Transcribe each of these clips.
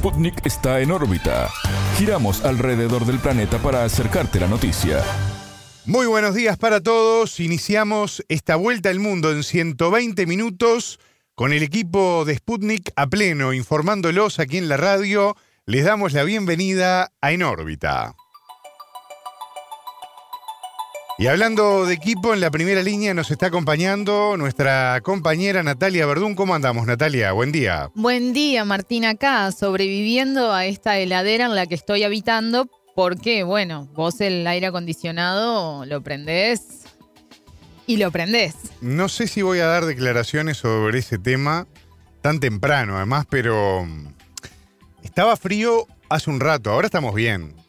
Sputnik está en órbita. Giramos alrededor del planeta para acercarte la noticia. Muy buenos días para todos. Iniciamos esta vuelta al mundo en 120 minutos con el equipo de Sputnik a pleno, informándolos aquí en la radio. Les damos la bienvenida a En órbita. Y hablando de equipo, en la primera línea nos está acompañando nuestra compañera Natalia Verdún. ¿Cómo andamos, Natalia? Buen día. Buen día, Martín, acá, sobreviviendo a esta heladera en la que estoy habitando, porque, bueno, vos el aire acondicionado lo prendés y lo prendés. No sé si voy a dar declaraciones sobre ese tema tan temprano, además, pero mm, estaba frío hace un rato, ahora estamos bien.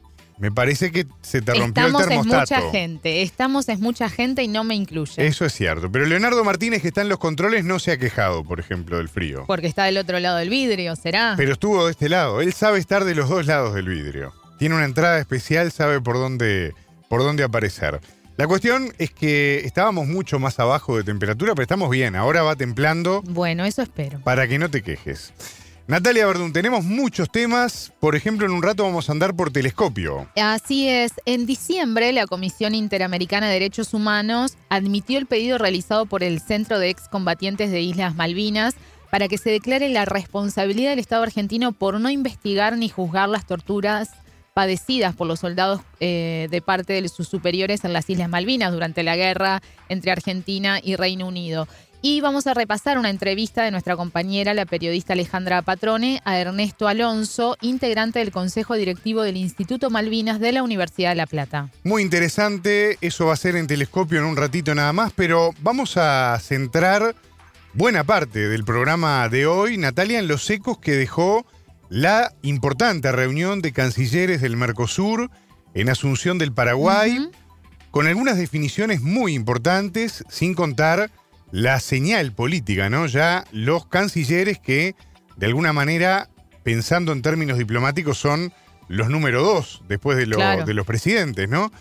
Me parece que se te rompió Estamos el termostato. es mucha gente, estamos es mucha gente y no me incluye. Eso es cierto. Pero Leonardo Martínez, que está en los controles, no se ha quejado, por ejemplo, del frío. Porque está del otro lado del vidrio, ¿será? Pero estuvo de este lado. Él sabe estar de los dos lados del vidrio. Tiene una entrada especial, sabe por dónde, por dónde aparecer. La cuestión es que estábamos mucho más abajo de temperatura, pero estamos bien. Ahora va templando Bueno, eso espero. para que no te quejes. Natalia Verdún, tenemos muchos temas. Por ejemplo, en un rato vamos a andar por telescopio. Así es, en diciembre la Comisión Interamericana de Derechos Humanos admitió el pedido realizado por el Centro de Excombatientes de Islas Malvinas para que se declare la responsabilidad del Estado argentino por no investigar ni juzgar las torturas padecidas por los soldados eh, de parte de sus superiores en las Islas Malvinas durante la guerra entre Argentina y Reino Unido. Y vamos a repasar una entrevista de nuestra compañera, la periodista Alejandra Patrone, a Ernesto Alonso, integrante del Consejo Directivo del Instituto Malvinas de la Universidad de La Plata. Muy interesante, eso va a ser en telescopio en un ratito nada más, pero vamos a centrar buena parte del programa de hoy, Natalia, en los ecos que dejó la importante reunión de cancilleres del Mercosur en Asunción del Paraguay, con algunas definiciones muy importantes, sin contar la señal política, ¿no? Ya los cancilleres que, de alguna manera, pensando en términos diplomáticos, son los número dos después de, lo- Claro. de los presidentes, ¿no?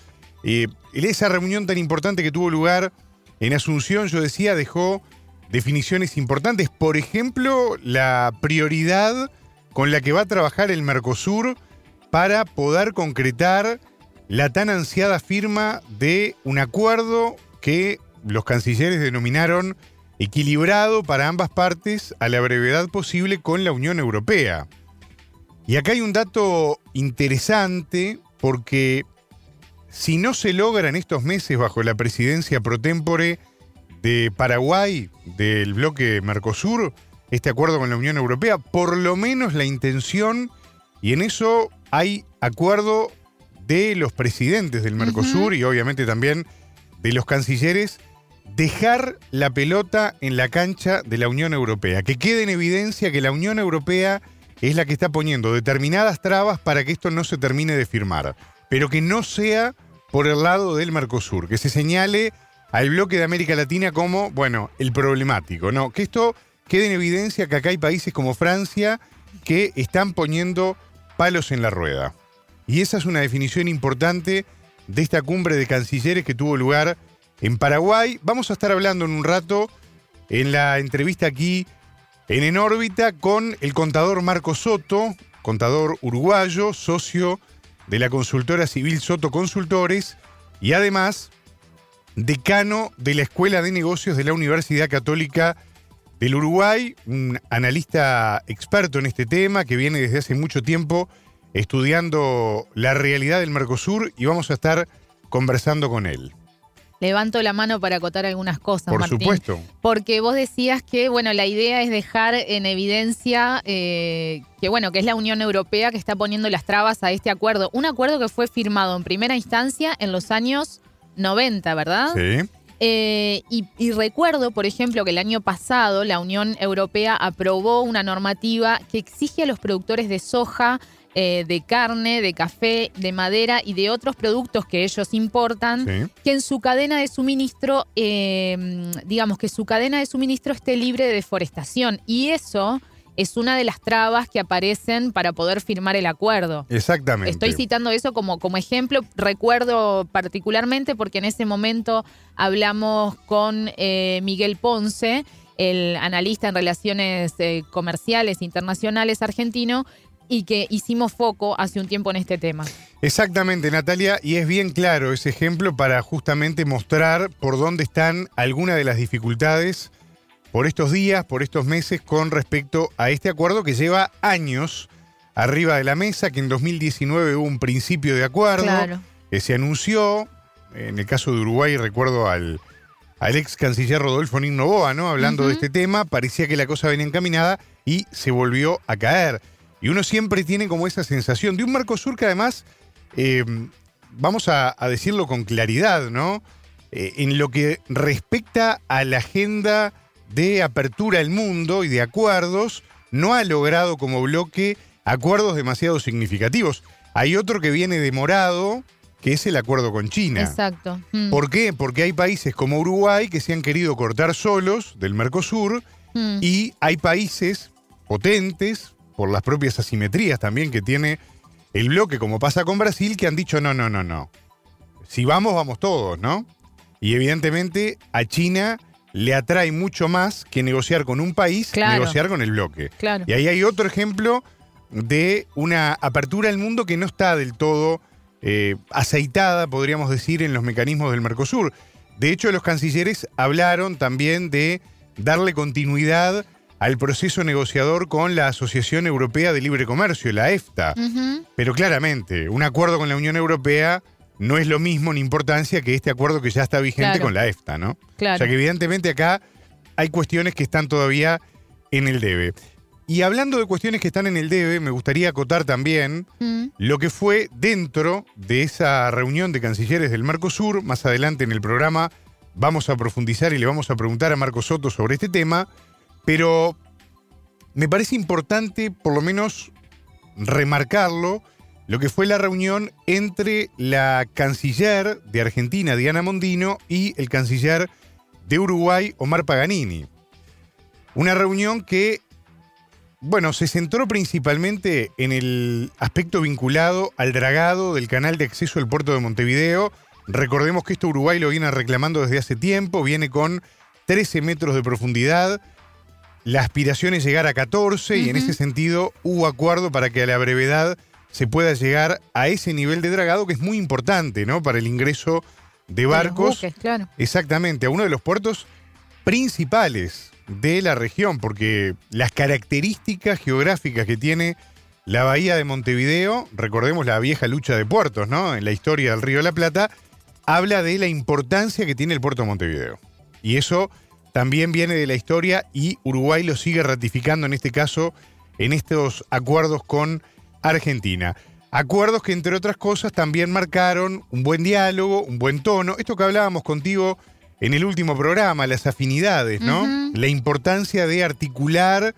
Eh, esa reunión tan importante que tuvo lugar en Asunción, yo decía, dejó definiciones importantes. Por ejemplo, la prioridad con la que va a trabajar el Mercosur para poder concretar la tan ansiada firma de un acuerdo que los cancilleres denominaron equilibrado para ambas partes a la brevedad posible con la Unión Europea. Y acá hay un dato interesante porque si no se logra en estos meses bajo la presidencia pro tempore de Paraguay, del bloque Mercosur, este acuerdo con la Unión Europea, por lo menos la intención, y en eso hay acuerdo de los presidentes del Mercosur y obviamente también de los cancilleres, dejar la pelota en la cancha de la Unión Europea, que quede en evidencia que la Unión Europea es la que está poniendo determinadas trabas para que esto no se termine de firmar, pero que no sea por el lado del Mercosur, que se señale al bloque de América Latina como, bueno, el problemático, ¿no? Que esto quede en evidencia que acá hay países como Francia que están poniendo palos en la rueda. Y esa es una definición importante de esta cumbre de cancilleres que tuvo lugar en Paraguay. Vamos a estar hablando en un rato en la entrevista aquí en En órbita con el contador Marco Soto, contador uruguayo, socio de la consultora civil Soto Consultores y además decano de la Escuela de Negocios de la Universidad Católica del Uruguay, un analista experto en este tema que viene desde hace mucho tiempo estudiando la realidad del Mercosur y vamos a estar conversando con él. Levanto la mano para acotar algunas cosas, Por Martín. supuesto. Porque vos decías que, bueno, la idea es dejar en evidencia eh, que, bueno, que es la Unión Europea que está poniendo las trabas a este acuerdo. Un acuerdo que fue firmado en primera instancia en los años 90, ¿verdad? Sí. Eh, y, y recuerdo, por ejemplo, que el año pasado la Unión Europea aprobó una normativa que exige a los productores de soja, eh, de carne, de café, de madera y de otros productos que ellos importan, Sí. que en su cadena de suministro, eh, digamos que su cadena de suministro esté libre de deforestación. Y eso es una de las trabas que aparecen para poder firmar el acuerdo. Exactamente. Estoy citando eso como, como ejemplo. Recuerdo particularmente porque en ese momento hablamos con eh, Miguel Ponce, el analista en relaciones eh, comerciales internacionales argentino, y que hicimos foco hace un tiempo en este tema. Exactamente, Natalia, y es bien claro ese ejemplo para justamente mostrar por dónde están algunas de las dificultades por estos días, por estos meses, con respecto a este acuerdo que lleva años arriba de la mesa, que en 2019 hubo un principio de acuerdo, que se anunció, en el caso de Uruguay recuerdo al, al ex canciller Rodolfo Nino ¿no? Hablando de este tema, parecía que la cosa venía encaminada y se volvió a caer. Y uno siempre tiene como esa sensación de un Mercosur que además, eh, vamos a, decirlo con claridad, ¿no? Eh, en lo que respecta a la agenda de apertura al mundo y de acuerdos, no ha logrado como bloque acuerdos demasiado significativos. Hay otro que viene demorado, que es el acuerdo con China. Exacto. Mm. ¿Por qué? Porque hay países como Uruguay que se han querido cortar solos del Mercosur mm. y hay países potentes, por las propias asimetrías también que tiene el bloque, como pasa con Brasil, que han dicho no, no, no, no. Si vamos, vamos todos, ¿no? Y evidentemente a China le atrae mucho más que negociar con un país, negociar con el bloque. Y ahí hay otro ejemplo de una apertura al mundo que no está del todo eh, aceitada, podríamos decir, en los mecanismos del Mercosur. De hecho, los cancilleres hablaron también de darle continuidad al proceso negociador con la Asociación Europea de Libre Comercio, la EFTA. Pero claramente, un acuerdo con la Unión Europea no es lo mismo en importancia que este acuerdo que ya está vigente con la EFTA, ¿no? Claro. O sea que evidentemente acá hay cuestiones que están todavía en el debe. Y hablando de cuestiones que están en el debe, me gustaría acotar también mm. lo que fue dentro de esa reunión de cancilleres del Mercosur. Más adelante en el programa vamos a profundizar y le vamos a preguntar a Marco Soto sobre este tema. Pero me parece importante, por lo menos, remarcarlo lo que fue la reunión entre la canciller de Argentina, Diana Mondino, y el canciller de Uruguay, Omar Paganini. Una reunión que, bueno, se centró principalmente en el aspecto vinculado al dragado del canal de acceso al puerto de Montevideo. Recordemos que esto Uruguay lo viene reclamando desde hace tiempo, viene con 13 metros de profundidad. La aspiración es llegar a 14 y en ese sentido hubo acuerdo para que a la brevedad se pueda llegar a ese nivel de dragado que es muy importante, ¿no? Para el ingreso de barcos. claro. Exactamente, a uno de los puertos principales de la región, porque las características geográficas que tiene la bahía de Montevideo, recordemos la vieja lucha de puertos, ¿no? En la historia del Río de la Plata, habla de la importancia que tiene el puerto de Montevideo. Y eso también viene de la historia y Uruguay lo sigue ratificando en este caso en estos acuerdos con Argentina. Acuerdos que, entre otras cosas, también marcaron un buen diálogo, un buen tono. Esto que hablábamos contigo en el último programa, las afinidades, ¿no? La importancia de articular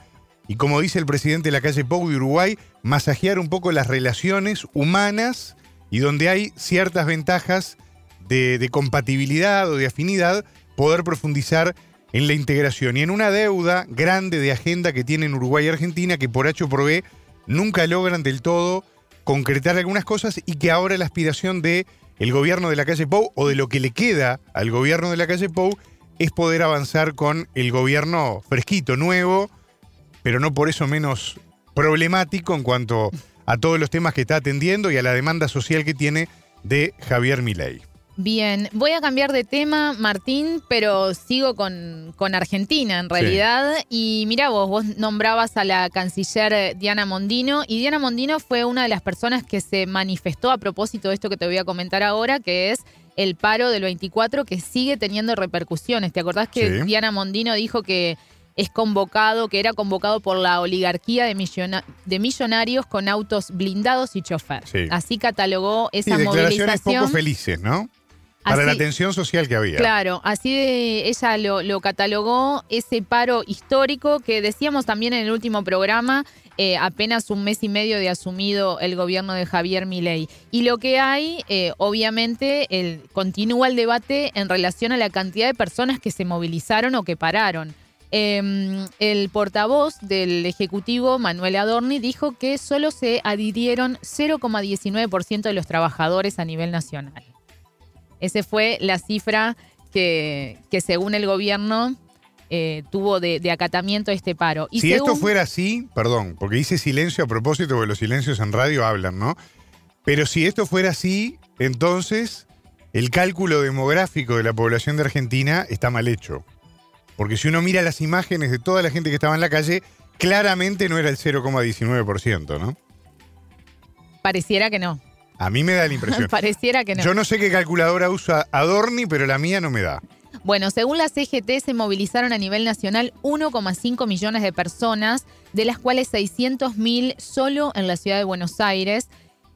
y, como dice el presidente de la calle Pou de Uruguay, masajear un poco las relaciones humanas y donde hay ciertas ventajas de, de compatibilidad o de afinidad, poder profundizar en la integración y en una deuda grande de agenda que tienen Uruguay y Argentina que por H por B nunca logran del todo concretar algunas cosas y que ahora la aspiración de el gobierno de la calle Pou o de lo que le queda al gobierno de la calle Pou es poder avanzar con el gobierno fresquito, nuevo, pero no por eso menos problemático en cuanto a todos los temas que está atendiendo y a la demanda social que tiene de Javier Milei. Bien, voy a cambiar de tema, Martín, pero sigo con, con Argentina en realidad. Y mira vos, vos nombrabas a la canciller Diana Mondino y Diana Mondino fue una de las personas que se manifestó a propósito de esto que te voy a comentar ahora, que es el paro del 24 que sigue teniendo repercusiones. ¿Te acordás que Diana Mondino dijo que es convocado, que era convocado por la oligarquía de, de millonarios con autos blindados y chofer? Así catalogó esa sí, declaraciones poco felices, ¿no? Para la tensión social que había. Claro, así de ella lo, catalogó ese paro histórico que decíamos también en el último programa, eh, apenas un mes y medio de asumido el gobierno de Javier Milei. Y lo que hay, eh, obviamente, el, continúa el debate en relación a la cantidad de personas que se movilizaron o que pararon. Em, el portavoz del Ejecutivo, Manuel Adorni, dijo que solo se adhirieron 0,19% de los trabajadores a nivel nacional. Esa fue la cifra que, según el gobierno eh, tuvo de, de acatamiento este paro. Y si esto fuera así, perdón, porque hice silencio a propósito, porque los silencios en radio hablan, ¿no? Pero si esto fuera así, entonces el cálculo demográfico de la población de Argentina está mal hecho. Porque si uno mira las imágenes de toda la gente que estaba en la calle, claramente no era el 0,19%, ¿no? pareciera que no. A mí me da la impresión. pareciera que no. Yo no sé qué calculadora usa Adorni, pero la mía no me da. Bueno, según la CGT se movilizaron a nivel nacional 1,5 millones de personas, de las cuales 600.000 solo en la ciudad de Buenos Aires,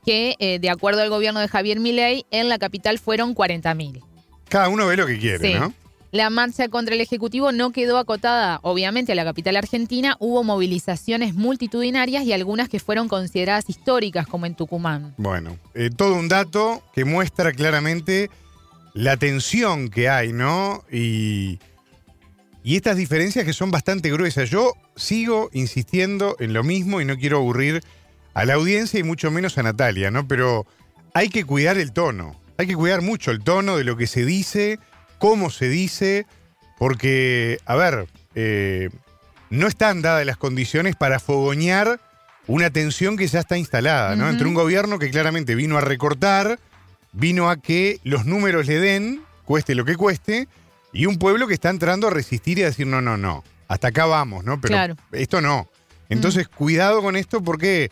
que eh, de acuerdo al gobierno de Javier Milei, en la capital fueron 40.000. Cada uno ve lo que quiere, Sí. ¿no? La marcha contra el Ejecutivo no quedó acotada, obviamente, a la capital argentina. Hubo movilizaciones multitudinarias y algunas que fueron consideradas históricas, como en Tucumán. Bueno, eh, todo un dato que muestra claramente la tensión que hay, ¿no? Y, y estas diferencias que son bastante gruesas. Yo sigo insistiendo en lo mismo y no quiero aburrir a la audiencia y mucho menos a Natalia, ¿no? Pero hay que cuidar el tono. Hay que cuidar mucho el tono de lo que se dice, cómo se dice, porque, a ver, eh, no están dadas las condiciones para fogoñar una tensión que ya está instalada, ¿no? Entre un gobierno que claramente vino a recortar, vino a que los números le den, cueste lo que cueste, y un pueblo que está entrando a resistir y a decir, no, no, no, hasta acá vamos, ¿no? Pero Claro. esto no. Entonces, cuidado con esto porque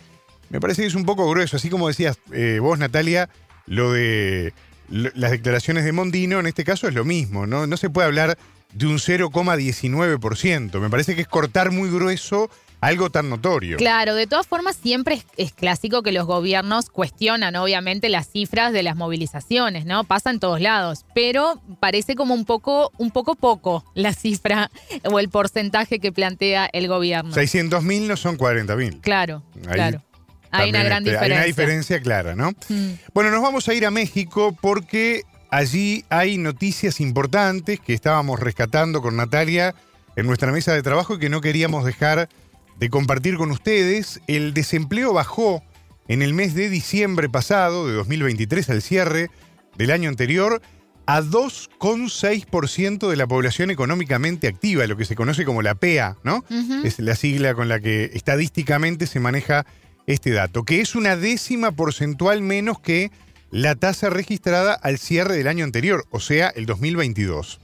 me parece que es un poco grueso, así como decías eh, vos, Natalia, lo de las declaraciones de Mondino, en este caso es lo mismo, ¿no? No se puede hablar de un 0,19%. Me parece que es cortar muy grueso algo tan notorio. Claro, de todas formas siempre es, es clásico que los gobiernos cuestionan obviamente las cifras de las movilizaciones, ¿no? Pasa en todos lados, pero parece como un poco, un poco poco la cifra o el porcentaje que plantea el gobierno. 600.000 no son 40.000. Claro, Ahí claro. Hay una gran este, diferencia. Hay una diferencia clara, ¿no? Mm. Bueno, nos vamos a ir a México porque allí hay noticias importantes que estábamos rescatando con Natalia en nuestra mesa de trabajo y que no queríamos dejar de compartir con ustedes. El desempleo bajó en el mes de diciembre pasado, de 2023, al cierre del año anterior, a 2,6% de la población económicamente activa, lo que se conoce como la PEA, ¿no? Es la sigla con la que estadísticamente se maneja este dato, que es una décima porcentual menos que la tasa registrada al cierre del año anterior, o sea, el 2022.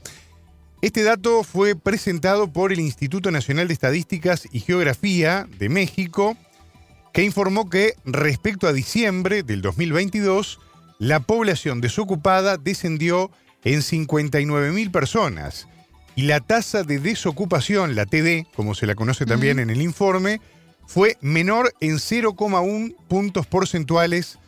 Este dato fue presentado por el Instituto Nacional de Estadísticas y Geografía de México, que informó que respecto a diciembre del 2022, la población desocupada descendió en 59 mil personas y la tasa de desocupación, la TD, como se la conoce también en el informe, fue menor en 0,1 puntos porcentuales,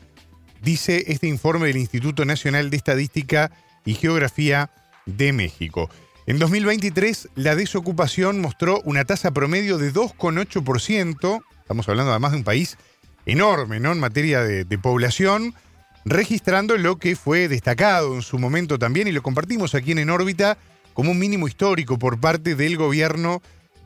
dice este informe del Instituto Nacional de Estadística y Geografía de México. En 2023, la desocupación mostró una tasa promedio de 2,8%, estamos hablando además de un país enorme, ¿no? En materia de, de población, registrando lo que fue destacado en su momento también, y lo compartimos aquí en En órbita, como un mínimo histórico por parte del gobierno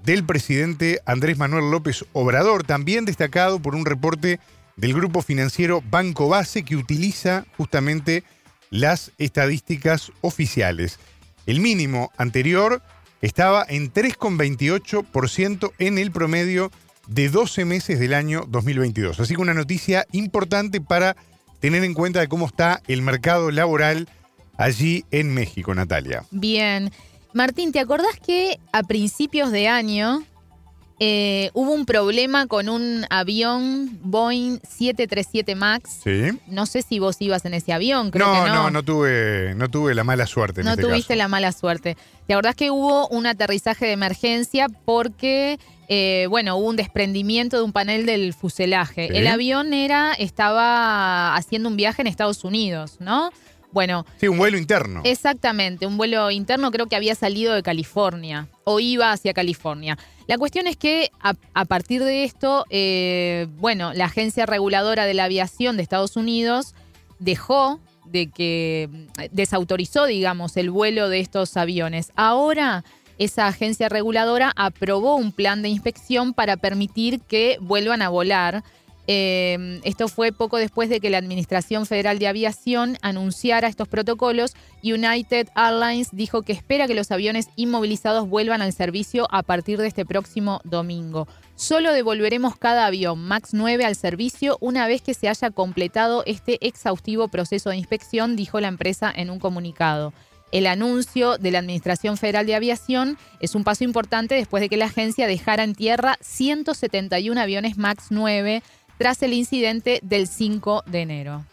del presidente Andrés Manuel López Obrador, también destacado por un reporte del grupo financiero Banco Base que utiliza justamente las estadísticas oficiales. El mínimo anterior estaba en 3,28% en el promedio de 12 meses del año 2022. Así que una noticia importante para tener en cuenta de cómo está el mercado laboral allí en México, Natalia. Bien. Martín, ¿te acordás que a principios de año eh, hubo un problema con un avión Boeing 737 MAX? Sí. No sé si vos ibas en ese avión, creo No, que no, no. no, tuve, no tuve la mala suerte en No este tuviste caso. la mala suerte. ¿Te acordás que hubo un aterrizaje de emergencia porque, eh, bueno, hubo un desprendimiento de un panel del fuselaje? Sí. El avión era, estaba haciendo un viaje en Estados Unidos, ¿no? Bueno, Sí, un vuelo interno. Exactamente, un vuelo interno creo que había salido de California o iba hacia California. La cuestión es que a, a partir de esto, eh, bueno, la agencia reguladora de la aviación de Estados Unidos dejó de que desautorizó, digamos, el vuelo de estos aviones. Ahora esa agencia reguladora aprobó un plan de inspección para permitir que vuelvan a volar. Eh, esto fue poco después de que la Administración Federal de Aviación anunciara estos protocolos. United Airlines dijo que espera que los aviones inmovilizados vuelvan al servicio a partir de este próximo domingo. Solo devolveremos cada avión MAX 9 al servicio una vez que se haya completado este exhaustivo proceso de inspección, dijo la empresa en un comunicado. El anuncio de la Administración Federal de Aviación es un paso importante después de que la agencia dejara en tierra 171 aviones MAX 9 tras el incidente del 5 de enero.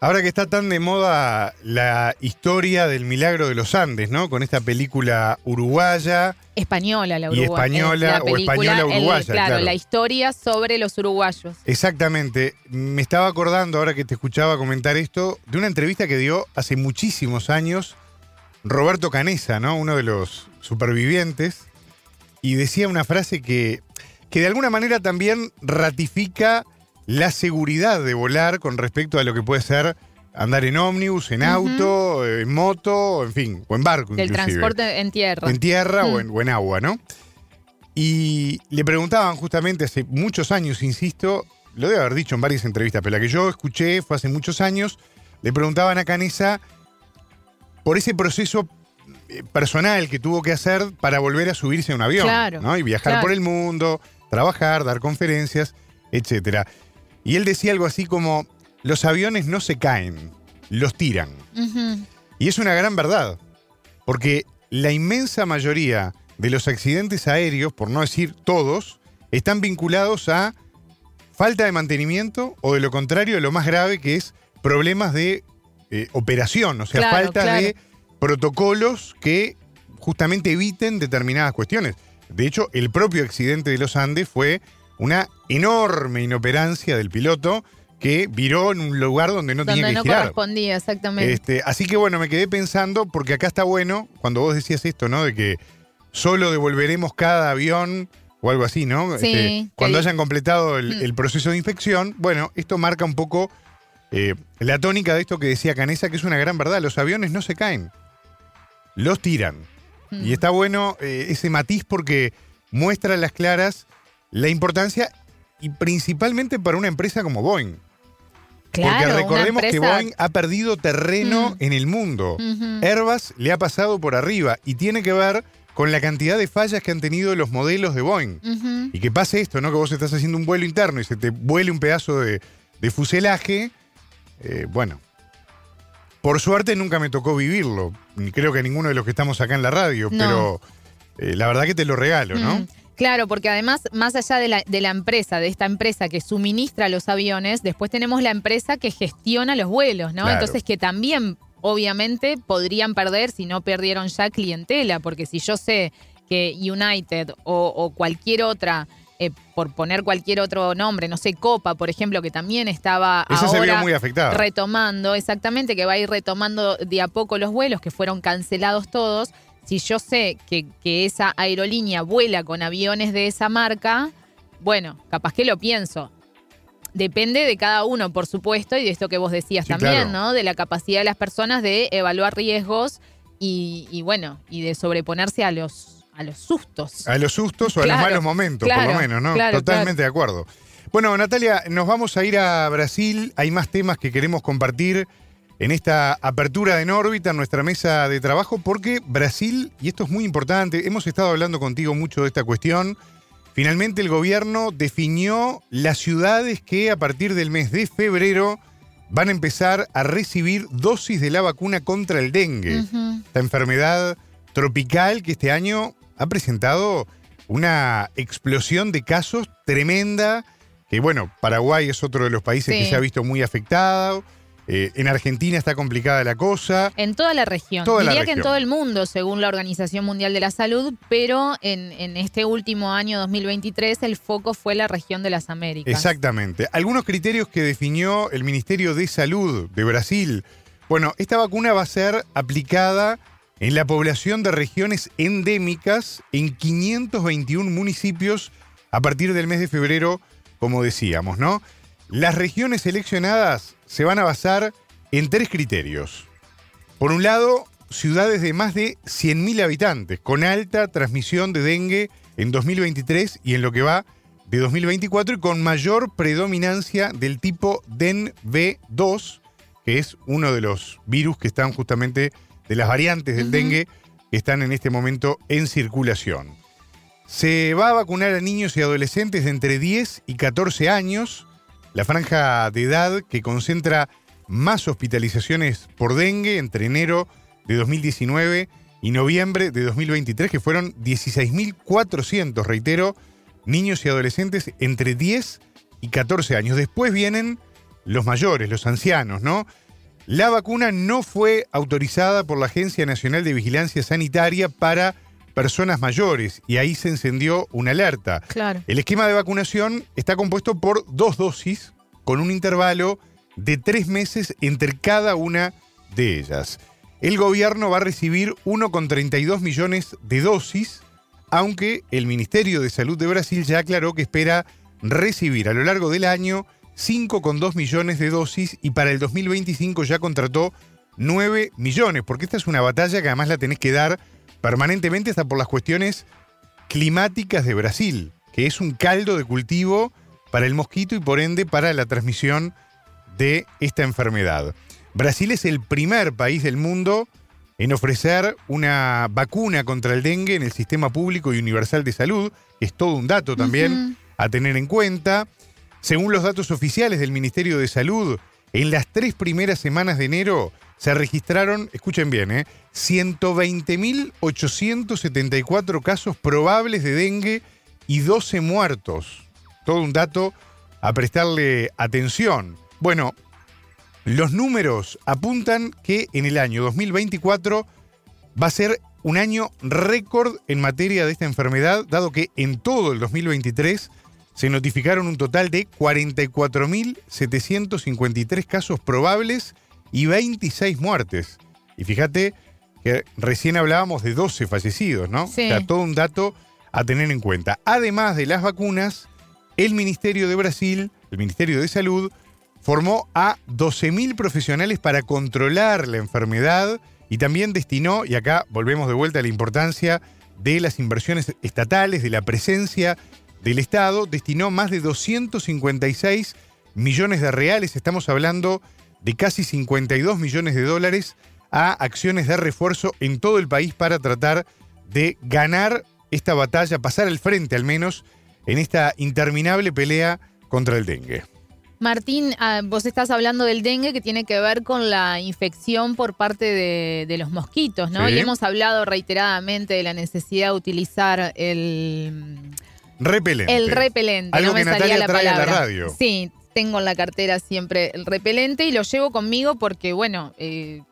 Ahora que está tan de moda la historia del milagro de los Andes, ¿no? Con esta película uruguaya. Española, la Y uruguaya. española o española uruguaya, claro, claro. la historia sobre los uruguayos. Exactamente. Me estaba acordando, ahora que te escuchaba comentar esto, de una entrevista que dio hace muchísimos años Roberto Canesa, ¿no? Uno de los supervivientes. Y decía una frase que, que de alguna manera también ratifica la seguridad de volar con respecto a lo que puede ser andar en ómnibus, en auto, en moto, en fin, o en barco. Del inclusive. transporte en tierra. En tierra o, Mm. en, o en agua, ¿no? Y le preguntaban justamente hace muchos años, insisto, lo debe haber dicho en varias entrevistas, pero la que yo escuché fue hace muchos años, le preguntaban a Canesa por ese proceso eh, personal que tuvo que hacer para volver a subirse a un avión, Claro, ¿no? Y viajar claro. por el mundo, trabajar, dar conferencias, etcétera. Y él decía algo así como, los aviones no se caen, los tiran. Y es una gran verdad, porque la inmensa mayoría de los accidentes aéreos, por no decir todos, están vinculados a falta de mantenimiento o de lo contrario, lo más grave que es problemas de eh, operación, o sea, Claro, falta claro. de protocolos que justamente eviten determinadas cuestiones. De hecho, el propio accidente de los Andes fue una enorme inoperancia del piloto que viró en un lugar donde no Donde tenía que no girar. correspondía, exactamente. Este, así que bueno, me quedé pensando, porque acá está bueno, cuando vos decías esto, ¿no? De que solo devolveremos cada avión o algo así, ¿no? Sí, Este, cuando hayan completado el, Mm. el proceso de inspección, bueno, esto marca un poco eh, la tónica de esto que decía Canesa, que es una gran verdad. Los aviones no se caen, los tiran. Mm. Y está bueno eh, ese matiz porque muestra las claras la importancia y principalmente para una empresa como Boeing. Claro, porque recordemos que Boeing ha perdido terreno Mm. en el mundo. Airbus le ha pasado por arriba y tiene que ver con la cantidad de fallas que han tenido los modelos de Boeing. Y que pase esto, ¿no? Que vos estás haciendo un vuelo interno y se te vuele un pedazo de, de fuselaje. eh, bueno. Por suerte nunca me tocó vivirlo. Creo que ninguno de los que estamos acá en la radio. No. Pero eh, la verdad que te lo regalo, ¿no? Mm, Claro, porque además, más allá de la, de la empresa, de esta empresa que suministra los aviones, después tenemos la empresa que gestiona los vuelos, ¿no? Claro. Entonces que también, obviamente, podrían perder si no perdieron ya clientela, porque si yo sé que United o, o cualquier otra, eh, por poner cualquier otro nombre, no sé, Copa, por ejemplo, que también estaba Esa se vio ahora muy retomando, exactamente, que va a ir retomando de a poco los vuelos que fueron cancelados todos. Si yo sé que, que esa aerolínea vuela con aviones de esa marca, bueno, capaz que lo pienso. Depende de cada uno, por supuesto, y de esto que vos decías Sí, también, claro. ¿no? De la capacidad de las personas de evaluar riesgos y, y bueno, y de sobreponerse a los, a los sustos. A los sustos o a los malos momentos, por lo menos, ¿no? claro, Totalmente de acuerdo. Bueno, Natalia, nos vamos a ir a Brasil. Hay más temas que queremos compartir en esta apertura de Nórbita, en nuestra mesa de trabajo, porque Brasil, y esto es muy importante, hemos estado hablando contigo mucho de esta cuestión. Finalmente el gobierno definió las ciudades que a partir del mes de febrero van a empezar a recibir dosis de la vacuna contra el dengue Ujú. esta enfermedad tropical que este año ha presentado una explosión de casos tremenda, que bueno, Paraguay es otro de los países Sí. que se ha visto muy afectado, eh, en Argentina está complicada la cosa, En toda la región. Toda la Diría que en todo el mundo, según la Organización Mundial de la Salud, pero en, en este último año 2023 el foco fue la región de las Américas. exactamente. Algunos criterios que definió el Ministerio de Salud de Brasil. Bueno, esta vacuna va a ser aplicada en la población de regiones endémicas en 521 municipios a partir del mes de febrero, como decíamos, ¿no? Las regiones seleccionadas se van a basar en tres criterios. Por un lado, ciudades de más de 100.000 habitantes, con alta transmisión de dengue en 2023 y en lo que va de 2024 y con mayor predominancia del tipo DENV2, que es uno de los virus que están justamente de las variantes del dengue que están en este momento en circulación. Se va a vacunar a niños y adolescentes de entre 10 y 14 años, la franja de edad que concentra más hospitalizaciones por dengue entre enero de 2019 y noviembre de 2023, que fueron 16.400, reitero, niños y adolescentes entre 10 y 14 años. Después vienen los mayores, los ancianos, ¿no? La vacuna no fue autorizada por la Agencia Nacional de Vigilancia Sanitaria para personas mayores y ahí se encendió una alerta. Claro. El esquema de vacunación está compuesto por dos dosis con un intervalo de tres meses entre cada una de ellas. El gobierno va a recibir 1,32 millones de dosis, aunque el Ministerio de Salud de Brasil ya aclaró que espera recibir a lo largo del año 5,2 millones de dosis y para el 2025 ya contrató 9 millones, porque esta es una batalla que además la tenés que dar permanentemente hasta por las cuestiones climáticas de Brasil, que es un caldo de cultivo para el mosquito y por ende para la transmisión de esta enfermedad. Brasil es el primer país del mundo en ofrecer una vacuna contra el dengue en el sistema público y universal de salud, que es todo un dato también a tener en cuenta. Según los datos oficiales del Ministerio de Salud, en las tres primeras semanas de enero se registraron, escuchen bien, ¿eh? 120.874 casos probables de dengue y 12 muertos. Todo un dato a prestarle atención. Bueno, los números apuntan que en el año 2024 va a ser un año récord en materia de esta enfermedad, dado que en todo el 2023 se notificaron un total de 44.753 casos probables y 26 muertes. Y fíjate que recién hablábamos de 12 fallecidos, ¿no? Sí. O sea, todo un dato a tener en cuenta. Además de las vacunas, el Ministerio de Brasil, el Ministerio de Salud, formó a 12.000 profesionales para controlar la enfermedad y también destinó, y acá volvemos de vuelta a la importancia de las inversiones estatales, de la presencia del Estado, destinó más de 256 millones de reales, estamos hablando de casi 52 millones de dólares a acciones de refuerzo en todo el país para tratar de ganar esta batalla, pasar al frente al menos en esta interminable pelea contra el dengue. Martín, ah, vos estás hablando del dengue que tiene que ver con la infección por parte de, de los mosquitos, ¿no? Sí. Y hemos hablado reiteradamente de la necesidad de utilizar el, Repelente. el repelente. Algo no me que salía Natalia la trae a la palabra. radio. Sí, tengo en la cartera siempre el repelente y lo llevo conmigo porque, bueno, eh,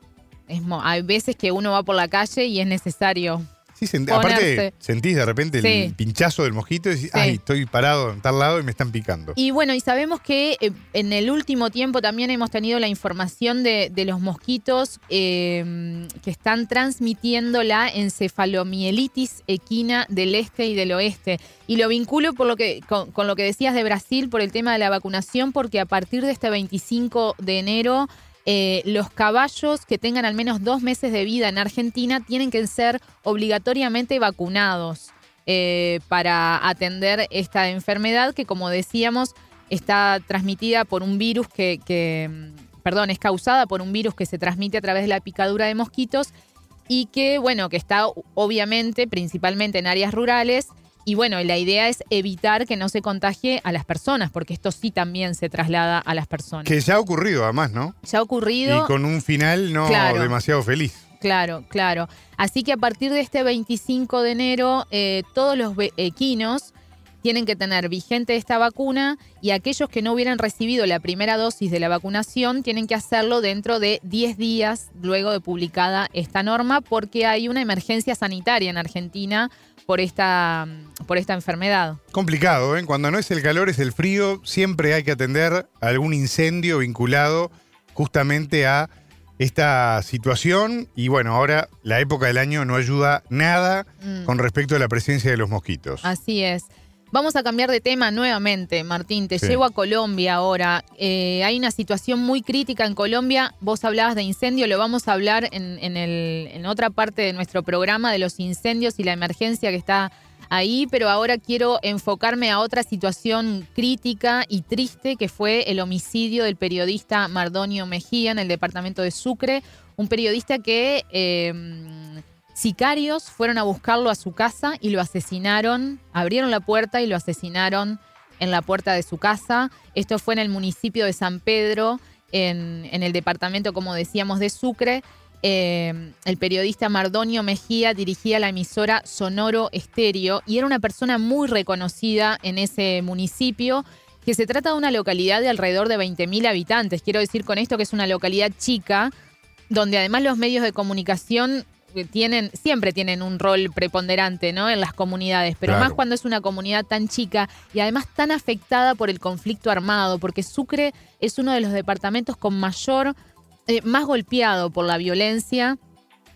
es hay veces que uno va por la calle y es necesario. Sí, sent- aparte sentís de repente el pinchazo del mosquito y decís, Sí. ay, estoy parado en tal lado y me están picando. Y bueno, y sabemos que eh, en el último tiempo también hemos tenido la información de, de los mosquitos eh, que están transmitiendo la encefalomielitis equina del este y del oeste. Y lo vinculo por lo que, con, con lo que decías de Brasil por el tema de la vacunación, porque a partir de este 25 de enero eh, los caballos que tengan al menos dos meses de vida en Argentina tienen que ser obligatoriamente vacunados eh, para atender esta enfermedad que, como decíamos, está transmitida por un virus que, que, mm, perdón, es causada por un virus que se transmite a través de la picadura de mosquitos y que, bueno, que está obviamente principalmente en áreas rurales. Y bueno, la idea es evitar que no se contagie a las personas, porque esto sí también se traslada a las personas. Que ya ha ocurrido además, ¿no? Ya ha ocurrido. Y con un final no Claro. demasiado feliz. Claro, claro. Así que a partir de este 25 de enero, eh, todos los ve- equinos tienen que tener vigente esta vacuna y aquellos que no hubieran recibido la primera dosis de la vacunación tienen que hacerlo dentro de 10 días luego de publicada esta norma porque hay una emergencia sanitaria en Argentina por esta, por esta enfermedad. Complicado, ¿eh? Cuando no es el calor, es el frío. Siempre hay que atender algún incendio vinculado justamente a esta situación. Y bueno, ahora la época del año no ayuda nada Mm. con respecto a la presencia de los mosquitos. Así es. Vamos a cambiar de tema nuevamente, Martín. Te Sí. llevo a Colombia ahora. Eh, hay una situación muy crítica en Colombia. Vos hablabas de incendio, lo vamos a hablar en, en el- en otra parte de nuestro programa de los incendios y la emergencia que está ahí, pero ahora quiero enfocarme a otra situación crítica y triste que fue el homicidio del periodista Mardonio Mejía en el departamento de Sucre, un periodista que eh, sicarios fueron a buscarlo a su casa y lo asesinaron, abrieron la puerta y lo asesinaron en la puerta de su casa. Esto fue en el municipio de San Pedro, en, en el departamento, como decíamos, de Sucre. Eh, el periodista Mardonio Mejía dirigía la emisora Sonoro Estéreo y era una persona muy reconocida en ese municipio, que se trata de una localidad de alrededor de 20.000 habitantes. Quiero decir con esto que es una localidad chica, donde además los medios de comunicación tienen, siempre tienen un rol preponderante ¿no? en las comunidades, pero Claro. más cuando es una comunidad tan chica y además tan afectada por el conflicto armado, porque Sucre es uno de los departamentos con mayor, eh, más golpeado por la violencia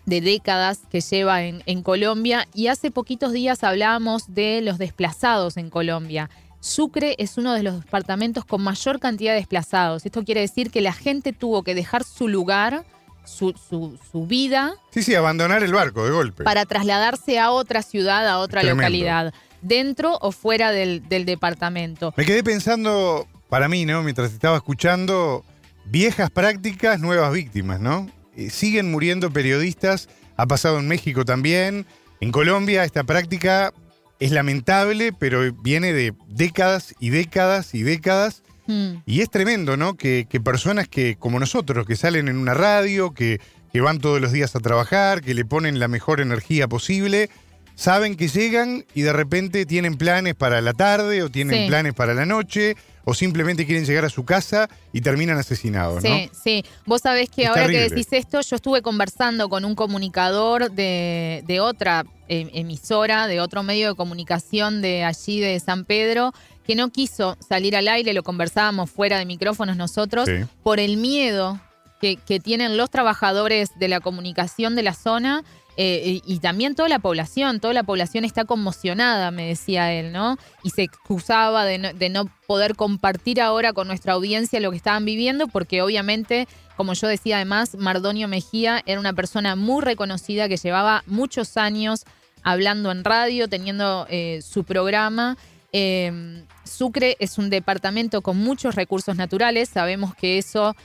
de décadas que lleva en, en Colombia y hace poquitos días hablábamos de los desplazados en Colombia. Sucre es uno de los departamentos con mayor cantidad de desplazados. Esto quiere decir que la gente tuvo que dejar su lugar, su, su- su vida, Sí, sí, abandonar el barco de golpe. para trasladarse a otra ciudad, a otra Tremendo. localidad, dentro o fuera del, del departamento. Me quedé pensando, para mí, ¿no? Mientras estaba escuchando, viejas prácticas, nuevas víctimas, ¿no? Eh, siguen muriendo periodistas, ha pasado en México también. En Colombia esta práctica es lamentable, pero viene de décadas y décadas y décadas. Mm, Y es tremendo, ¿no? Que, que personas que, como nosotros, que salen en una radio, que, que van todos los días a trabajar, que le ponen la mejor energía posible, saben que llegan y de repente tienen planes para la tarde o tienen Sí. planes para la noche o simplemente quieren llegar a su casa y terminan asesinados, ¿no? Sí, sí. Vos sabés que Es ahora que decís esto, yo estuve conversando con un comunicador de, de otra eh, emisora, de otro medio de comunicación de allí de San Pedro, que no quiso salir al aire, lo conversábamos fuera de micrófonos nosotros, Sí. por el miedo que, que tienen los trabajadores de la comunicación de la zona eh, y, y también toda la población. Toda la población está conmocionada, me decía él, ¿no? Y se excusaba de no, de no poder compartir ahora con nuestra audiencia lo que estaban viviendo, porque obviamente, como yo decía además, Mardonio Mejía era una persona muy reconocida que llevaba muchos años hablando en radio, teniendo eh, su programa. Eh, Sucre es un departamento con muchos recursos naturales, sabemos que eso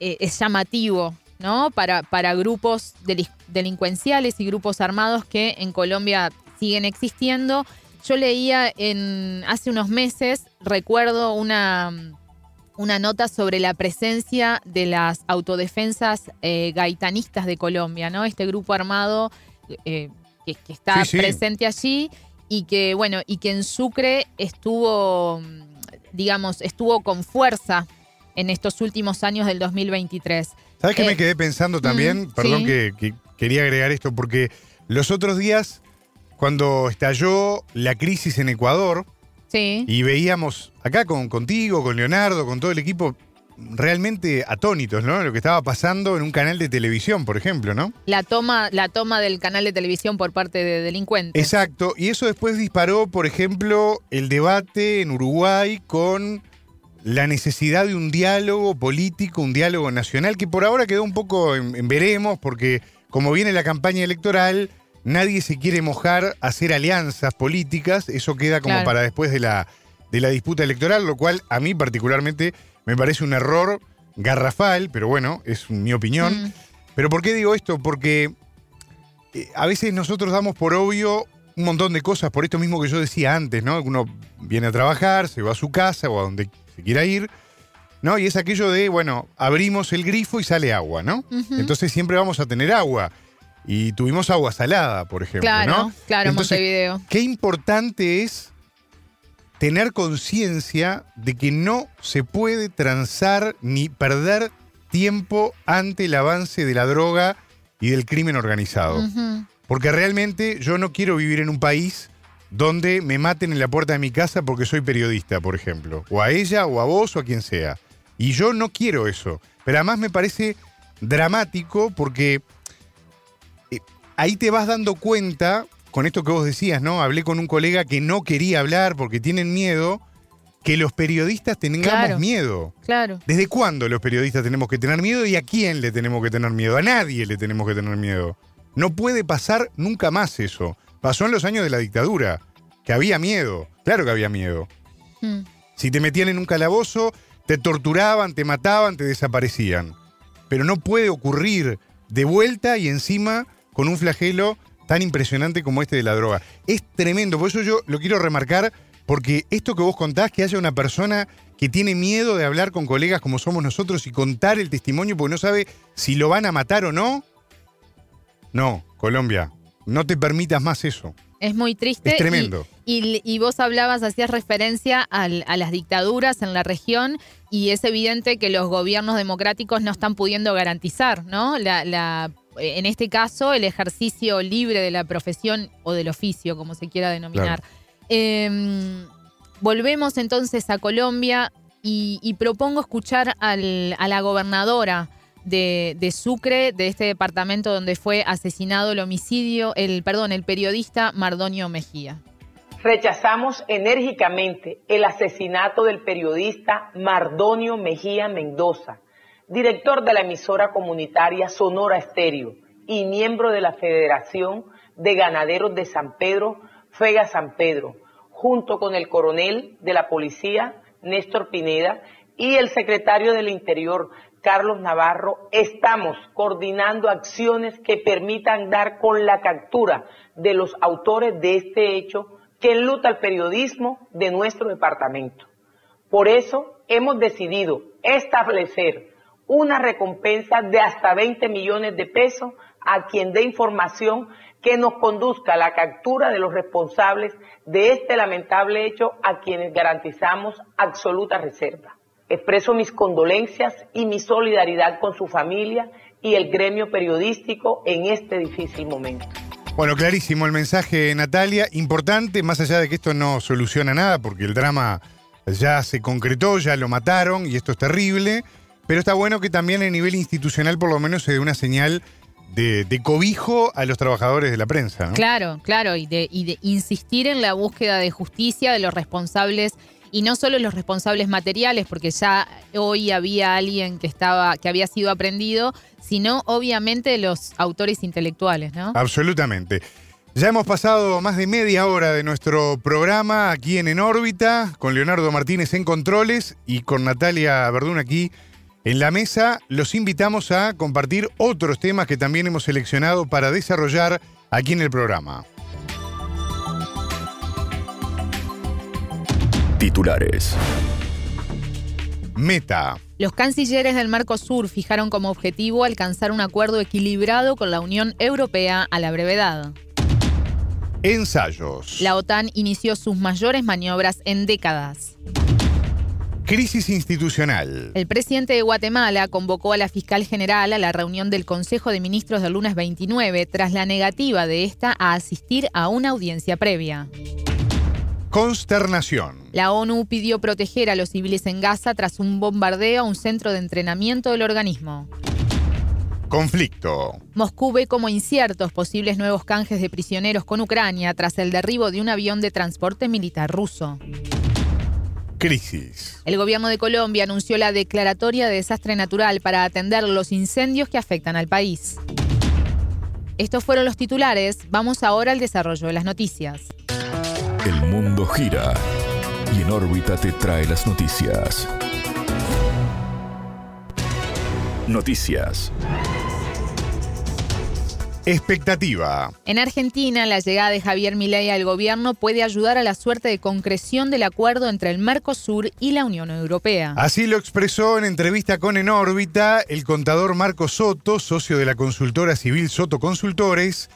eh, es llamativo, ¿no? Para, para grupos deli- delincuenciales y grupos armados que en Colombia siguen existiendo. Yo leía en hace unos meses, recuerdo una, una nota sobre la presencia de las autodefensas eh, gaitanistas de Colombia, ¿no? Este grupo armado eh, que, que está Sí, sí. presente allí y que, bueno, y que en Sucre estuvo, mm, digamos, estuvo con fuerza en estos últimos años del 2023. ¿Sabes qué Eh, me quedé pensando también? mm, Perdón sí. que, que quería agregar esto, porque los otros días, cuando estalló la crisis en Ecuador, Sí. y veíamos acá con, contigo, con Leonardo, con todo el equipo, realmente atónitos, ¿no? Lo que estaba pasando en un canal de televisión, por ejemplo, ¿no? La toma, la toma del canal de televisión por parte de delincuentes. Exacto, y eso después disparó, por ejemplo, el debate en Uruguay con la necesidad de un diálogo político, un diálogo nacional, que por ahora quedó un poco en, en veremos, porque como viene la campaña electoral, nadie se quiere mojar a hacer alianzas políticas, eso queda como Claro. para después de la, de la disputa electoral, lo cual a mí particularmente me parece un error garrafal, pero bueno, es mi opinión. Mm, Pero ¿por qué digo esto? Porque eh, a veces nosotros damos por obvio un montón de cosas, por esto mismo que yo decía antes, ¿no? Uno viene a trabajar, se va a su casa o a donde se quiera ir, ¿no? Y es aquello de, bueno, abrimos el grifo y sale agua, ¿no? Entonces siempre vamos a tener agua. Y tuvimos agua salada, por ejemplo, claro, ¿no? claro, Entonces, Montevideo. Qué importante es tener conciencia de que no se puede transar ni perder tiempo ante el avance de la droga y del crimen organizado. Porque realmente yo no quiero vivir en un país donde me maten en la puerta de mi casa porque soy periodista, por ejemplo. O a ella, o a vos, o a quien sea. Y yo no quiero eso. Pero además me parece dramático porque eh, ahí te vas dando cuenta, con esto que vos decías, ¿no? Hablé con un colega que no quería hablar porque tienen miedo, que los periodistas tengamos Claro. miedo. Claro. ¿Desde cuándo los periodistas tenemos que tener miedo y a quién le tenemos que tener miedo? A nadie le tenemos que tener miedo. No puede pasar nunca más eso. pasó en los años de la dictadura, que había miedo, claro que había miedo. Mm. Si te metían en un calabozo, te torturaban, te mataban, te desaparecían. Pero no puede ocurrir de vuelta y encima con un flagelo tan impresionante como este de la droga. Es tremendo, por eso yo lo quiero remarcar, porque esto que vos contás, que haya una persona que tiene miedo de hablar con colegas como somos nosotros y contar el testimonio porque no sabe si lo van a matar o no. No, Colombia, no te permitas más eso. Es muy triste. Es tremendo. Y, y- y vos hablabas, hacías referencia al- a las dictaduras en la región y es evidente que los gobiernos democráticos no están pudiendo garantizar, ¿no? La, la- en este caso, el ejercicio libre de la profesión o del oficio, como se quiera denominar. Eh, volvemos entonces a Colombia y, y propongo escuchar al- a la gobernadora de, de Sucre, de este departamento donde fue asesinado el homicidio, el perdón, el periodista Mardonio Mejía. Rechazamos enérgicamente el asesinato del periodista Mardonio Mejía Mendoza, director de la emisora comunitaria Sonora Estéreo y miembro de la Federación de Ganaderos de San Pedro, Fega San Pedro, junto con el coronel de la policía, Néstor Pineda, y el secretario del Interior, Carlos Navarro, estamos coordinando acciones que permitan dar con la captura de los autores de este hecho que enluta el periodismo de nuestro departamento. Por eso hemos decidido establecer una recompensa de hasta 20 millones de pesos a quien dé información que nos conduzca a la captura de los responsables de este lamentable hecho a quienes garantizamos absoluta reserva. Expreso mis condolencias y mi solidaridad con su familia y el gremio periodístico en este difícil momento. Bueno, clarísimo el mensaje, Natalia. Importante, más allá de que esto no soluciona nada, porque el drama ya se concretó, ya lo mataron y esto es terrible. Pero está bueno que también a nivel institucional por lo menos se dé una señal de, de cobijo a los trabajadores de la prensa. ¿no? Claro, claro, y de, y de insistir en la búsqueda de justicia de los responsables y no solo los responsables materiales, porque ya hoy había alguien que estaba, que había sido aprendido, sino obviamente los autores intelectuales, ¿no? Absolutamente. Ya hemos pasado más de media hora de nuestro programa aquí en En órbita, con Leonardo Martínez en controles y con Natalia Verdún aquí en la mesa. Los invitamos a compartir otros temas que también hemos seleccionado para desarrollar aquí en el programa. Titulares. Meta. Los cancilleres del Mercosur fijaron como objetivo alcanzar un acuerdo equilibrado con la Unión Europea a la brevedad. Ensayos. La OTAN inició sus mayores maniobras en décadas. Crisis institucional. El presidente de Guatemala convocó a la fiscal general a la reunión del Consejo de Ministros del lunes 29 tras la negativa de esta a asistir a una audiencia previa. Consternación. La ONU pidió proteger a los civiles en Gaza tras un bombardeo a un centro de entrenamiento del organismo. Conflicto. Moscú ve como inciertos posibles nuevos canjes de prisioneros con Ucrania tras el derribo de un avión de transporte militar ruso. Crisis. El gobierno de Colombia anunció la declaratoria de desastre natural para atender los incendios que afectan al país. Estos fueron los titulares. Vamos ahora al desarrollo de las noticias. El mundo gira y en órbita te trae las noticias. Noticias. Expectativa. En Argentina, la llegada de Javier Milei al gobierno puede ayudar a la suerte de concreción del acuerdo entre el Mercosur y la Unión Europea. Así lo expresó en entrevista con En órbita el contador Marco Soto, socio de la consultora civil Soto Consultores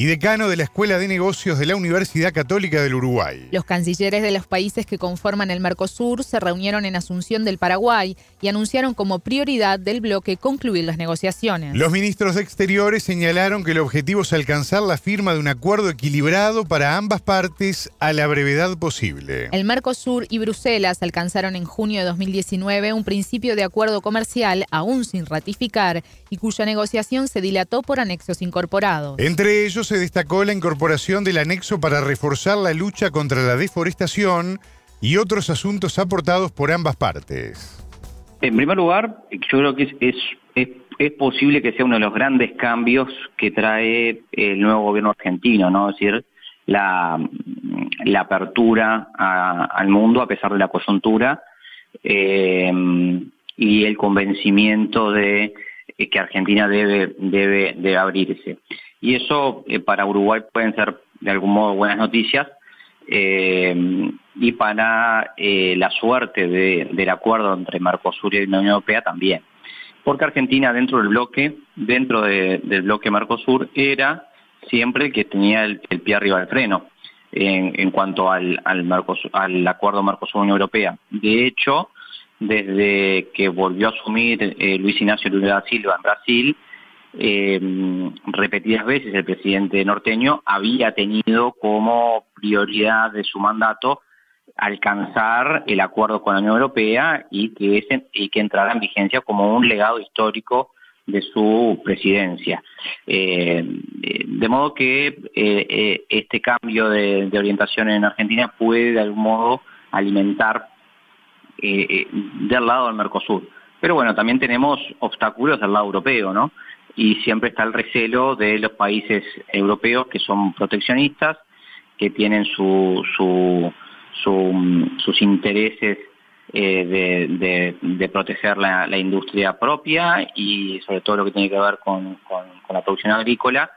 y decano de la Escuela de Negocios de la Universidad Católica del Uruguay. Los cancilleres de los países que conforman el Mercosur se reunieron en Asunción del Paraguay y anunciaron como prioridad del bloque concluir las negociaciones. Los ministros de Exteriores señalaron que el objetivo es alcanzar la firma de un acuerdo equilibrado para ambas partes a la brevedad posible. El Mercosur y Bruselas alcanzaron en junio de 2019 un principio de acuerdo comercial aún sin ratificar y cuya negociación se dilató por anexos incorporados. Entre ellos se destacó la incorporación del anexo para reforzar la lucha contra la deforestación y otros asuntos aportados por ambas partes. En primer lugar, yo creo que es, es, es, es posible que sea uno de los grandes cambios que trae el nuevo gobierno argentino, ¿no? Es decir, la, la apertura al mundo a pesar de la coyuntura eh, y el convencimiento de que Argentina debe, debe, debe abrirse. Y eso eh, para Uruguay pueden ser de algún modo buenas noticias eh, y para eh, la suerte del acuerdo entre Mercosur y la Unión Europea también. Porque Argentina dentro del bloque, dentro del bloque Mercosur, era siempre el que tenía el, pie arriba del freno en, cuanto al, al, al acuerdo Mercosur-Unión Europea. De hecho, desde que volvió a asumir Luis Ignacio Lula da Silva en Brasil, eh, repetidas veces el presidente norteño había tenido como prioridad de su mandato alcanzar el acuerdo con la Unión Europea y que, ese, y que entrara en vigencia como un legado histórico de su presidencia. Eh, de modo que eh, eh, este cambio de, de, orientación en Argentina puede de algún modo alimentar del lado del Mercosur. Pero bueno, también tenemos obstáculos del lado europeo, ¿no? y siempre está el recelo de los países europeos que son proteccionistas, que tienen su, su, sus intereses eh, de, proteger la, industria propia y sobre todo lo que tiene que ver con, la producción agrícola.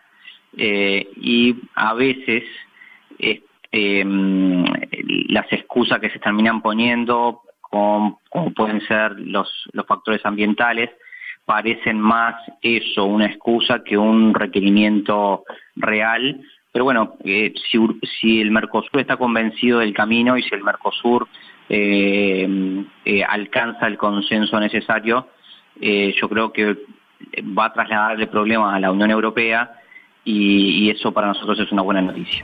Eh, y a veces em, las excusas que se terminan poniendo, como pueden ser los, los factores ambientales, parecen más eso, una excusa que un requerimiento real. Pero bueno, eh, si, si, el Mercosur está convencido del camino y si el Mercosur eh, eh, alcanza el consenso necesario, yo creo que va a trasladarle problemas a la Unión Europea y eso para nosotros es una buena noticia.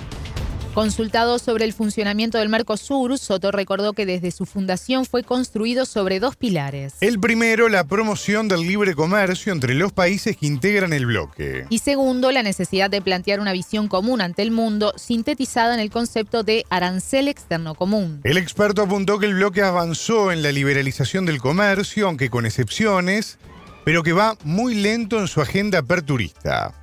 Consultado sobre el funcionamiento del Mercosur, Soto recordó que desde su fundación fue construido sobre dos pilares. El primero, la promoción del libre comercio entre los países que integran el bloque. Y segundo, la necesidad de plantear una visión común ante el mundo, sintetizada en el concepto de arancel externo común. El experto apuntó que el bloque avanzó en la liberalización del comercio, aunque con excepciones, pero que va muy lento en su agenda aperturista.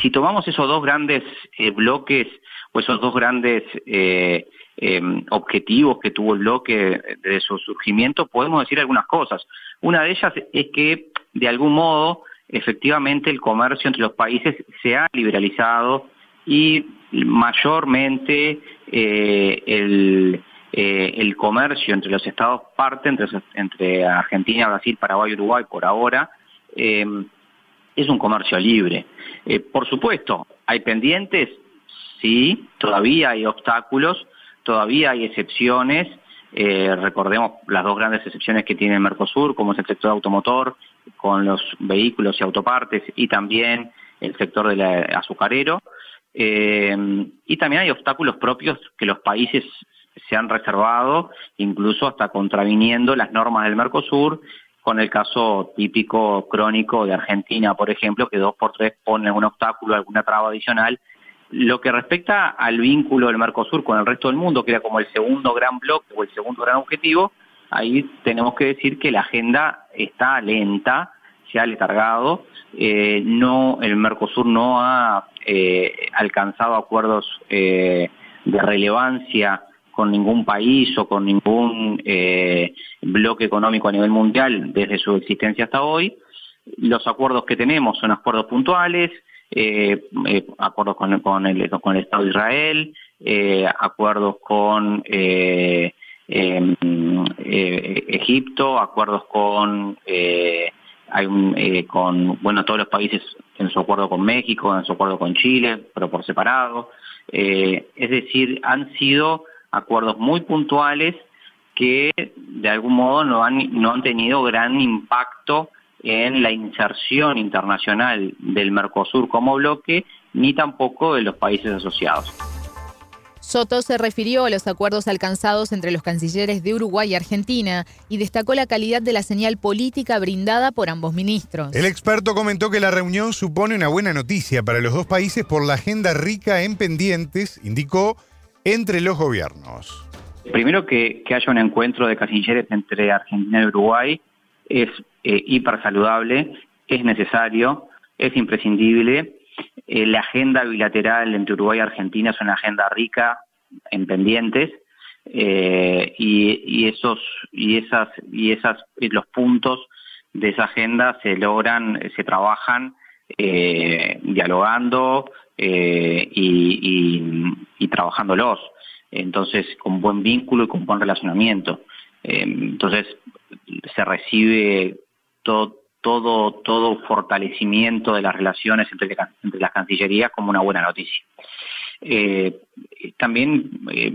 Si tomamos esos dos grandes eh, bloques, pues esos dos grandes eh, em, objetivos que tuvo el bloque desde su surgimiento, podemos decir algunas cosas. Una de ellas es que, de algún modo, efectivamente el comercio entre los países se ha liberalizado y mayormente eh, el, eh, comercio entre los estados parte entre, entre Argentina, Brasil, Paraguay y Uruguay por ahora em, es un comercio libre. por supuesto, hay pendientes, sí, todavía hay obstáculos, todavía hay excepciones. Eh, recordemos las dos grandes excepciones que tiene el Mercosur, como es el sector automotor, con los vehículos y autopartes, y también el sector del azucarero. Eh, y también hay obstáculos propios que los países se han reservado, incluso hasta contraviniendo las normas del Mercosur, con el caso típico crónico de Argentina, por ejemplo, que dos por tres pone un obstáculo, alguna traba adicional lo que respecta al vínculo del Mercosur con el resto del mundo, que era como el segundo gran bloque o el segundo gran objetivo, ahí tenemos que decir que la agenda está lenta, se ha letargado, eh, no, el Mercosur no ha eh, alcanzado acuerdos eh, de relevancia con ningún país o con ningún bloque económico a nivel mundial desde su existencia hasta hoy. Los acuerdos que tenemos son acuerdos puntuales, eh, eh, acuerdos con, con, el, con el Estado de Israel, eh, acuerdos con eh, em, eh, Egipto, acuerdos con hay un, con bueno todos los países en su acuerdo con México, en su acuerdo con Chile, pero por separado. es decir, han sido acuerdos muy puntuales que de algún modo no han, no han tenido gran impacto en la inserción internacional del Mercosur como bloque, ni tampoco de los países asociados. Soto se refirió a los acuerdos alcanzados entre los cancilleres de Uruguay y Argentina y destacó la calidad de la señal política brindada por ambos ministros. El experto comentó que la reunión supone una buena noticia para los dos países por la agenda rica en pendientes, indicó, entre los gobiernos. Primero que, que haya un encuentro de cancilleres entre Argentina y Uruguay es eh, hiper saludable, es necesario, es imprescindible. eh, la agenda bilateral entre Uruguay y Argentina es una agenda rica en pendientes eh, y, esos y esas y esas los puntos de esa agenda se logran se trabajan eh, dialogando y, y, trabajándolos entonces con buen vínculo y con buen relacionamiento entonces se recibe todo todo, todo fortalecimiento de las relaciones entre, las cancillerías como una buena noticia. Eh, también eh,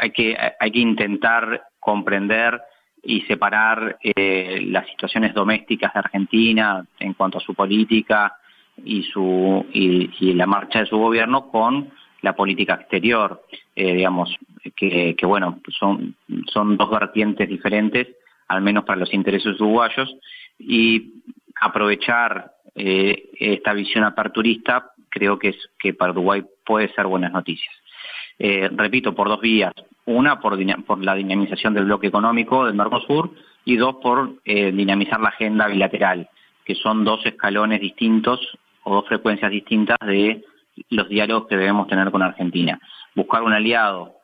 hay, que, hay que intentar comprender y separar eh, las situaciones domésticas de Argentina en cuanto a su política y, su, y, y la marcha de su gobierno con la política exterior, digamos, que, que, bueno, son, son dos vertientes diferentes, al menos para los intereses uruguayos, y aprovechar eh, esta visión aperturista creo que, es, que para Uruguay puede ser buenas noticias. Eh, repito, por dos vías. Una, por, por, la dinamización del bloque económico del Mercosur y dos, por eh, dinamizar la agenda bilateral, que son dos escalones distintos o dos frecuencias distintas de los diálogos que debemos tener con Argentina. Buscar un aliado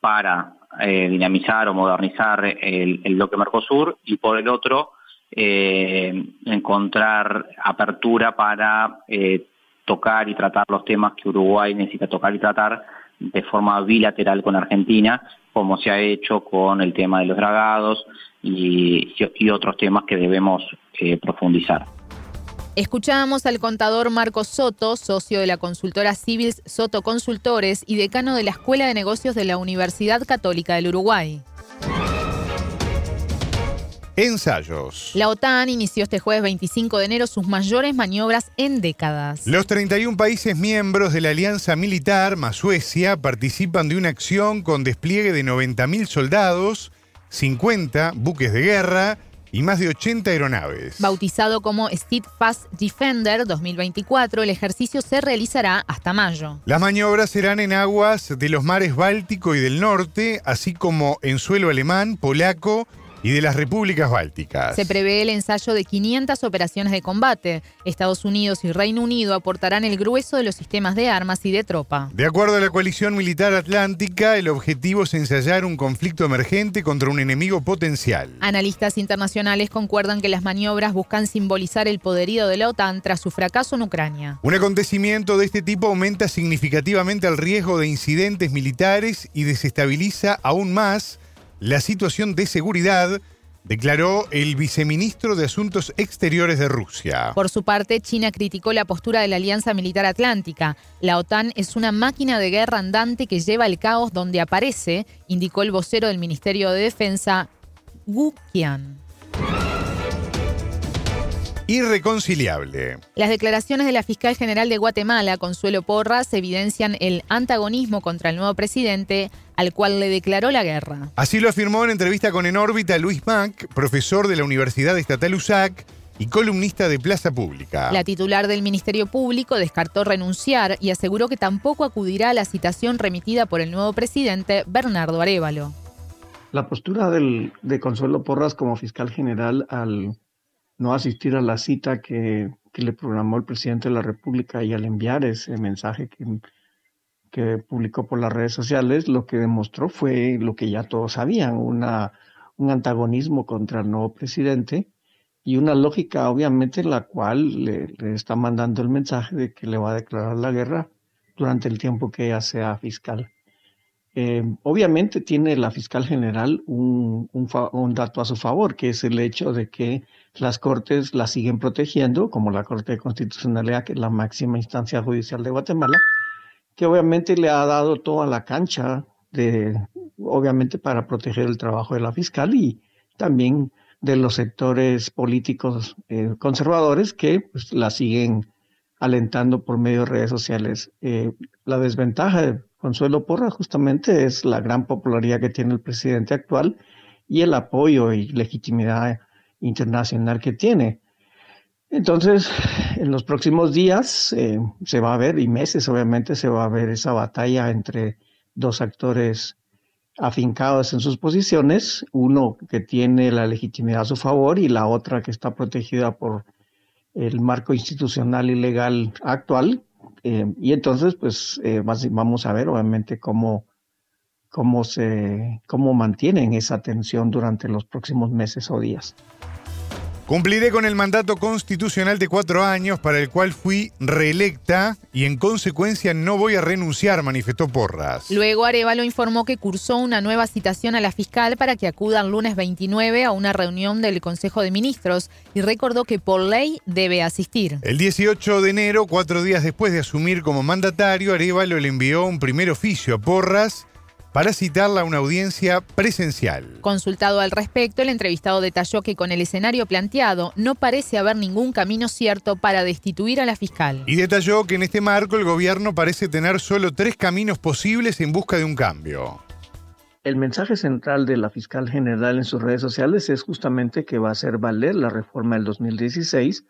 para dinamizar o modernizar el, el bloque Mercosur y por el otro, eh, encontrar apertura para eh, tocar y tratar los temas que Uruguay necesita tocar y tratar de forma bilateral con Argentina, como se ha hecho con el tema de los dragados y, otros temas que debemos eh, profundizar. Escuchábamos al contador Marcos Soto, socio de la consultora Civils Soto Consultores y decano de la Escuela de Negocios de la Universidad Católica del Uruguay. Ensayos. La OTAN inició este jueves 25 de enero sus mayores maniobras en décadas. Los 31 países miembros de la Alianza Militar, más Suecia, participan de una acción con despliegue de 90.000 soldados, 50 buques de guerra y más de 80 aeronaves. Bautizado como Steadfast Defender 2024, el ejercicio se realizará hasta mayo. Las maniobras serán en aguas de los mares Báltico y del Norte, así como en suelo alemán, polaco, y de las repúblicas bálticas. Se prevé el ensayo de 500 operaciones de combate. Estados Unidos y Reino Unido aportarán el grueso de los sistemas de armas y de tropa. De acuerdo a la coalición militar atlántica, el objetivo es ensayar un conflicto emergente contra un enemigo potencial. Analistas internacionales concuerdan que las maniobras buscan simbolizar el poderío de la OTAN tras su fracaso en Ucrania. Un acontecimiento de este tipo aumenta significativamente el riesgo de incidentes militares y desestabiliza aún más la situación de seguridad, declaró el viceministro de Asuntos Exteriores de Rusia. Por su parte, China criticó la postura de la Alianza Militar Atlántica. La OTAN es una máquina de guerra andante que lleva el caos donde aparece, indicó el vocero del Ministerio de Defensa, Gu Qian irreconciliable. Las declaraciones de la fiscal general de Guatemala, Consuelo Porras, evidencian el antagonismo contra el nuevo presidente, al cual le declaró la guerra. Así lo afirmó en entrevista con En órbita Luis Mac, profesor de la Universidad Estatal USAC y columnista de Plaza Pública. La titular del Ministerio Público descartó renunciar y aseguró que tampoco acudirá a la citación remitida por el nuevo presidente, Bernardo Arevalo. La postura de Consuelo Porras como fiscal general al no asistir a la cita que, le programó el presidente de la República y al enviar ese mensaje que, que publicó por las redes sociales, lo que demostró fue lo que ya todos sabían, una, un antagonismo contra el nuevo presidente y una lógica, obviamente, en la cual le, le, está mandando el mensaje de que le va a declarar la guerra durante el tiempo que ella sea fiscal. Eh, obviamente tiene la fiscal general un, un, dato a su favor, que es el hecho de que las cortes la siguen protegiendo, como la Corte de Constitucionalidad, que es la máxima instancia judicial de Guatemala, que obviamente le ha dado toda la cancha de, obviamente, para proteger el trabajo de la fiscal y también de los sectores políticos eh, conservadores que pues, la siguen alentando por medio de redes sociales. Eh, la desventaja de Consuelo Porra justamente es la gran popularidad que tiene el presidente actual y el apoyo y legitimidad internacional que tiene. Entonces, en los próximos días eh, se va a ver, y meses obviamente, se va a ver esa batalla entre dos actores afincados en sus posiciones, uno que tiene la legitimidad a su favor y la otra que está protegida por el marco institucional y legal actual, y entonces, pues vamos a ver obviamente cómo, cómo, se, cómo mantienen esa tensión durante los próximos meses o días. Cumpliré con el mandato constitucional de cuatro años para el cual fui reelecta y en consecuencia no voy a renunciar, manifestó Porras. Luego Arevalo informó que cursó una nueva citación a la fiscal para que acuda el lunes 29 a una reunión del Consejo de Ministros y recordó que por ley debe asistir. El 18 de enero, cuatro días después de asumir como mandatario, Arevalo le envió un primer oficio a Porras para citarla a una audiencia presencial. Consultado al respecto, el entrevistado detalló que con el escenario planteado no parece haber ningún camino cierto para destituir a la fiscal. Y detalló que en este marco el gobierno parece tener solo tres caminos posibles en busca de un cambio. El mensaje central de la fiscal general en sus redes sociales es justamente que va a hacer valer la reforma del 2016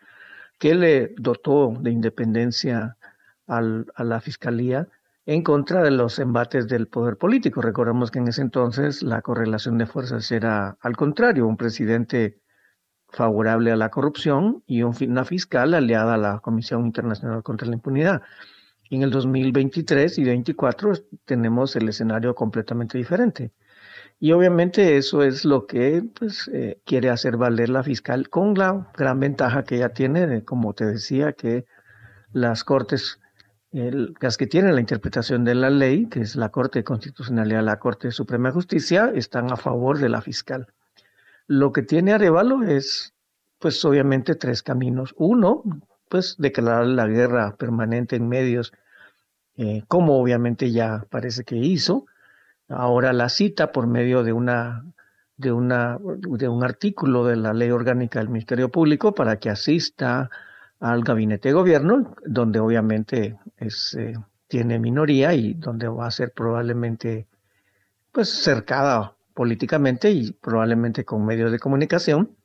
que le dotó de independencia a la fiscalía en contra de los embates del poder político. Recordemos que en ese entonces la correlación de fuerzas era al contrario, un presidente favorable a la corrupción y una fiscal aliada a la Comisión Internacional contra la Impunidad. En el 2023 y 2024 tenemos el escenario completamente diferente. Y obviamente eso es lo que pues, eh, quiere hacer valer la fiscal con la gran ventaja que ella tiene, como te decía, que las cortes las que tienen la interpretación de la ley, que es la Corte de Constitucionalidad, la Corte Suprema de Justicia, están a favor de la fiscal. Lo que tiene Arevalo es, pues obviamente, tres caminos. Uno, pues declarar la guerra permanente en medios, eh, como obviamente ya parece que hizo. Ahora la cita por medio de una de una de un artículo de la ley orgánica del Ministerio Público para que asista al gabinete de gobierno, donde obviamente es, eh, tiene minoría y donde va a ser probablemente pues cercada políticamente y probablemente con medios de comunicación.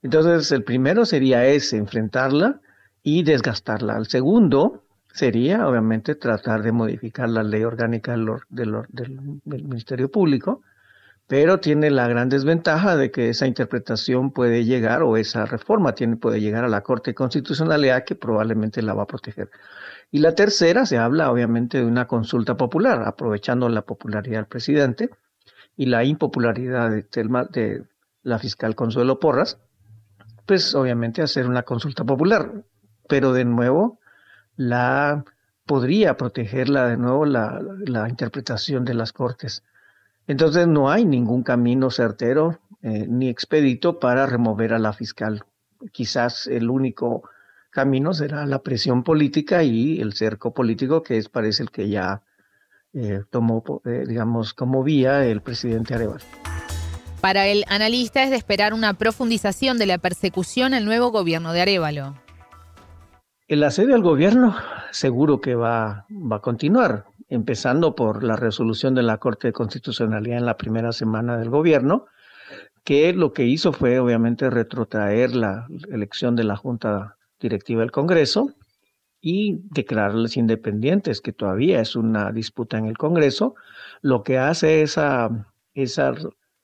Entonces, el primero sería ese, enfrentarla y desgastarla. El segundo sería, obviamente, tratar de modificar la ley orgánica del, del Ministerio Público pero tiene la gran desventaja de que esa interpretación puede llegar o esa reforma tiene, puede llegar a la Corte de Constitucionalidad que probablemente la va a proteger. Y la tercera, se habla obviamente de una consulta popular, aprovechando la popularidad del presidente y la impopularidad de, de la fiscal Consuelo Porras, pues obviamente hacer una consulta popular. Pero de nuevo, la podría protegerla de nuevo la interpretación de las Cortes entonces no hay ningún camino certero eh, ni expedito para remover a la fiscal. Quizás el único camino será la presión política y el cerco político que es parece el que ya eh, tomó, eh, digamos, como vía el presidente Arevalo. Para el analista es de esperar una profundización de la persecución al nuevo gobierno de Arevalo. El asedio al gobierno seguro que va, va a continuar empezando por la resolución de la Corte de Constitucionalidad en la primera semana del gobierno, que lo que hizo fue obviamente retrotraer la elección de la Junta Directiva del Congreso y declararles independientes, que todavía es una disputa en el Congreso. Lo que hace esa, esa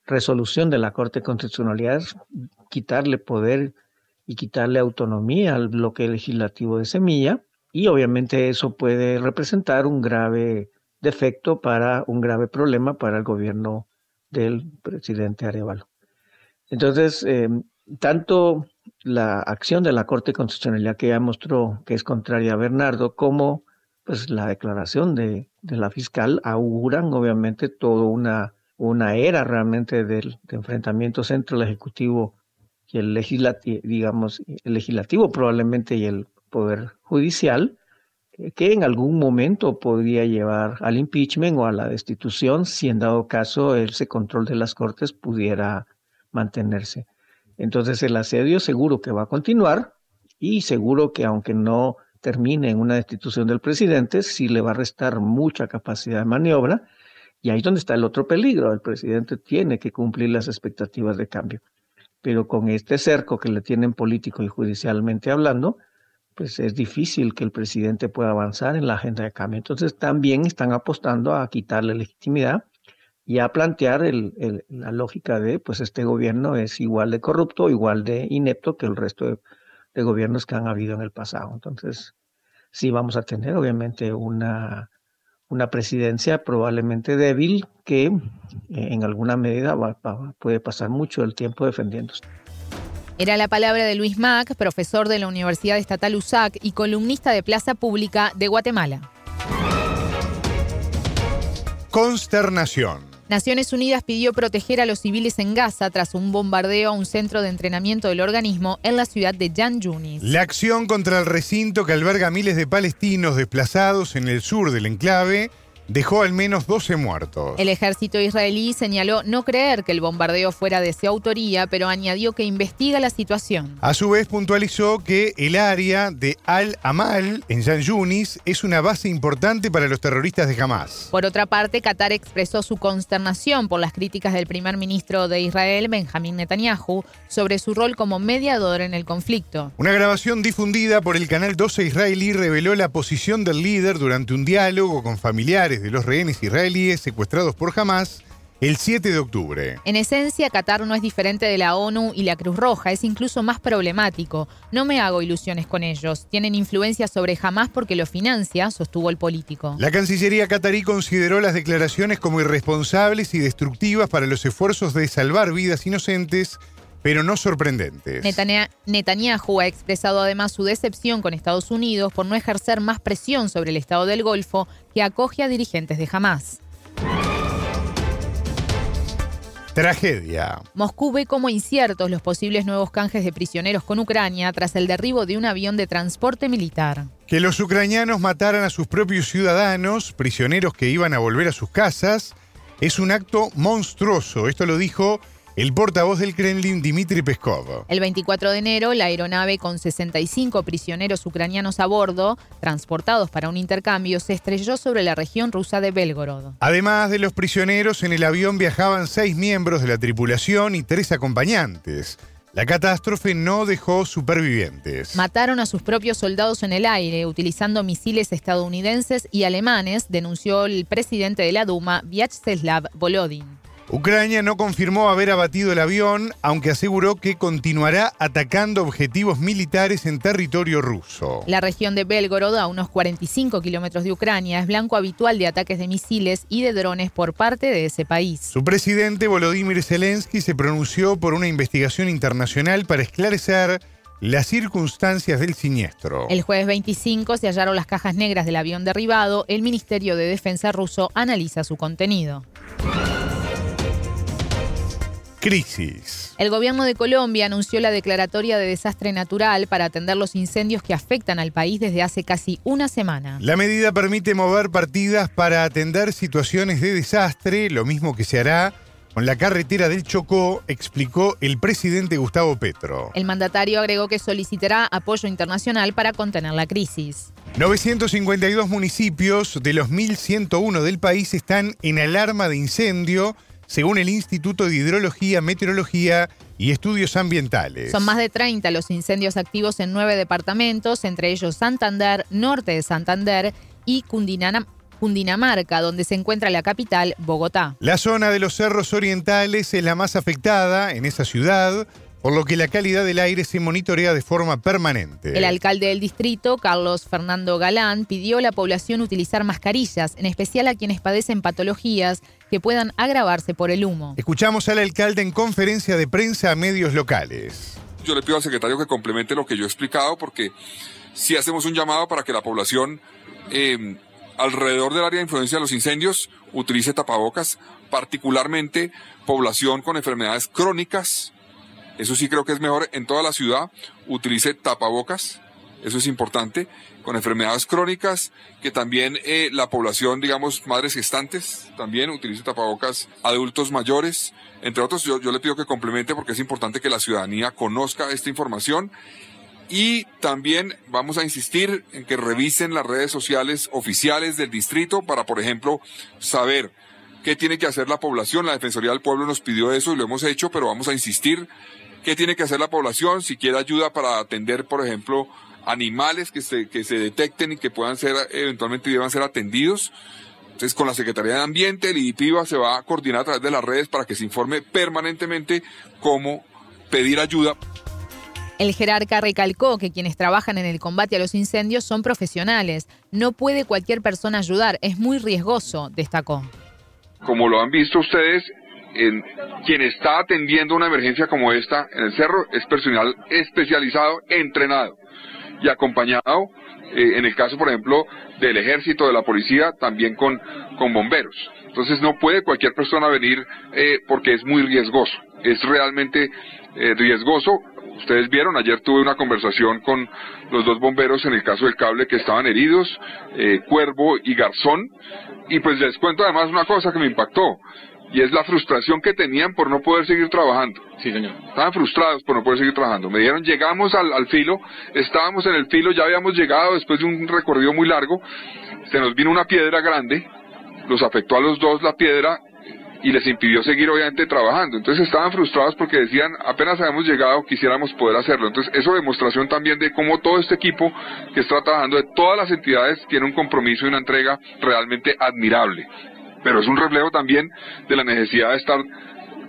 resolución de la Corte de Constitucionalidad es quitarle poder y quitarle autonomía al bloque legislativo de Semilla y obviamente eso puede representar un grave defecto para un grave problema para el gobierno del presidente Arevalo. Entonces, em, tanto la acción de la Corte Constitucional que ya mostró que es contraria a Bernardo, como pues la declaración de, la fiscal auguran obviamente toda una, una era realmente del, de enfrentamientos entre el Ejecutivo y el Legislativo, digamos, el Legislativo probablemente y el Poder Judicial, eh, que en algún momento podría llevar al impeachment o a la destitución si en dado caso ese control de las Cortes pudiera mantenerse. Entonces el asedio seguro que va a continuar y seguro que aunque no termine en una destitución del presidente, sí le va a restar mucha capacidad de maniobra y ahí es donde está el otro peligro. El presidente tiene que cumplir las expectativas de cambio. Pero con este cerco que le tienen político y judicialmente hablando, pues es difícil que el presidente pueda avanzar en la agenda de cambio. Entonces también están apostando a quitarle legitimidad y a plantear la lógica de, pues este gobierno es igual de corrupto, igual de inepto que el resto de, gobiernos que han habido en el pasado. Entonces, sí vamos a tener obviamente una, una presidencia probablemente débil que eh, en alguna medida puede pasar mucho el tiempo defendiéndose. Era la palabra de Luis Mac, profesor de la Universidad Estatal USAC y columnista de Plaza Pública de Guatemala. Consternación. Naciones Unidas pidió proteger a los civiles en Gaza tras un bombardeo a un centro de entrenamiento del organismo en la ciudad de Jan Yunis. La acción contra el recinto que alberga miles de palestinos desplazados en el sur del enclave dejó al menos 12 muertos. El ejército israelí señaló no creer que el bombardeo fuera de su autoría, pero añadió que investiga la situación. A su vez puntualizó que el área de Al-Amal en Yan Yunis es una base importante para los terroristas de Hamas. Por otra parte, Qatar expresó su consternación por las críticas del primer ministro de Israel, Benjamín Netanyahu, sobre su rol como mediador en el conflicto. Una grabación difundida por el canal 12 israelí reveló la posición del líder durante un diálogo con familiares de los rehenes israelíes secuestrados por Hamas el 7 de octubre. En esencia, Qatar no es diferente de la ONU y la Cruz Roja, es incluso más problemático. No me hago ilusiones con ellos. Tienen influencia sobre Hamas porque lo financia, sostuvo el político. La Cancillería qatarí consideró las declaraciones como irresponsables y destructivas para los esfuerzos de salvar vidas inocentes pero no sorprendentes. Netanyahu ha expresado además su decepción con Estados Unidos por no ejercer más presión sobre el Estado del Golfo que acoge a dirigentes de Hamas. Tragedia. Moscú ve como inciertos los posibles nuevos canjes de prisioneros con Ucrania tras el derribo de un avión de transporte militar. Que los ucranianos mataran a sus propios ciudadanos, prisioneros que iban a volver a sus casas, es un acto monstruoso. Esto lo dijo el portavoz del Kremlin, Dmitry Peskov. El 24 de enero, la aeronave con 65 prisioneros ucranianos a bordo, transportados para un intercambio, se estrelló sobre la región rusa de Belgorod. Además de los prisioneros, en el avión viajaban seis miembros de la tripulación y tres acompañantes. La catástrofe no dejó supervivientes. Mataron a sus propios soldados en el aire utilizando misiles estadounidenses y alemanes, denunció el presidente de la Duma, Vyacheslav Volodin. Ucrania no confirmó haber abatido el avión, aunque aseguró que continuará atacando objetivos militares en territorio ruso. La región de Belgorod, a unos 45 kilómetros de Ucrania, es blanco habitual de ataques de misiles y de drones por parte de ese país. Su presidente, Volodymyr Zelensky, se pronunció por una investigación internacional para esclarecer las circunstancias del siniestro. El jueves 25 se hallaron las cajas negras del avión derribado. El Ministerio de Defensa ruso analiza su contenido. Crisis. El gobierno de Colombia anunció la declaratoria de desastre natural para atender los incendios que afectan al país desde hace casi una semana. La medida permite mover partidas para atender situaciones de desastre, lo mismo que se hará con la carretera del Chocó, explicó el presidente Gustavo Petro. El mandatario agregó que solicitará apoyo internacional para contener la crisis. 952 municipios de los 1.101 del país están en alarma de incendio según el Instituto de Hidrología, Meteorología y Estudios Ambientales. Son más de 30 los incendios activos en nueve departamentos, entre ellos Santander, norte de Santander y Cundinamarca, donde se encuentra la capital, Bogotá. La zona de los cerros orientales es la más afectada en esa ciudad, por lo que la calidad del aire se monitorea de forma permanente. El alcalde del distrito, Carlos Fernando Galán, pidió a la población utilizar mascarillas, en especial a quienes padecen patologías que puedan agravarse por el humo. Escuchamos al alcalde en conferencia de prensa a medios locales. Yo le pido al secretario que complemente lo que yo he explicado porque si hacemos un llamado para que la población em, alrededor del área de influencia de los incendios utilice tapabocas, particularmente población con enfermedades crónicas, eso sí creo que es mejor en toda la ciudad. Utilice tapabocas. Eso es importante. Con enfermedades crónicas, que también eh, la población, digamos, madres gestantes, también utilice tapabocas, adultos mayores, entre otros, yo, yo le pido que complemente porque es importante que la ciudadanía conozca esta información. Y también vamos a insistir en que revisen las redes sociales oficiales del distrito para, por ejemplo, saber qué tiene que hacer la población. La Defensoría del Pueblo nos pidió eso y lo hemos hecho, pero vamos a insistir ¿Qué tiene que hacer la población? Si quiere ayuda para atender, por ejemplo, animales que se, que se detecten y que puedan ser, eventualmente deban ser atendidos. Entonces, con la Secretaría de Ambiente, el IDIPIVA se va a coordinar a través de las redes para que se informe permanentemente cómo pedir ayuda. El jerarca recalcó que quienes trabajan en el combate a los incendios son profesionales. No puede cualquier persona ayudar, es muy riesgoso, destacó. Como lo han visto ustedes, en quien está atendiendo una emergencia como esta en el cerro es personal especializado, entrenado y acompañado, eh, en el caso, por ejemplo, del ejército, de la policía, también con, con bomberos. Entonces no puede cualquier persona venir eh, porque es muy riesgoso. Es realmente eh, riesgoso Ustedes vieron, ayer tuve una conversación con los dos bomberos en el caso del cable que estaban heridos, eh, Cuervo y Garzón, y pues les cuento además una cosa que me impactó, y es la frustración que tenían por no poder seguir trabajando. Sí, señor. Estaban frustrados por no poder seguir trabajando. Me dijeron, llegamos al, al filo, estábamos en el filo, ya habíamos llegado después de un recorrido muy largo, se nos vino una piedra grande, los afectó a los dos la piedra y les impidió seguir obviamente trabajando. Entonces estaban frustrados porque decían, apenas habíamos llegado, quisiéramos poder hacerlo. Entonces eso demostración también de cómo todo este equipo que está trabajando de todas las entidades tiene un compromiso y una entrega realmente admirable. Pero es un reflejo también de la necesidad de estar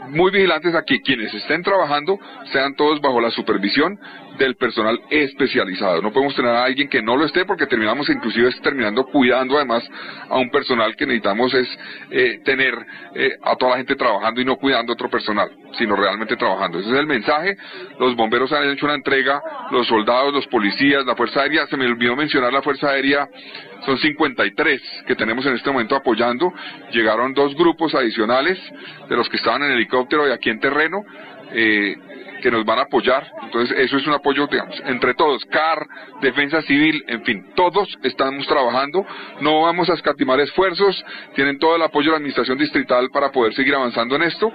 muy vigilantes a que quienes estén trabajando sean todos bajo la supervisión del personal especializado. No podemos tener a alguien que no lo esté porque terminamos inclusive terminando cuidando además a un personal que necesitamos es eh, tener eh, a toda la gente trabajando y no cuidando a otro personal, sino realmente trabajando. Ese es el mensaje. Los bomberos han hecho una entrega, los soldados, los policías, la Fuerza Aérea, se me olvidó mencionar la Fuerza Aérea, son 53 que tenemos en este momento apoyando. Llegaron dos grupos adicionales de los que estaban en helicóptero y aquí en terreno. Eh, que nos van a apoyar. Entonces, eso es un apoyo, digamos, entre todos, CAR, Defensa Civil, en fin, todos estamos trabajando, no vamos a escatimar esfuerzos, tienen todo el apoyo de la Administración Distrital para poder seguir avanzando en esto.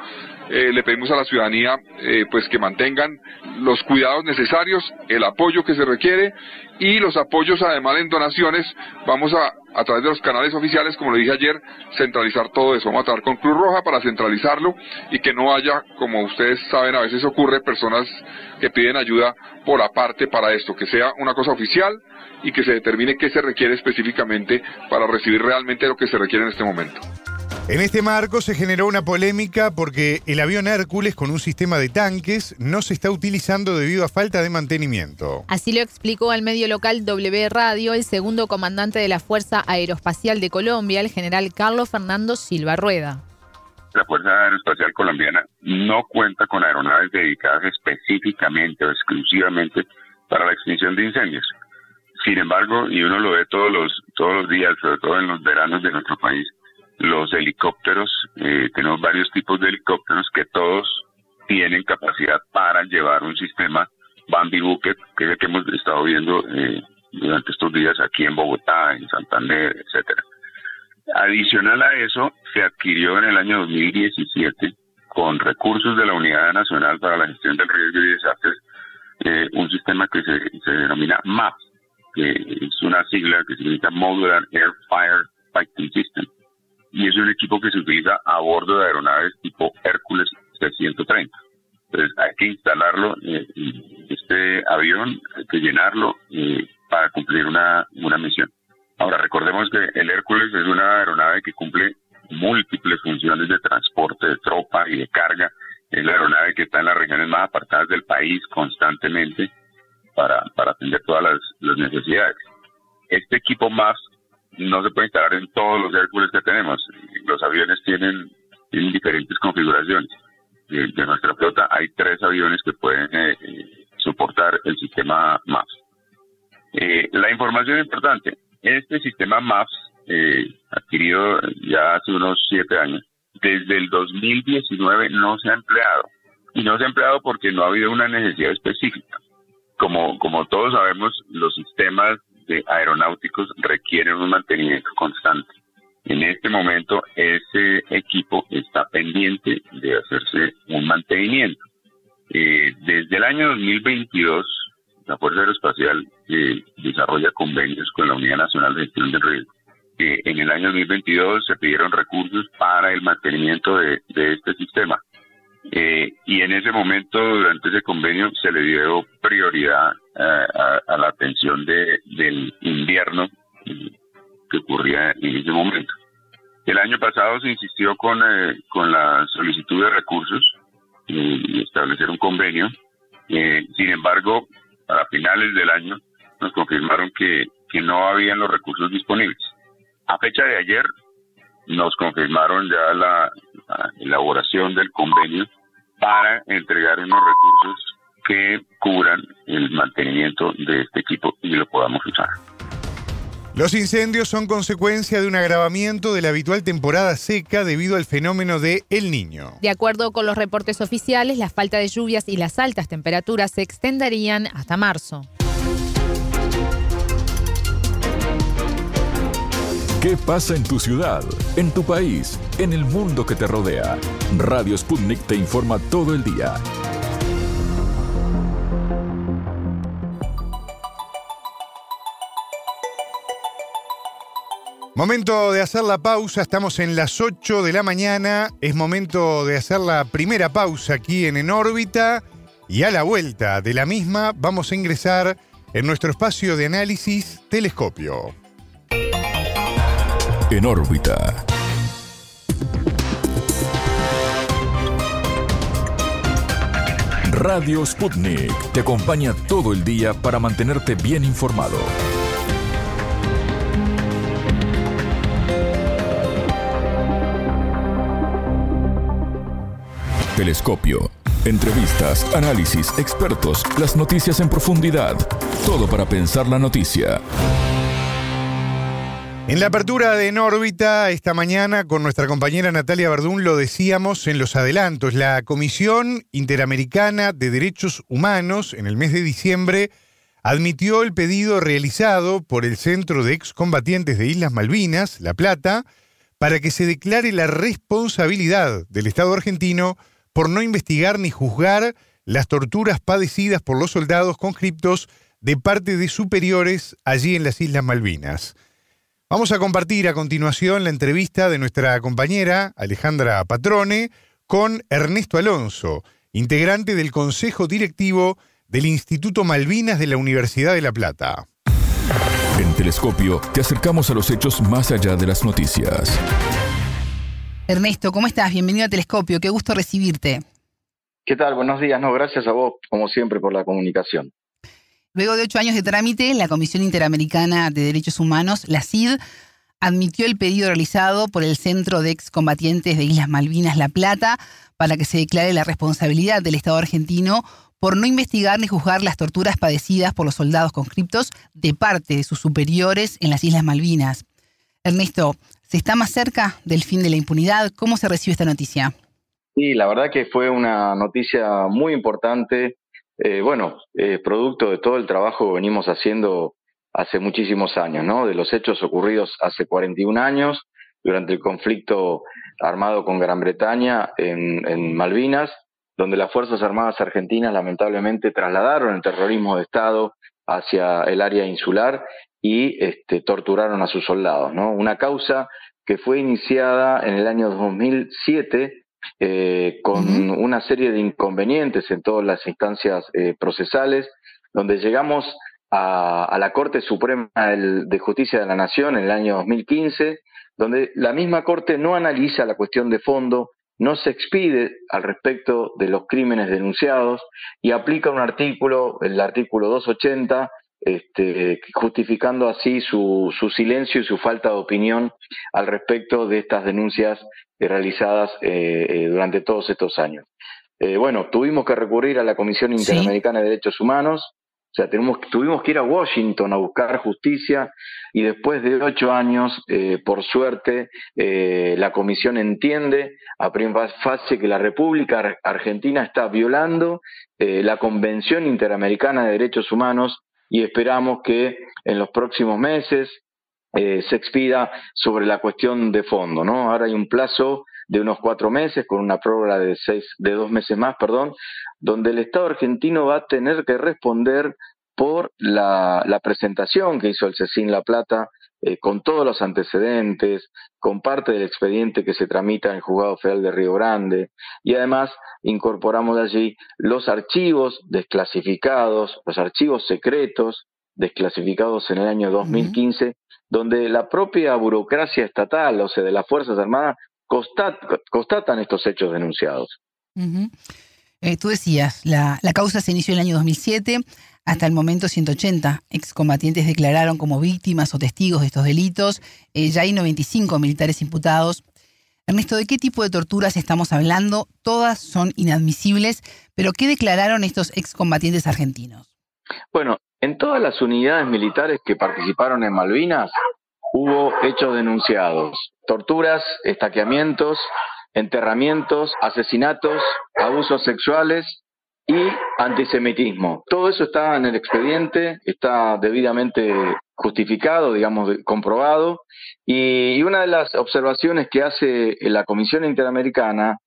Eh, le pedimos a la ciudadanía eh, pues que mantengan los cuidados necesarios, el apoyo que se requiere y los apoyos además en donaciones. Vamos a, a través de los canales oficiales, como le dije ayer, centralizar todo eso. Vamos a trabajar con Cruz Roja para centralizarlo y que no haya, como ustedes saben, a veces ocurre personas que piden ayuda por aparte para esto, que sea una cosa oficial y que se determine qué se requiere específicamente para recibir realmente lo que se requiere en este momento. En este marco se generó una polémica porque el avión Hércules con un sistema de tanques no se está utilizando debido a falta de mantenimiento. Así lo explicó al medio local W Radio el segundo comandante de la Fuerza Aeroespacial de Colombia, el general Carlos Fernando Silva Rueda. La Fuerza Aeroespacial Colombiana no cuenta con aeronaves dedicadas específicamente o exclusivamente para la extinción de incendios. Sin embargo, y uno lo ve todos los, todos los días, sobre todo en los veranos de nuestro país, los helicópteros, eh, tenemos varios tipos de helicópteros que todos tienen capacidad para llevar un sistema Bambi Bucket, que es el que hemos estado viendo eh, durante estos días aquí en Bogotá, en Santander, etcétera. Adicional a eso, se adquirió en el año 2017 con recursos de la Unidad Nacional para la Gestión del Riesgo y Desastres eh, un sistema que se, se denomina MAP, que es una sigla que significa Modular Air Fire Fighting System y es un equipo que se utiliza a bordo de aeronaves tipo Hércules C-130. Entonces hay que instalarlo, eh, este avión, hay que llenarlo eh, para cumplir una, una misión. Ahora recordemos que el Hércules es una aeronave que cumple múltiples funciones de transporte de tropa y de carga. Es la aeronave que está en las regiones más apartadas del país constantemente para, para atender todas las, las necesidades. Este equipo más no se puede instalar en todos los Hércules que tenemos. Los aviones tienen, diferentes configuraciones. De, nuestra flota hay tres aviones que pueden eh, soportar el sistema MAPS. Eh, la información importante, este sistema MAPS, eh, adquirido ya hace unos siete años, desde el 2019 no se ha empleado. Y no se ha empleado porque no ha habido una necesidad específica. Como, como todos sabemos, los sistemas de aeronáuticos requieren un mantenimiento constante. En este momento ese equipo está pendiente de hacerse un mantenimiento. Eh, desde el año 2022, la Fuerza Aeroespacial eh, desarrolla convenios con la Unidad Nacional de Gestión del Riesgo. en el año 2022 se pidieron recursos para el mantenimiento de este sistema. Eh, y en ese momento, durante ese convenio, se le dio prioridad eh, a, la atención de, del invierno que ocurría en ese momento. El año pasado se insistió con, eh, con la solicitud de recursos y establecer un convenio Eh, sin embargo, a finales del año nos confirmaron que, que no habían los recursos disponibles. A fecha de ayer nos confirmaron ya la, elaboración del convenio para entregar unos recursos que cubran el mantenimiento de este equipo y lo podamos usar. Los incendios son consecuencia de un agravamiento de la habitual temporada seca debido al fenómeno de El Niño. De acuerdo con los reportes oficiales, la falta de lluvias y las altas temperaturas se extenderían hasta marzo. ¿Qué pasa en tu ciudad, en tu país, en el mundo que te rodea? Radio Sputnik te informa todo el día. Momento de hacer la pausa, estamos en las 8 de la mañana, es momento de hacer la primera pausa aquí en En órbita y a la vuelta de la misma vamos a ingresar en nuestro espacio de análisis telescopio. En órbita. Radio Sputnik te acompaña todo el día para mantenerte bien informado. Telescopio. Entrevistas, análisis, expertos, las noticias en profundidad. Todo para pensar la noticia. En la apertura de En órbita esta mañana con nuestra compañera Natalia Verdún lo decíamos en los adelantos. La Comisión Interamericana de Derechos Humanos en el mes de diciembre admitió el pedido realizado por el Centro de Excombatientes de Islas Malvinas, La Plata, para que se declare la responsabilidad del Estado argentino por no investigar ni juzgar las torturas padecidas por los soldados conscriptos de parte de superiores allí en las Islas Malvinas. Vamos a compartir a continuación la entrevista de nuestra compañera Alejandra Patrone con Ernesto Alonso, integrante del Consejo Directivo del Instituto Malvinas de la Universidad de La Plata. En Telescopio te acercamos a los hechos más allá de las noticias. Ernesto, ¿cómo estás? Bienvenido a Telescopio, qué gusto recibirte. ¿Qué tal? Buenos días. No, gracias a vos, como siempre, por la comunicación. Luego de ocho años de trámite, la Comisión Interamericana de Derechos Humanos, la CID, admitió el pedido realizado por el Centro de Excombatientes de Islas Malvinas La Plata para que se declare la responsabilidad del Estado argentino por no investigar ni juzgar las torturas padecidas por los soldados conscriptos de parte de sus superiores en las Islas Malvinas. Ernesto, ¿Se está más cerca del fin de la impunidad? ¿Cómo se recibe esta noticia? Sí, la verdad que fue una noticia muy importante. Eh, bueno, eh, producto de todo el trabajo que venimos haciendo hace muchísimos años, ¿no? De los hechos ocurridos hace 41 años durante el conflicto armado con Gran Bretaña en, Malvinas, donde las Fuerzas Armadas Argentinas lamentablemente trasladaron el terrorismo de Estado hacia el área insular y este, torturaron a sus soldados. ¿no? Una causa que fue iniciada en el año 2007 eh, con una serie de inconvenientes en todas las instancias eh, procesales, donde llegamos a, la Corte Suprema de Justicia de la Nación en el año 2015, donde la misma Corte no analiza la cuestión de fondo, no se expide al respecto de los crímenes denunciados y aplica un artículo, el artículo 280, este, justificando así su, su, silencio y su falta de opinión al respecto de estas denuncias realizadas eh, eh, durante todos estos años. Eh, bueno, tuvimos que recurrir a la Comisión Interamericana de Derechos Humanos, o sea, tenemos, tuvimos que ir a Washington a buscar justicia y después de ocho años, por suerte, la Comisión entiende a primera fase que la República Argentina está violando la Convención Interamericana de Derechos Humanos y esperamos que en los próximos meses eh, se expida sobre la cuestión de fondo, ¿no? Ahora hay un plazo de unos cuatro meses con una prórroga de seis, de dos meses más, perdón, donde el Estado argentino va a tener que responder por la, la presentación que hizo el CECIN La Plata eh, con todos los antecedentes, con parte del expediente que se tramita en el Juzgado Federal de Río Grande, y además incorporamos allí los archivos desclasificados, los archivos secretos desclasificados en el año 2015, donde la propia burocracia estatal, o sea, de las Fuerzas Armadas, constatan estos hechos denunciados. Eh, tú decías, la, la causa se inició en el año 2007. Hasta el momento, 180 excombatientes declararon como víctimas o testigos de estos delitos. Eh, ya hay 95 militares imputados. Ernesto, ¿de qué tipo de torturas estamos hablando? Todas son inadmisibles, pero ¿qué declararon estos excombatientes argentinos? Bueno, en todas las unidades militares que participaron en Malvinas hubo hechos denunciados, torturas, estaqueamientos, enterramientos, asesinatos, abusos sexuales y antisemitismo. Todo eso está en el expediente, está debidamente justificado, digamos, comprobado, y, una de las observaciones que hace la Comisión Interamericana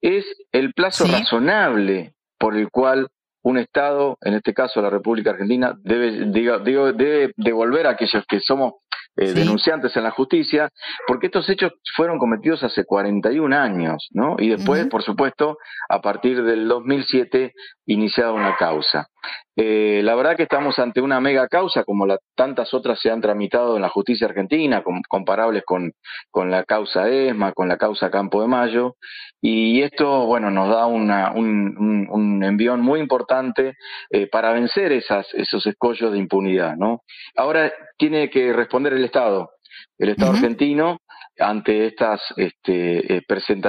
es el plazo razonable por el cual un Estado, en este caso la República Argentina, debe, debe devolver a aquellos que somos eh, denunciantes en la justicia, porque estos hechos fueron cometidos hace 41 años, ¿no? Y después, por supuesto, a partir del 2007, iniciada una causa. Eh, la verdad que estamos ante una mega causa, como la, tantas otras se han tramitado en la justicia argentina, comparables con, con la causa ESMA, con la causa Campo de Mayo, y esto, bueno, nos da una, un, un, envión muy importante eh, para vencer esas, esos escollos de impunidad, ¿no? Ahora tiene que responder el Estado, el Estado argentino, ante estas este, eh,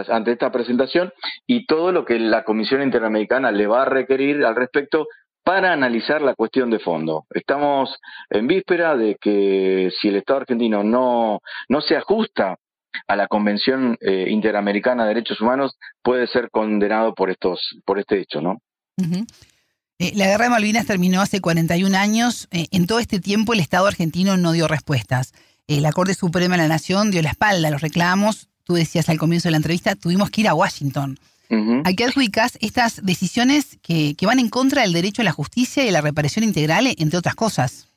ante esta presentación y todo lo que la Comisión Interamericana le va a requerir al respecto para analizar la cuestión de fondo. Estamos en víspera de que si el Estado argentino no, no se ajusta a la Convención eh, Interamericana de Derechos Humanos, puede ser condenado por estos, por este hecho, ¿no? Eh, la guerra de Malvinas terminó hace 41 años. Eh, en todo este tiempo el Estado argentino no dio respuestas. la Corte Suprema de la Nación dio la espalda a los reclamos. Tú decías al comienzo de la entrevista, tuvimos que ir a Washington. ¿A qué adjudicas estas decisiones que, van en contra del derecho a la justicia y a la reparación integral, entre otras cosas?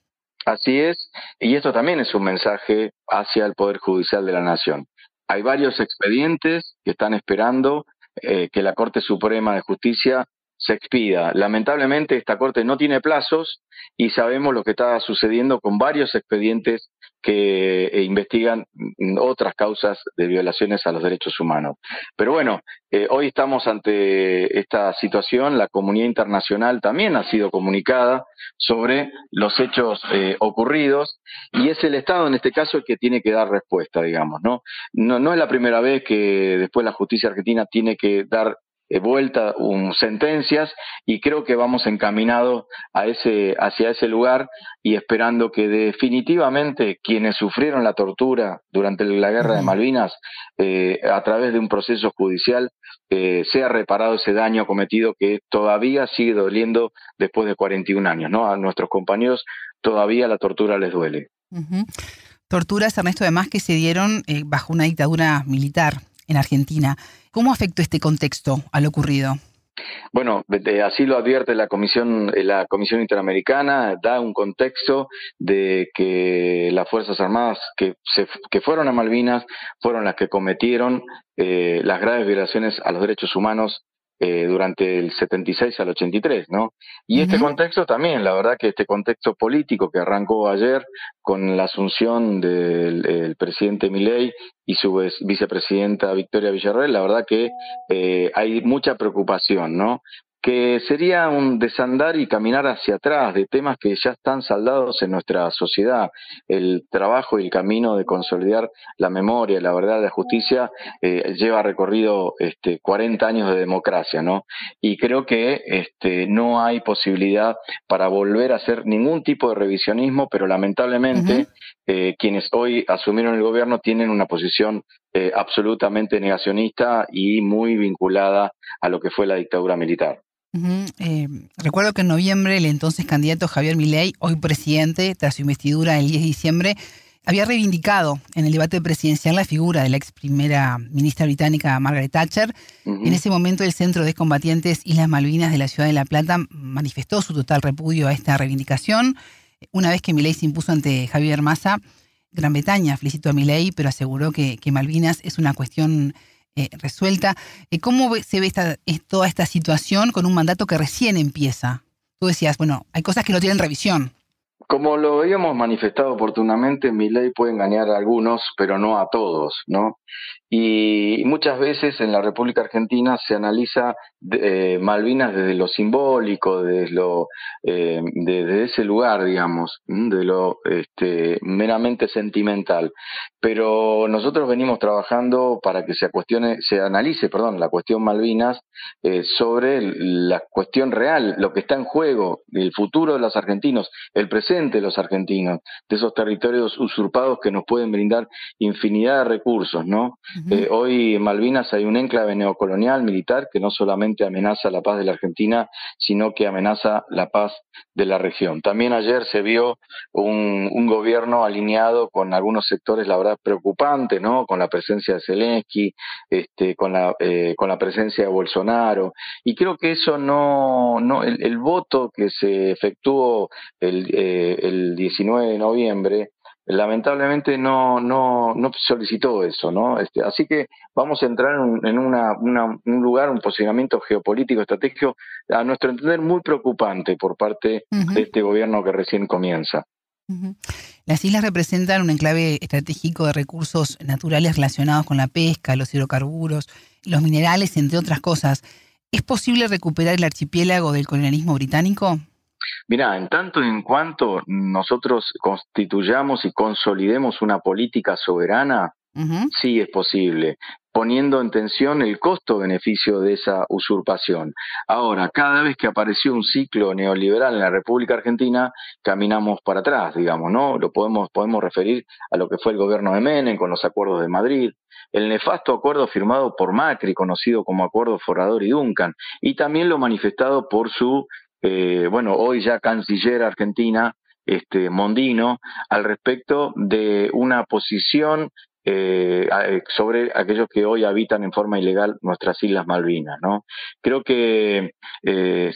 Así es, y esto también es un mensaje hacia el Poder Judicial de la Nación. Hay varios expedientes que están esperando eh, que la Corte Suprema de Justicia se expida. Lamentablemente esta Corte no tiene plazos y sabemos lo que está sucediendo con varios expedientes que eh, investigan otras causas de violaciones a los derechos humanos. Pero bueno, eh, hoy estamos ante esta situación, la comunidad internacional también ha sido comunicada sobre los hechos eh, ocurridos y es el Estado en este caso el que tiene que dar respuesta, digamos, ¿no? No, no es la primera vez que después la justicia argentina tiene que dar vuelta um, sentencias y creo que vamos encaminados a ese, hacia ese lugar y esperando que definitivamente quienes sufrieron la tortura durante la guerra de Malvinas eh, a través de un proceso judicial eh, sea reparado ese daño cometido que todavía sigue doliendo después de 41 años. ¿no? A nuestros compañeros todavía la tortura les duele. Torturas, Ernesto, además que se dieron bajo una dictadura militar en Argentina. ¿Cómo afectó este contexto a lo ocurrido? Bueno, así lo advierte la Comisión, eh, la Comisión Interamericana, da un contexto de que las Fuerzas Armadas que, que fueron a Malvinas fueron las que cometieron eh, las graves violaciones a los derechos humanos eh, durante el 76 al 83, ¿no? Y este contexto también, la verdad que este contexto político que arrancó ayer con la asunción del presidente Milei y su vicepresidenta Victoria Villarreal, la verdad que eh, hay mucha preocupación, ¿no? Que sería un desandar y caminar hacia atrás de temas que ya están saldados en nuestra sociedad. El trabajo y el camino de consolidar la memoria, la verdad, la justicia eh, lleva recorrido este, 40 años de democracia, ¿no? Y creo que este, no hay posibilidad para volver a hacer ningún tipo de revisionismo, pero lamentablemente eh, quienes hoy asumieron el gobierno tienen una posición eh, absolutamente negacionista y muy vinculada a lo que fue la dictadura militar. Eh, recuerdo que en noviembre el entonces candidato Javier Milei, hoy presidente, tras su investidura el 10 de diciembre, había reivindicado en el debate presidencial la figura de la ex primera ministra británica Margaret Thatcher. En ese momento el Centro de Combatientes Islas Malvinas de la Ciudad de La Plata manifestó su total repudio a esta reivindicación. Una vez que Milei se impuso ante Javier Massa, Gran Bretaña felicitó a Milei, pero aseguró que, que Malvinas es una cuestión eh, resuelta. Eh, ¿Cómo se ve esta, toda esta situación con un mandato que recién empieza? Tú decías, bueno, hay cosas que no tienen revisión. como lo habíamos manifestado oportunamente, mi ley puede engañar a algunos, pero no a todos, ¿no? Y muchas veces en la República Argentina se analiza eh, Malvinas desde lo simbólico, desde lo eh, desde ese lugar, digamos, de lo este, meramente sentimental. Pero nosotros venimos trabajando para que se cuestione, se analice, perdón, la cuestión Malvinas eh, sobre la cuestión real, lo que está en juego, el futuro de los argentinos, el presente de los argentinos, de esos territorios usurpados que nos pueden brindar infinidad de recursos, ¿no? Eh, hoy en Malvinas hay un enclave neocolonial militar que no solamente amenaza la paz de la Argentina, sino que amenaza la paz de la región. También ayer se vio un, gobierno alineado con algunos sectores, la verdad, preocupantes, ¿no? Con la presencia de Zelensky, este, con, la, eh, con la presencia de Bolsonaro. Y creo que eso no, no el, voto que se efectuó el, eh, el 19 de noviembre, lamentablemente no, no, no solicitó eso, ¿no? Este, así que vamos a entrar en, una, un lugar, un posicionamiento geopolítico estratégico, a nuestro entender, muy preocupante por parte de este gobierno que recién comienza. Las islas representan un enclave estratégico de recursos naturales relacionados con la pesca, los hidrocarburos, los minerales, entre otras cosas. ¿Es posible recuperar el archipiélago del colonialismo británico? Mira, en tanto en cuanto nosotros constituyamos y consolidemos una política soberana, sí es posible, poniendo en tensión el costo-beneficio de esa usurpación. Ahora, cada vez que apareció un ciclo neoliberal en la República Argentina, caminamos para atrás, digamos, ¿no? Lo podemos, podemos referir a lo que fue el gobierno de Menem con los acuerdos de Madrid, el nefasto acuerdo firmado por Macri, conocido como Acuerdo Forador y Duncan, y también lo manifestado por su eh, bueno, hoy ya canciller argentina, este, Mondino, al respecto de una posición eh, eh, sobre aquellos que hoy habitan en forma ilegal nuestras Islas Malvinas. ¿no? Creo que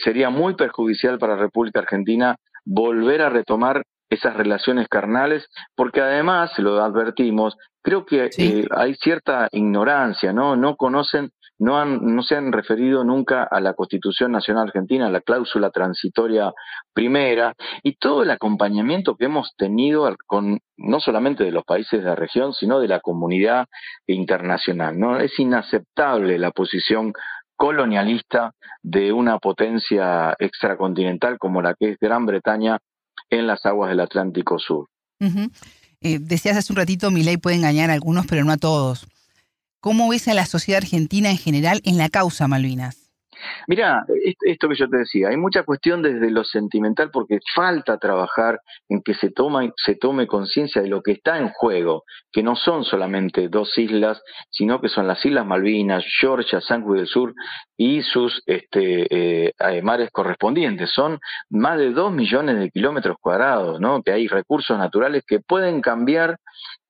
sería muy perjudicial para la República Argentina volver a retomar esas relaciones carnales, porque además, lo advertimos, creo que hay cierta ignorancia, ¿no? No conocen no, han, no se han referido nunca a la Constitución Nacional Argentina, a la cláusula transitoria primera y todo el acompañamiento que hemos tenido con no solamente de los países de la región, sino de la comunidad internacional. ¿no? Es inaceptable la posición colonialista de una potencia extracontinental como la que es Gran Bretaña en las aguas del Atlántico Sur. Eh, decías hace un ratito, mi ley puede engañar a algunos, pero no a todos. ¿Cómo ves a la sociedad argentina en general en la causa Malvinas? Mira, esto que yo te decía, hay mucha cuestión desde lo sentimental porque falta trabajar en que se, toma, se tome conciencia de lo que está en juego, que no son solamente dos islas, sino que son las Islas Malvinas, Georgia, San Juan del Sur y sus este, eh, mares correspondientes. Son más de dos millones de kilómetros cuadrados, ¿no? que hay recursos naturales que pueden cambiar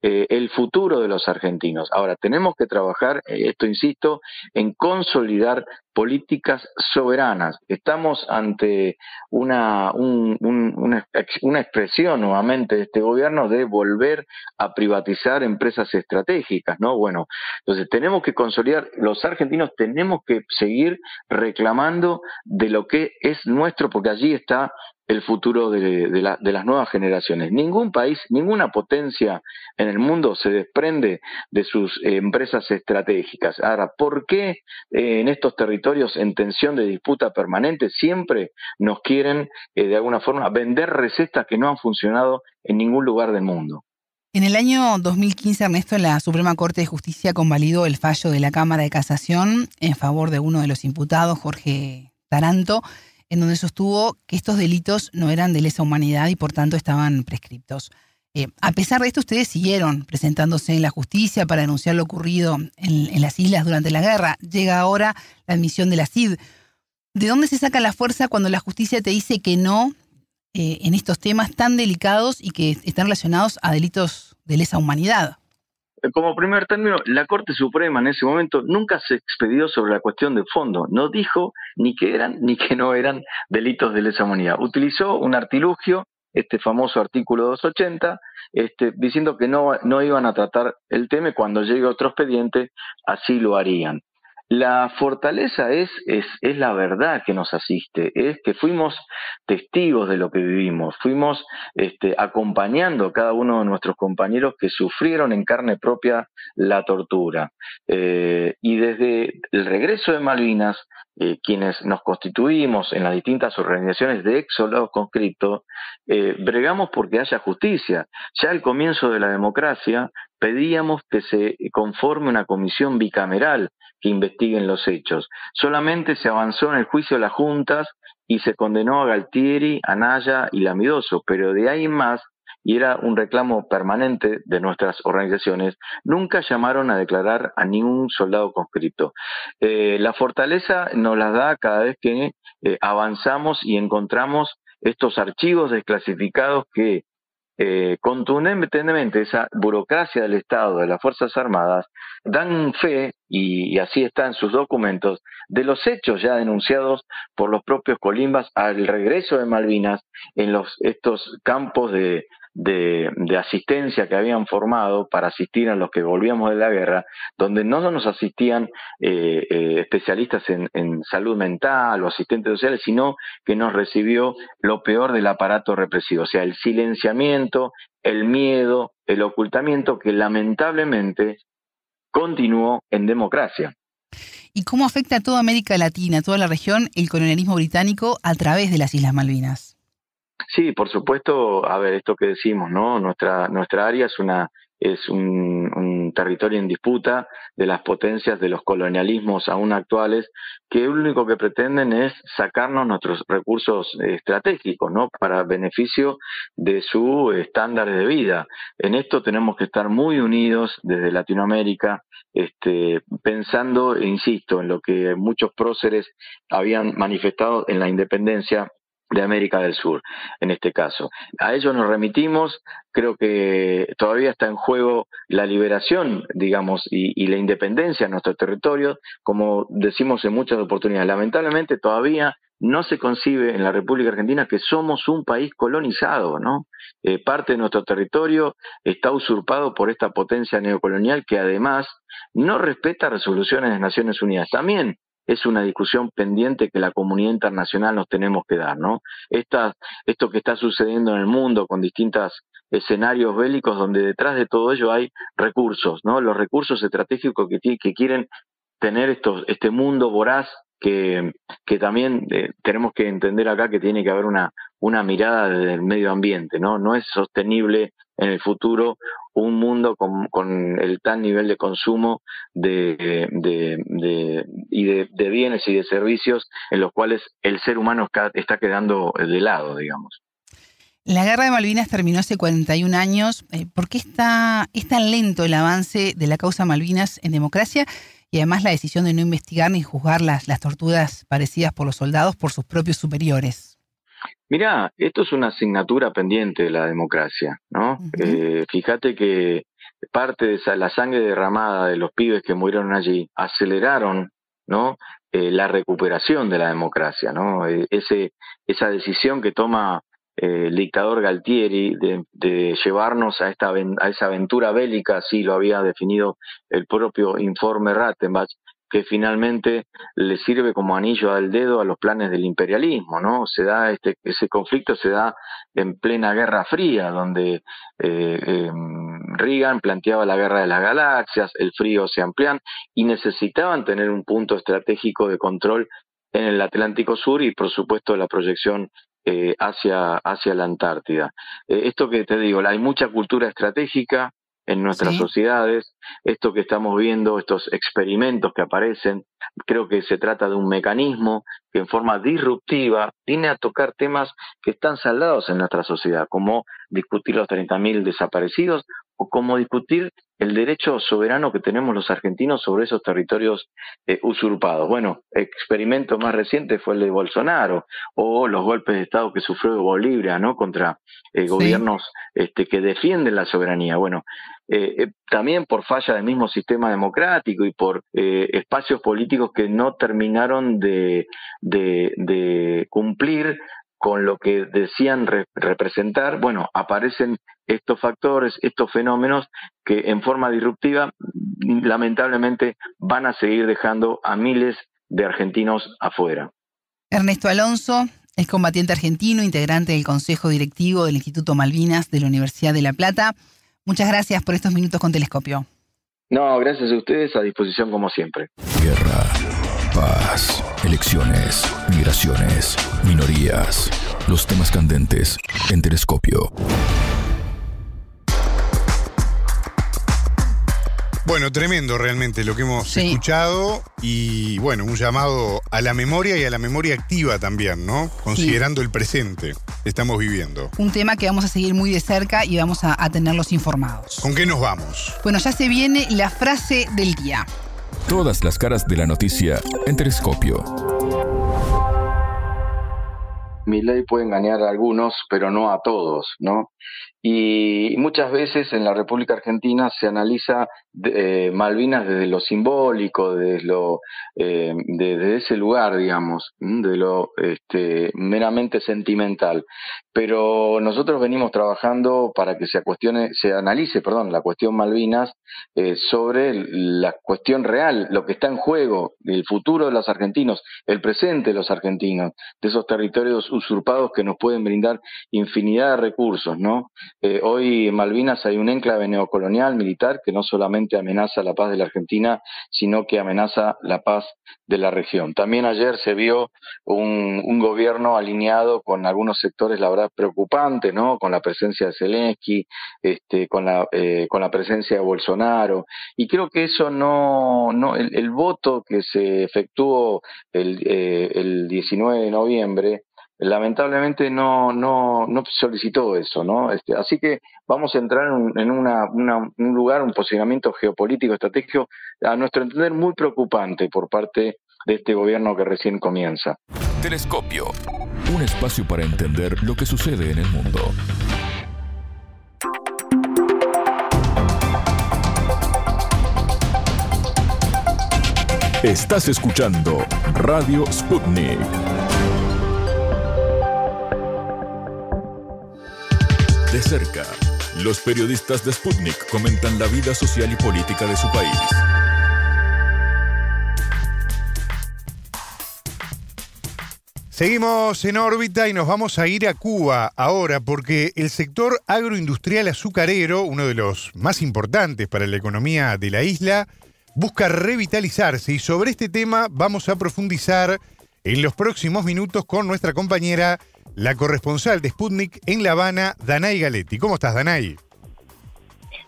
eh, el futuro de los argentinos. Ahora, tenemos que trabajar, eh, esto insisto, en consolidar políticas soberanas. Estamos ante una, una, una, expresión nuevamente de este gobierno de volver a privatizar empresas estratégicas, ¿no? Bueno, entonces tenemos que consolidar, los argentinos tenemos que seguir reclamando de lo que es nuestro, porque allí está el futuro de, las nuevas generaciones. Ningún país, ninguna potencia en el mundo se desprende de sus empresas estratégicas. Ahora, ¿por qué eh, en estos territorios en tensión de disputa permanente siempre nos quieren, eh, de alguna forma, vender recetas que no han funcionado en ningún lugar del mundo? En el año 2015, Ernesto, la Suprema Corte de Justicia convalidó el fallo de la Cámara de Casación en favor de uno de los imputados, Jorge Taranto, en donde sostuvo que estos delitos no eran de lesa humanidad y por tanto estaban prescriptos. Eh, a pesar de esto, ustedes siguieron presentándose en la justicia para denunciar lo ocurrido en, las islas durante la guerra. Llega ahora la admisión de la CID. ¿De dónde se saca la fuerza cuando la justicia te dice que no eh, en estos temas tan delicados y que están relacionados a delitos de lesa humanidad? Como primer término, la Corte Suprema en ese momento nunca se expedió sobre la cuestión de fondo, no dijo ni que eran ni que no eran delitos de lesa humanidad. Utilizó un artilugio, este famoso artículo 280, este, diciendo que no, no iban a tratar el tema y cuando llegue otro expediente así lo harían. La fortaleza es, es, es, la verdad que nos asiste, es que fuimos testigos de lo que vivimos, fuimos este, acompañando a cada uno de nuestros compañeros que sufrieron en carne propia la tortura. Eh, y desde el regreso de Malvinas, eh, quienes nos constituimos en las distintas organizaciones de ex soldados conscriptos, eh, bregamos porque haya justicia. Ya al comienzo de la democracia pedíamos que se conforme una comisión bicameral que investiguen los hechos. Solamente se avanzó en el juicio de las juntas y se condenó a Galtieri, a Naya y Lamidoso, pero de ahí en más, y era un reclamo permanente de nuestras organizaciones, nunca llamaron a declarar a ningún soldado conscripto. Eh, la fortaleza nos la da cada vez que eh, avanzamos y encontramos estos archivos desclasificados que eh, contundentemente esa burocracia del Estado, de las Fuerzas Armadas, dan fe, y, así está en sus documentos, de los hechos ya denunciados por los propios colimbas al regreso de Malvinas en estos campos de, de, asistencia que habían formado para asistir a los que volvíamos de la guerra, donde no nos asistían eh, eh, especialistas en, salud mental o asistentes sociales, sino que nos recibió lo peor del aparato represivo, o sea, el silenciamiento, el miedo, el ocultamiento que lamentablemente continuó en democracia. ¿Y cómo afecta a toda América Latina, a toda la región, el colonialismo británico a través de las Islas Malvinas? Sí, por supuesto, a ver, esto que decimos, ¿no? Nuestra, nuestra área es una es un, territorio en disputa de las potencias de los colonialismos aún actuales, que lo único que pretenden es sacarnos nuestros recursos estratégicos, ¿no? Para beneficio de su estándar de vida. En esto tenemos que estar muy unidos desde Latinoamérica, este, pensando, insisto, en lo que muchos próceres habían manifestado en la independencia de América del Sur, en este caso. A ellos nos remitimos, creo que todavía está en juego la liberación, digamos, y, la independencia en nuestro territorio, como decimos en muchas oportunidades. Lamentablemente todavía no se concibe en la República Argentina que somos un país colonizado, ¿no? Eh, parte de nuestro territorio está usurpado por esta potencia neocolonial que además no respeta resoluciones de Naciones Unidas. También es una discusión pendiente que la comunidad internacional nos tenemos que dar, ¿no? esto que está sucediendo en el mundo con distintos escenarios bélicos donde detrás de todo ello hay recursos, ¿no? Los recursos estratégicos que, quieren tener estos, este mundo voraz que, que también eh, tenemos que entender acá que tiene que haber una, una mirada del medio ambiente, ¿no? No es sostenible en el futuro un mundo con, el tal nivel de consumo de, de, y de, bienes y de servicios en los cuales el ser humano está quedando de lado, digamos. La guerra de Malvinas terminó hace 41 años. Eh, ¿Por qué está, es tan lento el avance de la causa Malvinas en democracia? Y además la decisión de no investigar ni juzgar las, las torturas parecidas por los soldados por sus propios superiores. Mirá, esto es una asignatura pendiente de la democracia, ¿no? Eh, fíjate que parte de esa, la sangre derramada de los pibes que murieron allí aceleraron, ¿no? Eh, la recuperación de la democracia, ¿no? Eh, ese, esa decisión que toma el dictador Galtieri de, de, llevarnos a, esta, a esa aventura bélica, así lo había definido el propio informe Rattenbach, que finalmente le sirve como anillo al dedo a los planes del imperialismo, ¿no? Se da este, ese conflicto se da en plena Guerra Fría, donde eh, em, Reagan planteaba la guerra de las galaxias, el frío se amplían y necesitaban tener un punto estratégico de control en el Atlántico Sur y por supuesto la proyección eh, hacia, hacia la Antártida. Eh, esto que te digo, hay mucha cultura estratégica, en nuestras sociedades. Esto que estamos viendo, estos experimentos que aparecen, creo que se trata de un mecanismo que en forma disruptiva viene a tocar temas que están saldados en nuestra sociedad, como discutir los 30.000 desaparecidos o como discutir el derecho soberano que tenemos los argentinos sobre esos territorios eh, usurpados. Bueno, experimento más reciente fue el de Bolsonaro o los golpes de Estado que sufrió Bolivia, ¿no? Contra eh, gobiernos este, que defienden la soberanía. Bueno, eh, también por falla del mismo sistema democrático y por espacios políticos que no terminaron de, de, de cumplir con lo que decían representar, bueno, aparecen estos factores, estos fenómenos que en forma disruptiva lamentablemente van a seguir dejando a miles de argentinos afuera. Ernesto Alonso, es combatiente argentino, integrante del Consejo Directivo del Instituto Malvinas de la Universidad de La Plata. Muchas gracias por estos minutos con Telescopio. No, gracias a ustedes, a disposición como siempre. Guerra, paz, elecciones, migraciones, minorías, los temas candentes en Telescopio. Bueno, tremendo realmente lo que hemos escuchado y bueno, un llamado a la memoria y a la memoria activa también, ¿no? Considerando el presente que estamos viviendo. Un tema que vamos a seguir muy de cerca y vamos a, a tenerlos informados. ¿Con qué nos vamos? Bueno, ya se viene la frase del día. Todas las caras de la noticia en Telescopio. Mi ley puede engañar a algunos, pero no a todos, ¿no? Y muchas veces en la República Argentina se analiza eh, Malvinas desde lo simbólico, desde, lo, eh, desde ese lugar, digamos, de lo este, meramente sentimental. Pero nosotros venimos trabajando para que se, cuestione, se analice perdón, la cuestión Malvinas eh, sobre la cuestión real, lo que está en juego, el futuro de los argentinos, el presente de los argentinos, de esos territorios usurpados que nos pueden brindar infinidad de recursos, ¿no? Eh, hoy en Malvinas hay un enclave neocolonial militar que no solamente amenaza la paz de la Argentina, sino que amenaza la paz de la región. También ayer se vio un, gobierno alineado con algunos sectores, la verdad, preocupantes, ¿no? Con la presencia de Zelensky, este, con, la, eh, con la presencia de Bolsonaro. Y creo que eso no, no el, voto que se efectuó el, eh, el 19 de noviembre, lamentablemente no, no, no solicitó eso, ¿no? Este, así que vamos a entrar en, una, un lugar, un posicionamiento geopolítico, estratégico, a nuestro entender muy preocupante por parte de este gobierno que recién comienza. Telescopio, un espacio para entender lo que sucede en el mundo. Estás escuchando Radio Sputnik. De cerca, los periodistas de Sputnik comentan la vida social y política de su país. Seguimos en órbita y nos vamos a ir a Cuba ahora porque el sector agroindustrial azucarero, uno de los más importantes para la economía de la isla, busca revitalizarse y sobre este tema vamos a profundizar en los próximos minutos con nuestra compañera la corresponsal de Sputnik en La Habana, Danay Galetti. ¿Cómo estás, Danay?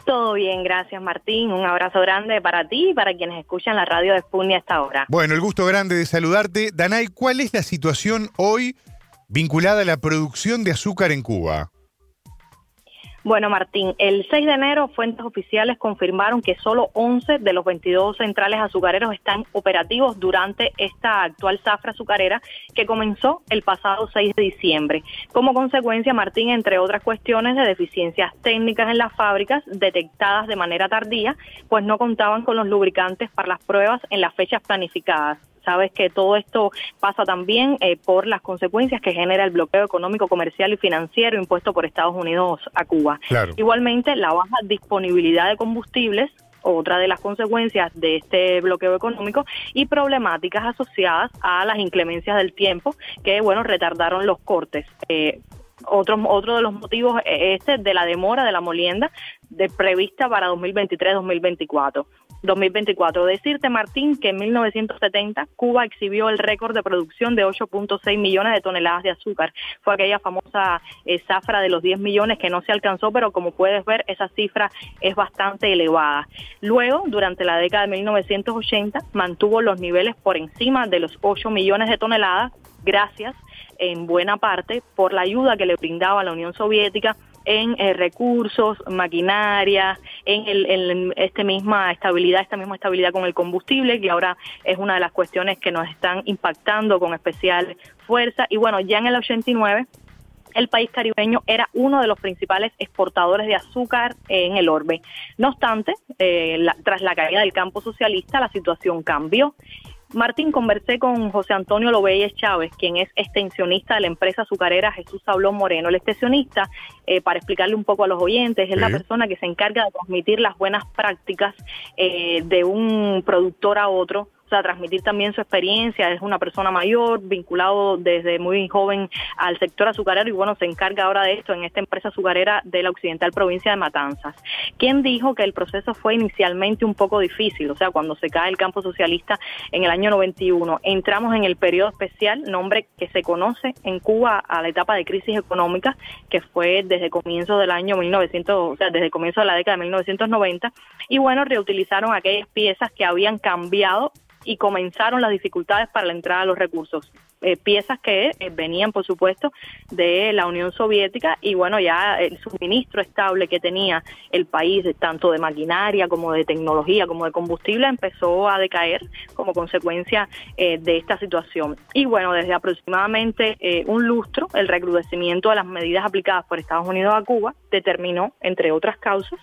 Todo bien, gracias Martín. Un abrazo grande para ti y para quienes escuchan la radio de Sputnik hasta ahora. Bueno, el gusto grande de saludarte. Danay, ¿cuál es la situación hoy vinculada a la producción de azúcar en Cuba? Bueno, Martín, el 6 de enero fuentes oficiales confirmaron que solo 11 de los 22 centrales azucareros están operativos durante esta actual zafra azucarera que comenzó el pasado 6 de diciembre. Como consecuencia, Martín, entre otras cuestiones de deficiencias técnicas en las fábricas detectadas de manera tardía, pues no contaban con los lubricantes para las pruebas en las fechas planificadas. Sabes que todo esto pasa también eh, por las consecuencias que genera el bloqueo económico, comercial y financiero impuesto por Estados Unidos a Cuba. Igualmente, la baja disponibilidad de combustibles otra de las consecuencias de este bloqueo económico y problemáticas asociadas a las inclemencias del tiempo que, bueno, retardaron los cortes. Eh, otro, otro de los motivos es este de la demora de la molienda de prevista para 2023-2024. 2024. Decirte, Martín, que en 1970 Cuba exhibió el récord de producción de 8.6 millones de toneladas de azúcar. Fue aquella famosa eh, zafra de los 10 millones que no se alcanzó, pero como puedes ver, esa cifra es bastante elevada. Luego, durante la década de 1980, mantuvo los niveles por encima de los 8 millones de toneladas, gracias en buena parte por la ayuda que le brindaba la Unión Soviética en eh, recursos, maquinaria, en, el, este misma estabilidad, esta misma estabilidad con el combustible, que ahora es una de las cuestiones que nos están impactando con especial fuerza. Y bueno, ya en el 89 el país caribeño era uno de los principales exportadores de azúcar en el orbe. No obstante, eh, tras la caída del campo socialista, la situación cambió Martín, conversé con José Antonio Lobeyes Chávez, quien es extensionista de la empresa azucarera Jesús Sablón Moreno. El extensionista, eh, para explicarle un poco a los oyentes, es la persona que se encarga de transmitir las buenas prácticas eh, de un productor a otro transmitir también su experiencia. Es una persona mayor, vinculado desde muy joven al sector azucarero y bueno, se encarga ahora de esto en esta empresa azucarera de la occidental provincia de Matanzas. ¿Quién dijo que el proceso fue inicialmente un poco difícil? O sea, cuando se cae el campo socialista en el año 91, entramos en el periodo especial, nombre que se conoce en Cuba a la etapa de crisis económica, que fue desde comienzo del año 1900, o sea, desde comienzo de la década de 1990, y bueno, reutilizaron aquellas piezas que habían cambiado y comenzaron las dificultades para la entrada de los recursos. Eh, piezas que eh, venían, por supuesto, de la Unión Soviética y bueno, ya el suministro estable que tenía el país, tanto de maquinaria como de tecnología, como de combustible, empezó a decaer como consecuencia eh, de esta situación. Y bueno, desde aproximadamente un lustro, el recrudecimiento de las medidas aplicadas por Estados Unidos a Cuba determinó, entre otras causas,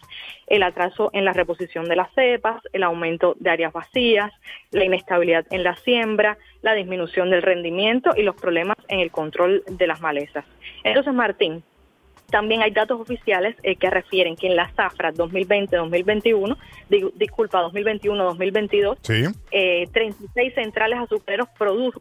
el atraso en la reposición de las cepas, el aumento de áreas vacías, la inestabilidad en la siembra, la disminución del rendimiento y los problemas en el control de las malezas. Entonces, Martín, también hay datos oficiales eh, que refieren que en la zafra 2020-2021, disculpa, 2021-2022, eh, 36 centrales azucareros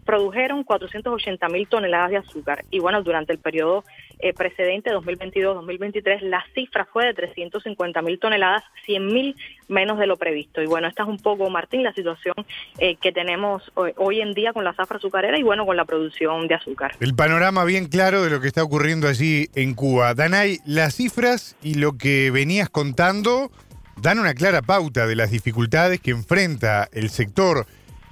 produjeron 480 mil toneladas de azúcar. Y bueno, durante el periodo eh, precedente, 2022-2023, la cifra fue de 350 mil toneladas, 100 mil menos de lo previsto. Y bueno, esta es un poco, Martín, la situación eh, que tenemos hoy, en día con la zafra azucarera y bueno, con la producción de azúcar. El panorama bien claro de lo que está ocurriendo allí en Cuba. Danay, las cifras y lo que venías contando dan una clara pauta de las dificultades que enfrenta el sector,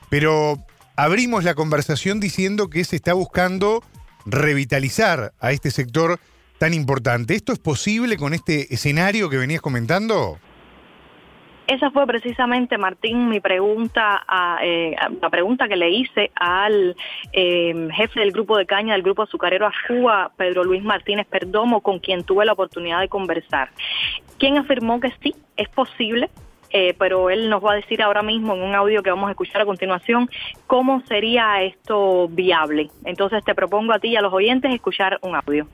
pero abrimos la conversación diciendo que se está buscando revitalizar a este sector tan importante. ¿Esto es posible con este escenario que venías comentando? Esa fue precisamente, Martín, mi pregunta, a, eh, la pregunta que le hice al eh, jefe del grupo de caña del grupo azucarero a Cuba, Pedro Luis Martínez Perdomo, con quien tuve la oportunidad de conversar. Quien afirmó que sí, es posible, eh, pero él nos va a decir ahora mismo en un audio que vamos a escuchar a continuación cómo sería esto viable. Entonces te propongo a ti y a los oyentes escuchar un audio.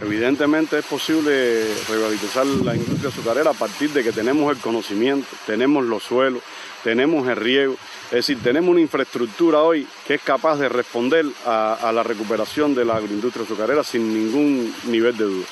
Evidentemente es posible revitalizar la industria azucarera a partir de que tenemos el conocimiento, tenemos los suelos, tenemos el riego, es decir, tenemos una infraestructura hoy que es capaz de responder a, la recuperación de la agroindustria azucarera sin ningún nivel de duda.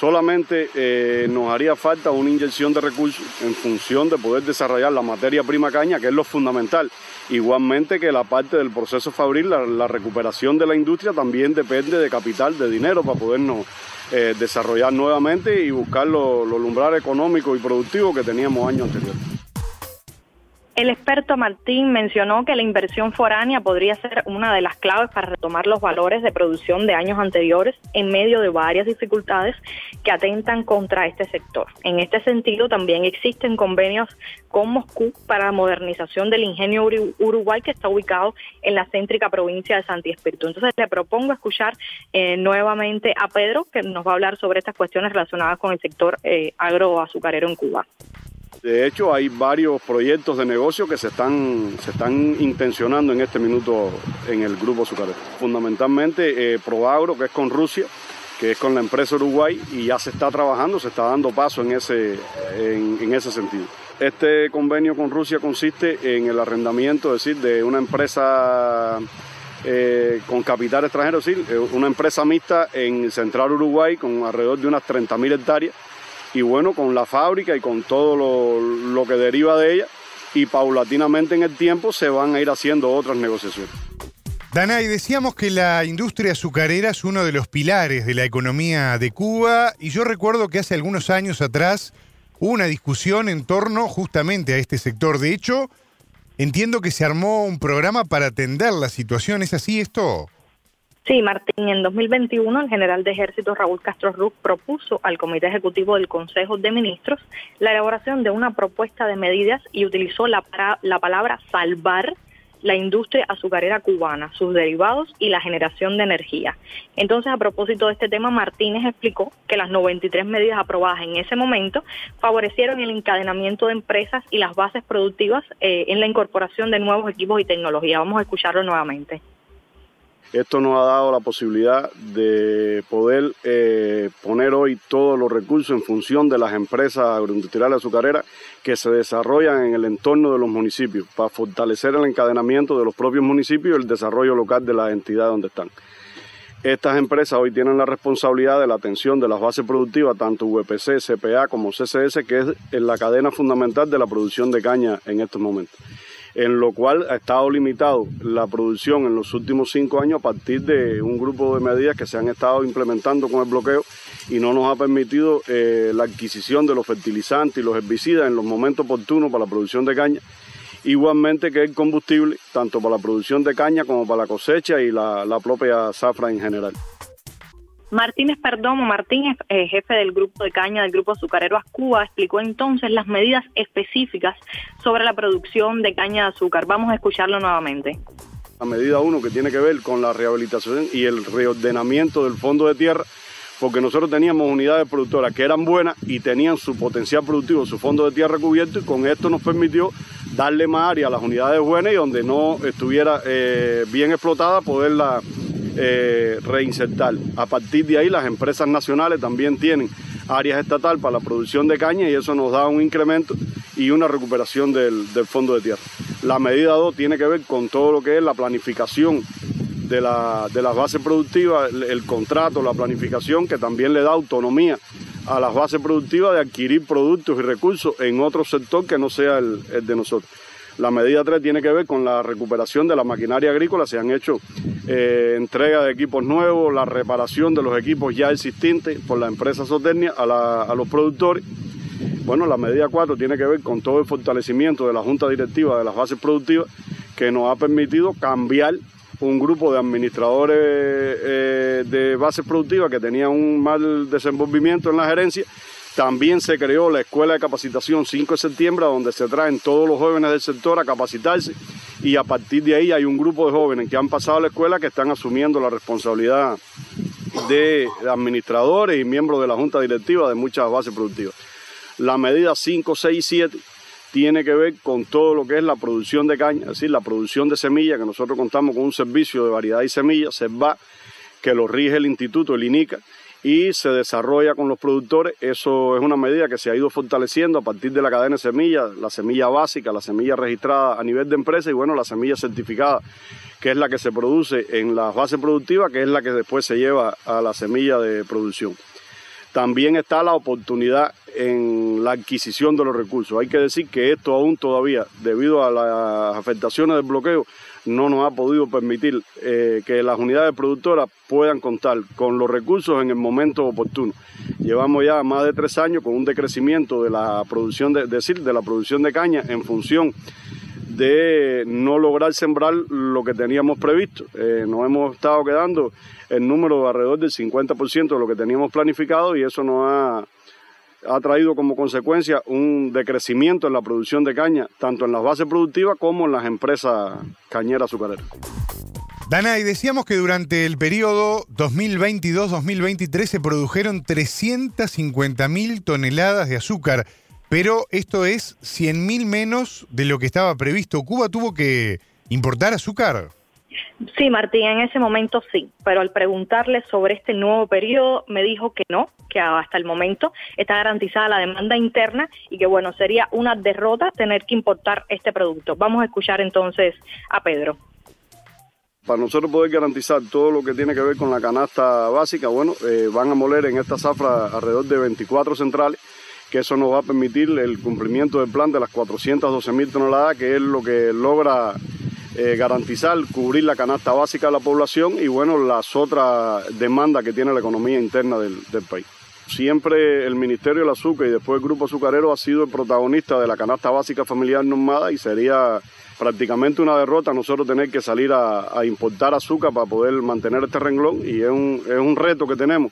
Solamente eh, nos haría falta una inyección de recursos en función de poder desarrollar la materia prima caña, que es lo fundamental. Igualmente que la parte del proceso fabril, la, recuperación de la industria también depende de capital, de dinero para podernos eh, desarrollar nuevamente y buscar los lo lumbrales económicos y productivos que teníamos años anteriores. El experto Martín mencionó que la inversión foránea podría ser una de las claves para retomar los valores de producción de años anteriores en medio de varias dificultades que atentan contra este sector. En este sentido, también existen convenios con Moscú para la modernización del ingenio Uruguay que está ubicado en la céntrica provincia de Santi Espíritu. Entonces, le propongo escuchar eh, nuevamente a Pedro, que nos va a hablar sobre estas cuestiones relacionadas con el sector eh, agroazucarero en Cuba. De hecho, hay varios proyectos de negocio que se están, se están intencionando en este minuto en el grupo azucarero. Fundamentalmente eh, Proagro, que es con Rusia, que es con la empresa Uruguay, y ya se está trabajando, se está dando paso en ese, en, ese sentido. Este convenio con Rusia consiste en el arrendamiento, es decir, de una empresa eh, con capital extranjero, es decir, una empresa mixta en Central Uruguay con alrededor de unas 30.000 hectáreas y bueno, con la fábrica y con todo lo, que deriva de ella y paulatinamente en el tiempo se van a ir haciendo otras negociaciones. Danay, decíamos que la industria azucarera es uno de los pilares de la economía de Cuba y yo recuerdo que hace algunos años atrás hubo una discusión en torno justamente a este sector. De hecho, entiendo que se armó un programa para atender la situación. ¿Es así esto? Sí, Martín, en 2021 el general de ejército Raúl Castro Ruz propuso al Comité Ejecutivo del Consejo de Ministros la elaboración de una propuesta de medidas y utilizó la, la palabra salvar la industria azucarera cubana, sus derivados y la generación de energía. Entonces, a propósito de este tema, Martínez explicó que las 93 medidas aprobadas en ese momento favorecieron el encadenamiento de empresas y las bases productivas eh, en la incorporación de nuevos equipos y tecnología. Vamos a escucharlo nuevamente. Esto nos ha dado la posibilidad de poder eh, poner hoy todos los recursos en función de las empresas agroindustriales azucareras que se desarrollan en el entorno de los municipios para fortalecer el encadenamiento de los propios municipios y el desarrollo local de la entidad donde están. Estas empresas hoy tienen la responsabilidad de la atención de las bases productivas, tanto VPC, CPA como CCS, que es la cadena fundamental de la producción de caña en estos momentos en lo cual ha estado limitado la producción en los últimos cinco años a partir de un grupo de medidas que se han estado implementando con el bloqueo y no nos ha permitido eh, la adquisición de los fertilizantes y los herbicidas en los momentos oportunos para la producción de caña. Igualmente que el combustible, tanto para la producción de caña como para la cosecha y la, la propia zafra en general. Martínez Perdomo Martínez, eh, jefe del grupo de caña del grupo azucarero Ascuba, explicó entonces las medidas específicas sobre la producción de caña de azúcar. Vamos a escucharlo nuevamente. La medida uno que tiene que ver con la rehabilitación y el reordenamiento del fondo de tierra, porque nosotros teníamos unidades productoras que eran buenas y tenían su potencial productivo, su fondo de tierra cubierto y con esto nos permitió darle más área a las unidades buenas y donde no estuviera eh, bien explotada poderla eh, reinsertar. A partir de ahí las empresas nacionales también tienen áreas estatal para la producción de caña y eso nos da un incremento y una recuperación del, fondo de tierra. La medida 2 tiene que ver con todo lo que es la planificación de, la, de las bases productivas, el, contrato, la planificación que también le da autonomía a las bases productivas de adquirir productos y recursos en otro sector que no sea el de nosotros. La medida 3 tiene que ver con la recuperación de la maquinaria agrícola, se han hecho eh, entrega de equipos nuevos, la reparación de los equipos ya existentes por la empresa Soternia a, los productores. Bueno, la medida 4 tiene que ver con todo el fortalecimiento de la Junta Directiva de las bases productivas que nos ha permitido cambiar un grupo de administradores eh, de bases productivas que tenían un mal desenvolvimiento en la gerencia también se creó la Escuela de Capacitación 5 de septiembre, donde se traen todos los jóvenes del sector a capacitarse y a partir de ahí hay un grupo de jóvenes que han pasado a la escuela que están asumiendo la responsabilidad de administradores y miembros de la junta directiva de muchas bases productivas. La medida 5, 6 y 7 tiene que ver con todo lo que es la producción de caña, es decir, la producción de semillas, que nosotros contamos con un servicio de variedad y semillas, que lo rige el instituto, el INICA, y se desarrolla con los productores. Eso es una medida que se ha ido fortaleciendo a partir de la cadena de semillas, la semilla básica, la semilla registrada a nivel de empresa y bueno, la semilla certificada, que es la que se produce en la base productiva, que es la que después se lleva a la semilla de producción. También está la oportunidad en la adquisición de los recursos. Hay que decir que esto aún todavía, debido a las afectaciones del bloqueo, no nos ha podido permitir eh, que las unidades productoras puedan contar con los recursos en el momento oportuno. Llevamos ya más de tres años con un decrecimiento de la producción de, decir, de la producción de caña en función de no lograr sembrar lo que teníamos previsto. Eh, nos hemos estado quedando en número de alrededor del 50% de lo que teníamos planificado y eso nos ha ha traído como consecuencia un decrecimiento en la producción de caña, tanto en las bases productivas como en las empresas cañeras azucareras. Dana, y decíamos que durante el periodo 2022-2023 se produjeron 350.000 toneladas de azúcar, pero esto es 100.000 menos de lo que estaba previsto. ¿Cuba tuvo que importar azúcar? Sí, Martín, en ese momento sí, pero al preguntarle sobre este nuevo periodo me dijo que no, que hasta el momento está garantizada la demanda interna y que bueno, sería una derrota tener que importar este producto. Vamos a escuchar entonces a Pedro. Para nosotros poder garantizar todo lo que tiene que ver con la canasta básica, bueno, eh, van a moler en esta zafra alrededor de 24 centrales que eso nos va a permitir el cumplimiento del plan de las 412 mil toneladas, que es lo que logra eh, garantizar, cubrir la canasta básica de la población y bueno, las otras demandas que tiene la economía interna del, país. Siempre el Ministerio del Azúcar y después el Grupo Azucarero ha sido el protagonista de la canasta básica familiar normada y sería prácticamente una derrota nosotros tener que salir a, importar azúcar para poder mantener este renglón y es un, es un reto que tenemos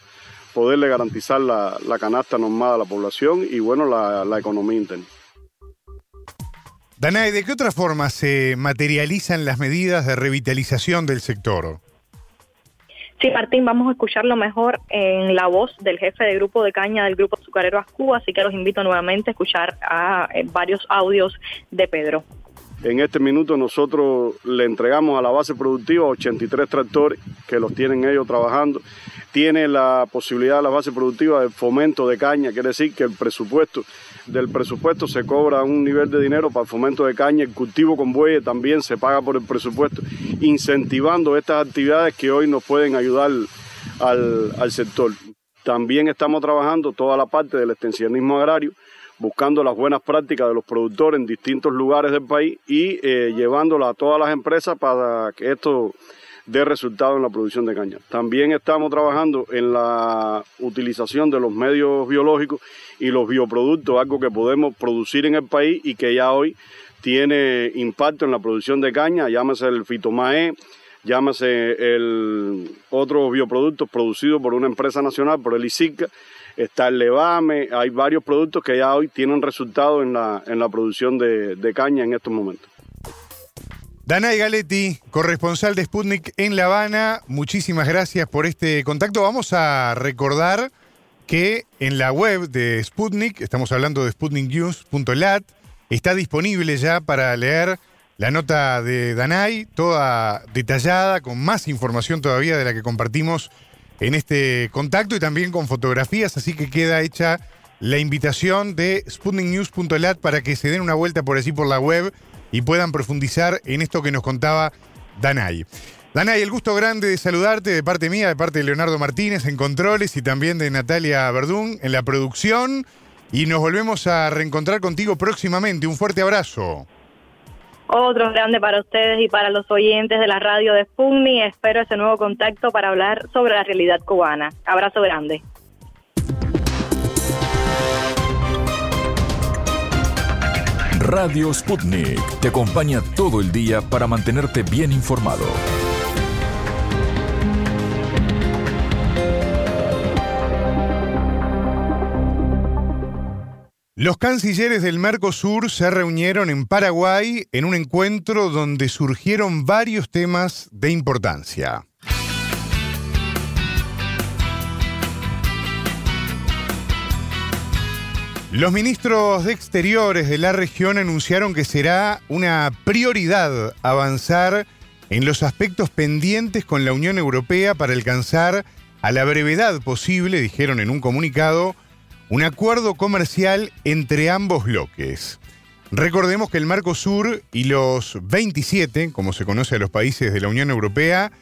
poderle garantizar la, canasta normada a la población y bueno, la economía interna. Danae, ¿de qué otra forma se materializan las medidas de revitalización del sector? Sí, Martín, vamos a escucharlo mejor en la voz del jefe de grupo de caña del grupo azucarero Ascú, así que los invito nuevamente a escuchar a eh, varios audios de Pedro. En este minuto nosotros le entregamos a la base productiva 83 tractores que los tienen ellos trabajando. Tiene la posibilidad la base productiva de fomento de caña, quiere decir que el presupuesto del presupuesto se cobra un nivel de dinero para el fomento de caña, el cultivo con bueyes también se paga por el presupuesto, incentivando estas actividades que hoy nos pueden ayudar al, al sector. También estamos trabajando toda la parte del extensionismo agrario, buscando las buenas prácticas de los productores en distintos lugares del país y eh, llevándolas a todas las empresas para que esto dé resultado en la producción de caña. También estamos trabajando en la utilización de los medios biológicos y los bioproductos, algo que podemos producir en el país y que ya hoy tiene impacto en la producción de caña, llámese el fitomae, llámese el otros bioproductos producidos por una empresa nacional, por el ISICA, está el levame, hay varios productos que ya hoy tienen resultado en la, en la producción de, de caña en estos momentos. Danay Galetti, corresponsal de Sputnik en La Habana, muchísimas gracias por este contacto. Vamos a recordar que en la web de Sputnik, estamos hablando de sputniknews.lat, está disponible ya para leer la nota de Danay, toda detallada, con más información todavía de la que compartimos en este contacto y también con fotografías, así que queda hecha la invitación de sputniknews.lat para que se den una vuelta por allí por la web y puedan profundizar en esto que nos contaba Danay. Danay, el gusto grande de saludarte de parte mía, de parte de Leonardo Martínez en controles y también de Natalia Verdún en la producción. Y nos volvemos a reencontrar contigo próximamente. Un fuerte abrazo. Otro grande para ustedes y para los oyentes de la radio de Sputnik. Espero ese nuevo contacto para hablar sobre la realidad cubana. Abrazo grande. Radio Sputnik te acompaña todo el día para mantenerte bien informado. Los cancilleres del Mercosur se reunieron en Paraguay en un encuentro donde surgieron varios temas de importancia. Los ministros de Exteriores de la región anunciaron que será una prioridad avanzar en los aspectos pendientes con la Unión Europea para alcanzar a la brevedad posible, dijeron en un comunicado, un acuerdo comercial entre ambos bloques. Recordemos que el Mercosur y los 27, como se conoce a los países de la Unión Europea,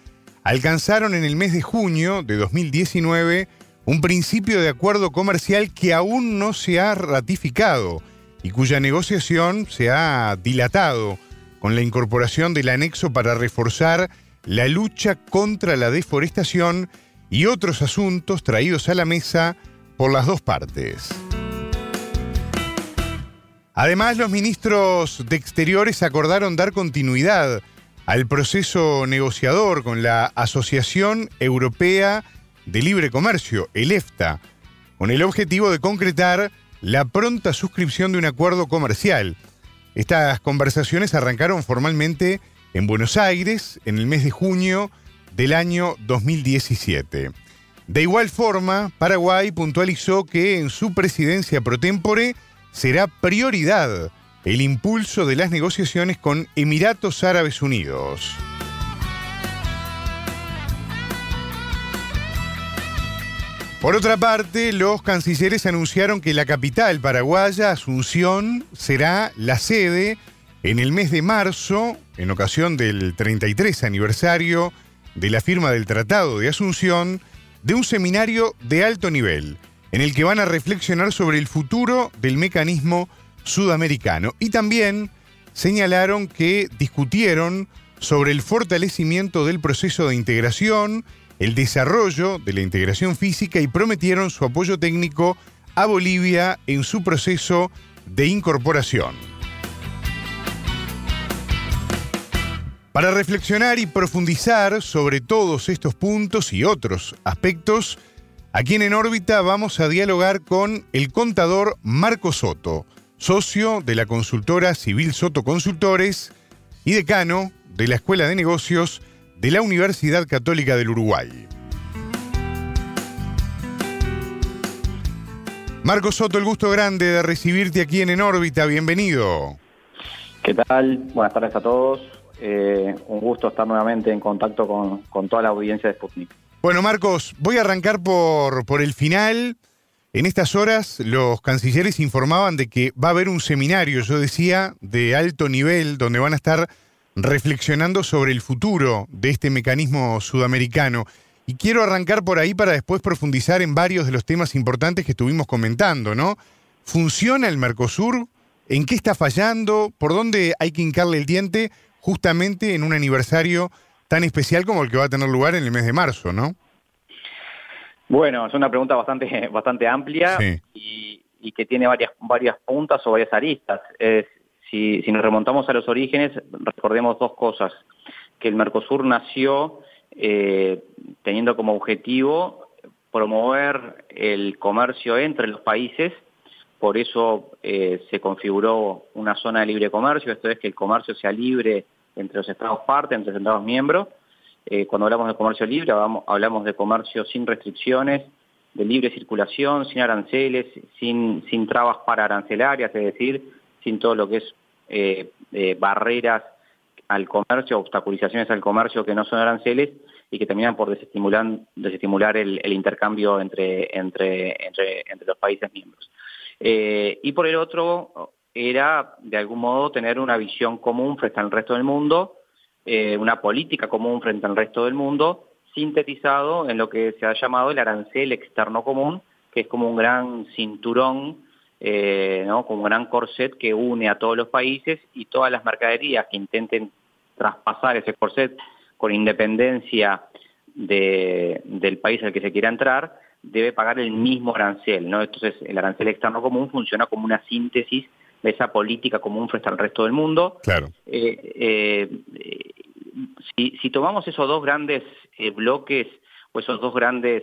alcanzaron en el mes de junio de 2019 un principio de acuerdo comercial que aún no se ha ratificado y cuya negociación se ha dilatado con la incorporación del anexo para reforzar la lucha contra la deforestación y otros asuntos traídos a la mesa por las dos partes. Además, los ministros de Exteriores acordaron dar continuidad al proceso negociador con la Asociación Europea de Libre Comercio, el EFTA, con el objetivo de concretar la pronta suscripción de un acuerdo comercial. Estas conversaciones arrancaron formalmente en Buenos Aires en el mes de junio del año 2017. De igual forma, Paraguay puntualizó que en su presidencia pro tempore será prioridad el impulso de las negociaciones con Emiratos Árabes Unidos. Por otra parte, los cancilleres anunciaron que la capital paraguaya, Asunción, será la sede en el mes de marzo, en ocasión del 33 aniversario de la firma del Tratado de Asunción, de un seminario de alto nivel, en el que van a reflexionar sobre el futuro del mecanismo sudamericano. Y también señalaron que discutieron sobre el fortalecimiento del proceso de integración, el desarrollo de la integración física y prometieron su apoyo técnico a Bolivia en su proceso de incorporación. Para reflexionar y profundizar sobre todos estos puntos y otros aspectos, aquí en En órbita vamos a dialogar con el contador Marco Soto, socio de la consultora Civil Soto Consultores y decano de la Escuela de Negocios de la Universidad Católica del Uruguay. Marco Soto, el gusto grande de recibirte aquí en En órbita. Bienvenido. ¿Qué tal? Buenas tardes a todos. Eh, un gusto estar nuevamente en contacto con, toda la audiencia de Sputnik. Bueno, Marcos, voy a arrancar por, por el final. En estas horas los cancilleres informaban de que va a haber un seminario, yo decía, de alto nivel, donde van a estar reflexionando sobre el futuro de este mecanismo sudamericano. Y quiero arrancar por ahí para después profundizar en varios de los temas importantes que estuvimos comentando, ¿no? ¿Funciona el Mercosur? ¿En qué está fallando? ¿Por dónde hay que hincarle el diente justamente en un aniversario tan especial como el que va a tener lugar en el mes de marzo, ¿no? Bueno, es una pregunta bastante, bastante amplia y, que tiene varias, varias puntas o varias aristas. Si, si nos remontamos a los orígenes, recordemos dos cosas. Que el Mercosur nació eh, teniendo como objetivo promover el comercio entre los países, por eso eh, se configuró una zona de libre comercio, esto es que el comercio sea libre entre los estados partes, entre los estados miembros. Eh, cuando hablamos de comercio libre hablamos, de comercio sin restricciones, de libre circulación, sin aranceles, sin, sin trabas para arancelarias, es decir, sin todo lo que es barreras al comercio, obstaculizaciones al comercio que no son aranceles y que terminan por desestimular, desestimular el, intercambio entre, entre, entre, entre, los países miembros. Eh, y por el otro, era de algún modo tener una visión común frente al resto del mundo, eh, una política común frente al resto del mundo, sintetizado en lo que se ha llamado el arancel externo común, que es como un gran cinturón eh, ¿no? como un gran corset que une a todos los países y todas las mercaderías que intenten traspasar ese corset con independencia del país al que se quiera entrar, debe pagar el mismo arancel. ¿no? Entonces, el arancel externo común funciona como una síntesis de esa política común frente al resto del mundo. Claro. Eh, eh, si, tomamos esos dos grandes bloques o esos dos grandes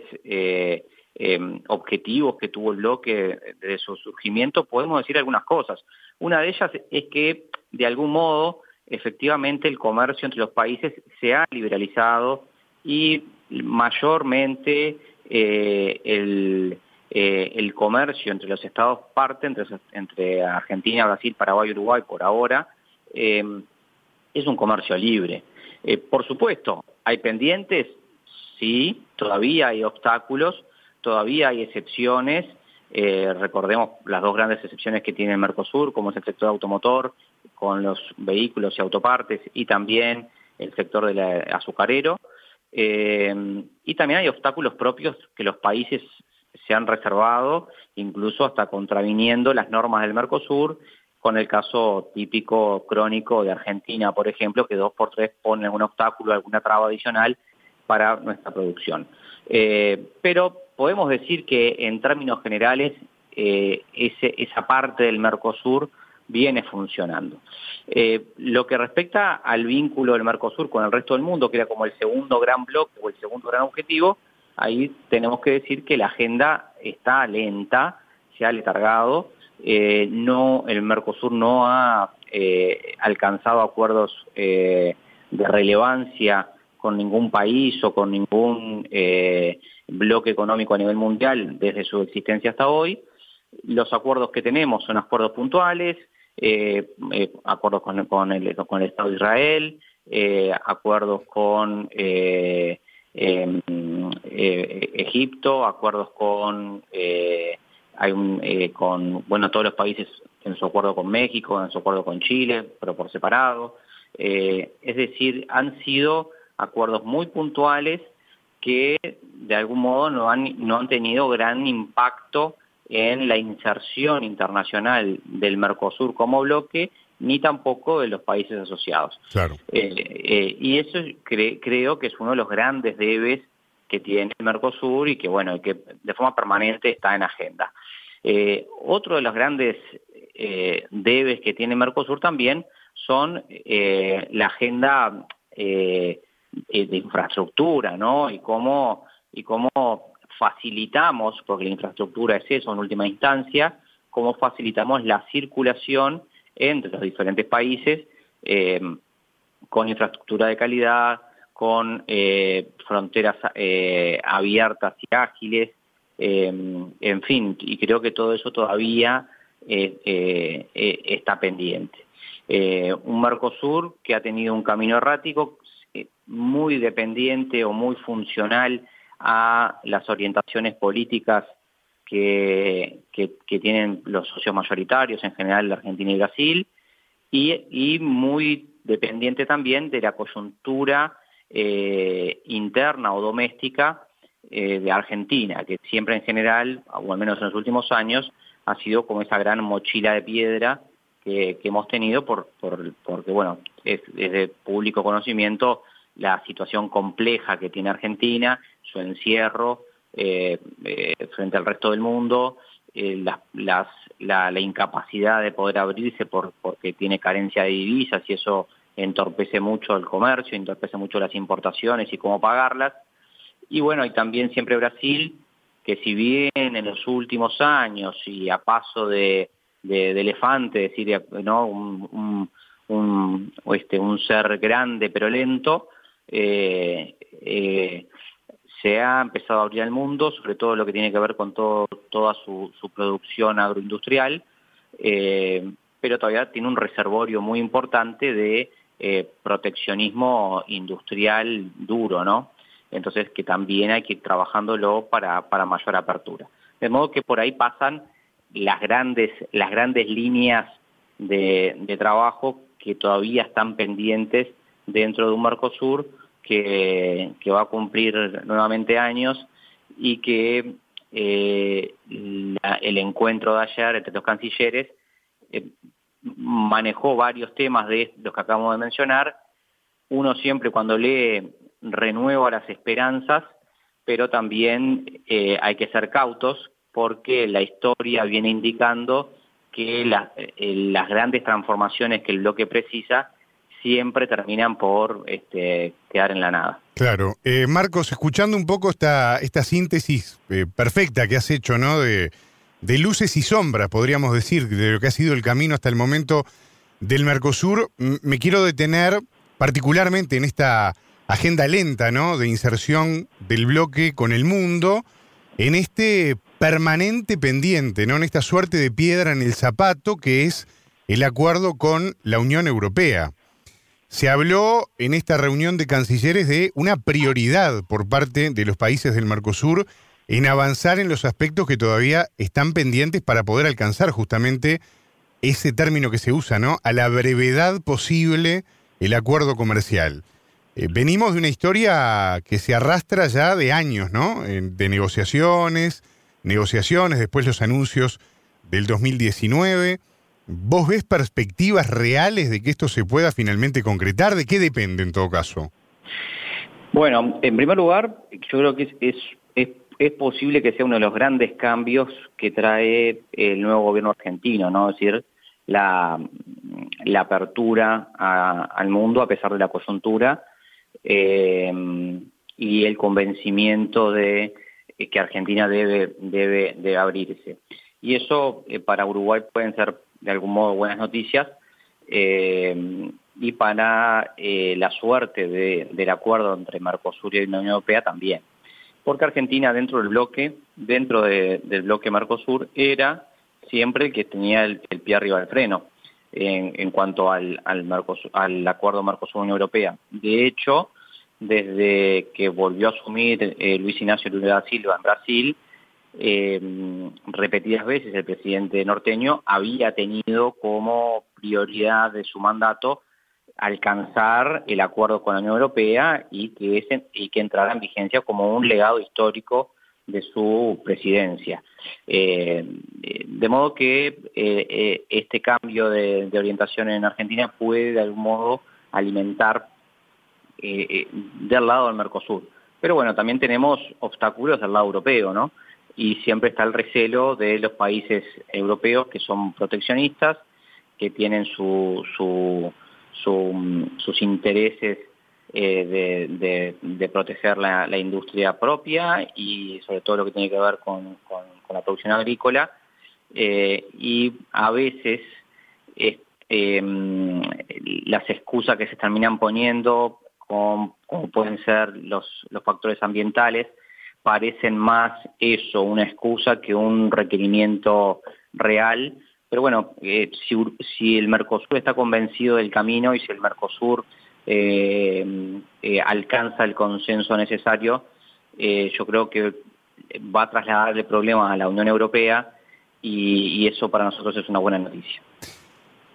Em, objetivos que tuvo el bloque desde su surgimiento, podemos decir algunas cosas. Una de ellas es que, de algún modo, efectivamente el comercio entre los países se ha liberalizado y mayormente eh, el, eh, el, comercio entre los estados parte, entre, entre Argentina, Brasil, Paraguay Uruguay por ahora, es un comercio libre. Eh, por supuesto, hay pendientes, sí, todavía hay obstáculos, todavía hay excepciones, eh, recordemos las dos grandes excepciones que tiene el Mercosur, como es el sector automotor, con los vehículos y autopartes, y también el sector del azucarero. Eh, y también hay obstáculos propios que los países se han reservado, incluso hasta contraviniendo las normas del Mercosur, con el caso típico crónico de Argentina, por ejemplo, que dos por tres pone algún obstáculo, alguna traba adicional para nuestra producción. Eh, pero podemos decir que en términos generales eh, esa parte del Mercosur viene funcionando. Eh, lo que respecta al vínculo del Mercosur con el resto del mundo, que era como el segundo gran bloque o el segundo gran objetivo, ahí tenemos que decir que la agenda está lenta, se ha letargado, no, el Mercosur no ha alcanzado acuerdos de relevancia con ningún país o con ningún eh, bloque económico a nivel mundial desde su existencia hasta hoy. Los acuerdos que tenemos son acuerdos puntuales, eh, eh, acuerdos con, el, con, el, Estado de Israel, acuerdos con em, Egipto, acuerdos con, hay un, con bueno, todos los países en su acuerdo con México, en su acuerdo con Chile, pero por separado. es decir, han sido acuerdos muy puntuales que de algún modo no han, no han tenido gran impacto en la inserción internacional del Mercosur como bloque, ni tampoco de los países asociados. Claro. Eh, eh, y eso creo que es uno de los grandes debes que tiene el Mercosur y que, bueno, que de forma permanente está en agenda. Eh, otro de los grandes debes que tiene Mercosur también son la agenda de infraestructura, ¿no? Y cómo, y cómo facilitamos, porque la infraestructura es eso en última instancia, cómo facilitamos la circulación entre los diferentes países eh, con infraestructura de calidad, con eh, fronteras eh, abiertas y ágiles, en fin, y creo que todo eso todavía está pendiente. un Mercosur que ha tenido un camino errático muy dependiente o muy funcional a las orientaciones políticas que, que, tienen los socios mayoritarios, en general la Argentina y Brasil, y, muy dependiente también de la coyuntura eh, interna o doméstica eh, de Argentina, que siempre en general, o al menos en los últimos años, ha sido como esa gran mochila de piedra que, hemos tenido, por, por, porque bueno, es, es de público conocimiento la situación compleja que tiene Argentina, su encierro eh, eh, frente al resto del mundo, eh, la, la, incapacidad de poder abrirse por, porque tiene carencia de divisas y eso entorpece mucho el comercio, entorpece mucho las importaciones y cómo pagarlas. Y bueno, y también siempre Brasil, que si bien en los últimos años y a paso de, elefante, es decir, ¿no? este, un ser grande pero lento, se ha empezado a abrir al mundo, sobre todo lo que tiene que ver con todo, toda su, producción agroindustrial, eh, pero todavía tiene un reservorio muy importante de proteccionismo industrial duro, ¿no? Entonces que también hay que ir trabajándolo para, para mayor apertura. De modo que por ahí pasan las grandes, las grandes líneas de trabajo que todavía están pendientes dentro de un Mercosur que, que va a cumplir nuevamente años y que eh, el encuentro de ayer entre los cancilleres eh, manejó varios temas de los que acabamos de mencionar. Uno siempre cuando lee renueva las esperanzas, pero también eh, hay que ser cautos porque la historia viene indicando que las grandes transformaciones que el bloque precisa siempre terminan por este, quedar en la nada. Claro. Eh, Marcos, escuchando un poco esta, esta síntesis eh, perfecta que has hecho, ¿no? De, de, luces y sombras, podríamos decir, de lo que ha sido el camino hasta el momento del Mercosur, me quiero detener particularmente en esta agenda lenta, ¿no? De inserción del bloque con el mundo, en este permanente pendiente, ¿no? En esta suerte de piedra en el zapato que es el acuerdo con la Unión Europea. Se habló en esta reunión de cancilleres de una prioridad por parte de los países del Mercosur en avanzar en los aspectos que todavía están pendientes para poder alcanzar justamente ese término que se usa, ¿no? A la brevedad posible el acuerdo comercial. Eh, venimos de una historia que se arrastra ya de años, ¿no? de negociaciones, negociaciones, después los anuncios del 2019. ¿Vos ves perspectivas reales de que esto se pueda finalmente concretar? ¿De qué depende en todo caso? Bueno, en primer lugar, yo creo que es, es, es, posible que sea uno de los grandes cambios que trae el nuevo gobierno argentino, ¿no? Es decir, la, la apertura al mundo a pesar de la coyuntura eh, y el convencimiento de que Argentina debe, debe, debe abrirse. Y eso eh, para Uruguay pueden ser de algún modo buenas noticias eh, y para eh, la suerte del acuerdo entre Mercosur y la Unión Europea también. Porque Argentina dentro del bloque, dentro del bloque Mercosur, era siempre el que tenía el, pie arriba del freno en, cuanto al, al, al acuerdo Mercosur-Unión Europea. De hecho, desde que volvió a asumir eh, Luis Ignacio Lula da Silva en Brasil, eh, repetidas veces el presidente norteño había tenido como prioridad de su mandato alcanzar el acuerdo con la Unión Europea y que, y que entrara en vigencia como un legado histórico de su presidencia. Eh, de modo que eh, eh, este cambio de, orientación en Argentina puede de algún modo alimentar del lado del Mercosur. Pero bueno, también tenemos obstáculos del lado europeo, ¿no? Y siempre está el recelo de los países europeos que son proteccionistas, que tienen su, su, sus intereses eh, de, proteger la, industria propia y sobre todo lo que tiene que ver con, la producción agrícola, y a veces em, las excusas que se terminan poniendo, como, pueden ser los factores ambientales, parecen más eso, una excusa que un requerimiento real. Pero bueno, eh, si, el Mercosur está convencido del camino y si el Mercosur eh, eh, alcanza el consenso necesario, yo creo que va a trasladar el problema a la Unión Europea y, eso para nosotros es una buena noticia.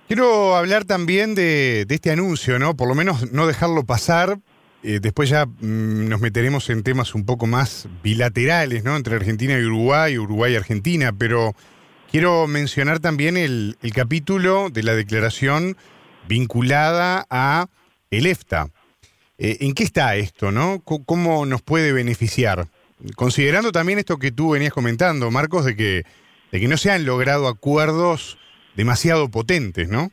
Quiero hablar también de, de, este anuncio, ¿no? Por lo menos no dejarlo pasar, eh, después ya mm, nos meteremos en temas un poco más bilaterales, ¿no? Entre Argentina y Uruguay, Uruguay y Argentina, pero quiero mencionar también el, capítulo de la declaración vinculada a el EFTA. Eh, ¿En qué está esto, no? ¿Cómo nos puede beneficiar? Considerando también esto que tú venías comentando, Marcos, de que, de que no se han logrado acuerdos demasiado potentes, ¿no?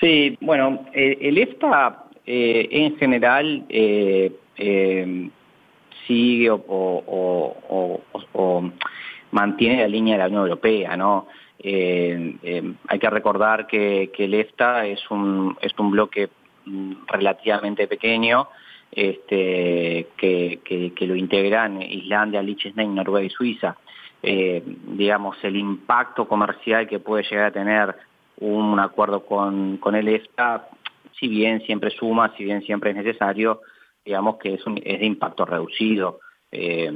Sí, bueno, eh, el EFTA eh, en general eh, eh, sigue o, mantiene la línea de la Unión Europea, ¿no? hay que recordar que, el EFTA es un, es un bloque mm, relativamente pequeño, este, que, que, lo integran Islandia, Liechtenstein, Noruega y Suiza. digamos, el impacto comercial que puede llegar a tener un acuerdo con, con el EFTA si bien siempre suma, si bien siempre es necesario, digamos que es, es de impacto reducido eh,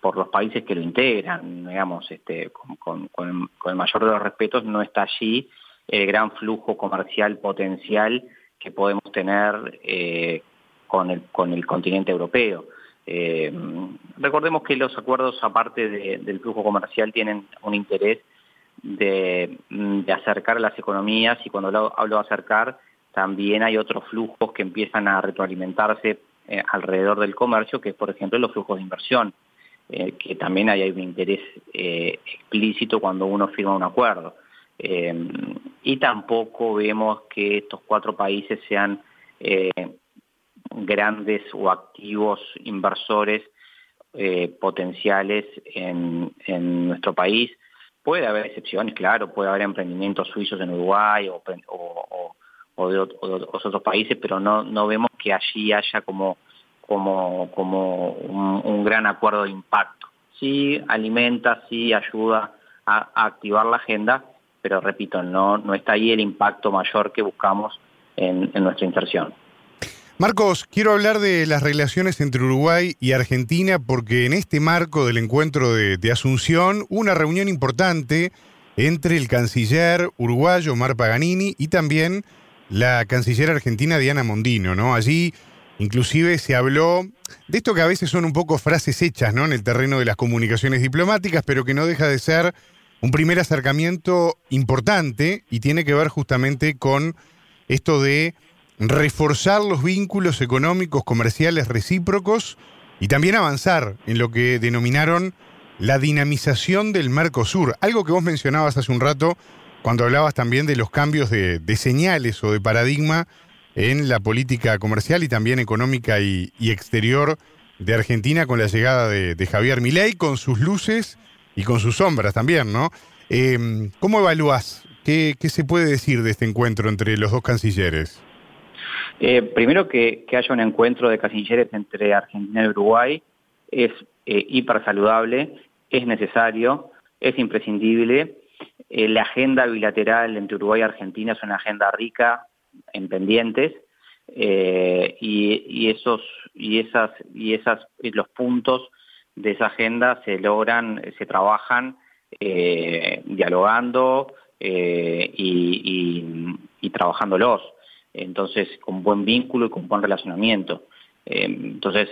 por los países que lo integran, digamos, este, con, el, mayor de los respetos, no está allí el gran flujo comercial potencial que podemos tener eh, con, el, con el continente europeo. Eh, recordemos que los acuerdos, aparte del flujo comercial, tienen un interés de, de acercar las economías y cuando hablo de acercar también hay otros flujos que empiezan a retroalimentarse eh, alrededor del comercio, que es por ejemplo los flujos de inversión, eh, que también hay un interés eh, explícito cuando uno firma un acuerdo. y tampoco vemos que estos cuatro países sean grandes o activos inversores potenciales en, nuestro país. Puede haber excepciones, claro, puede haber emprendimientos suizos en Uruguay o, o de, otros países, pero no, no vemos que allí haya como, como, como un, gran acuerdo de impacto. Sí alimenta, sí ayuda a, activar la agenda, pero repito, no, no está ahí el impacto mayor que buscamos en, nuestra inserción. Marcos, quiero hablar de las relaciones entre Uruguay y Argentina porque en este marco del encuentro de, Asunción una reunión importante entre el canciller uruguayo Mar Paganini y también la canciller argentina Diana Mondino, ¿no? Allí inclusive se habló de esto que a veces son un poco frases hechas, ¿no? En el terreno de las comunicaciones diplomáticas, pero que no deja de ser un primer acercamiento importante y tiene que ver justamente con esto de reforzar los vínculos económicos, comerciales recíprocos y también avanzar en lo que denominaron la dinamización del Mercosur, algo que vos mencionabas hace un rato cuando hablabas también de los cambios de, señales o de paradigma en la política comercial y también económica y, exterior de Argentina con la llegada de, Javier Milei, con sus luces y con sus sombras también, ¿no? Em, ¿Cómo evalúas? ¿Qué, se puede decir de este encuentro entre los dos cancilleres? Eh, primero que, haya un encuentro de cancilleres entre Argentina y Uruguay es eh, hiper saludable, es necesario, es imprescindible eh, la agenda bilateral entre Uruguay y Argentina es una agenda rica en pendientes eh, y, esos y esas y esas los puntos de esa agenda se logran, se trabajan eh, dialogando y, y, trabajándolos. Entonces, con buen vínculo y con buen relacionamiento. entonces,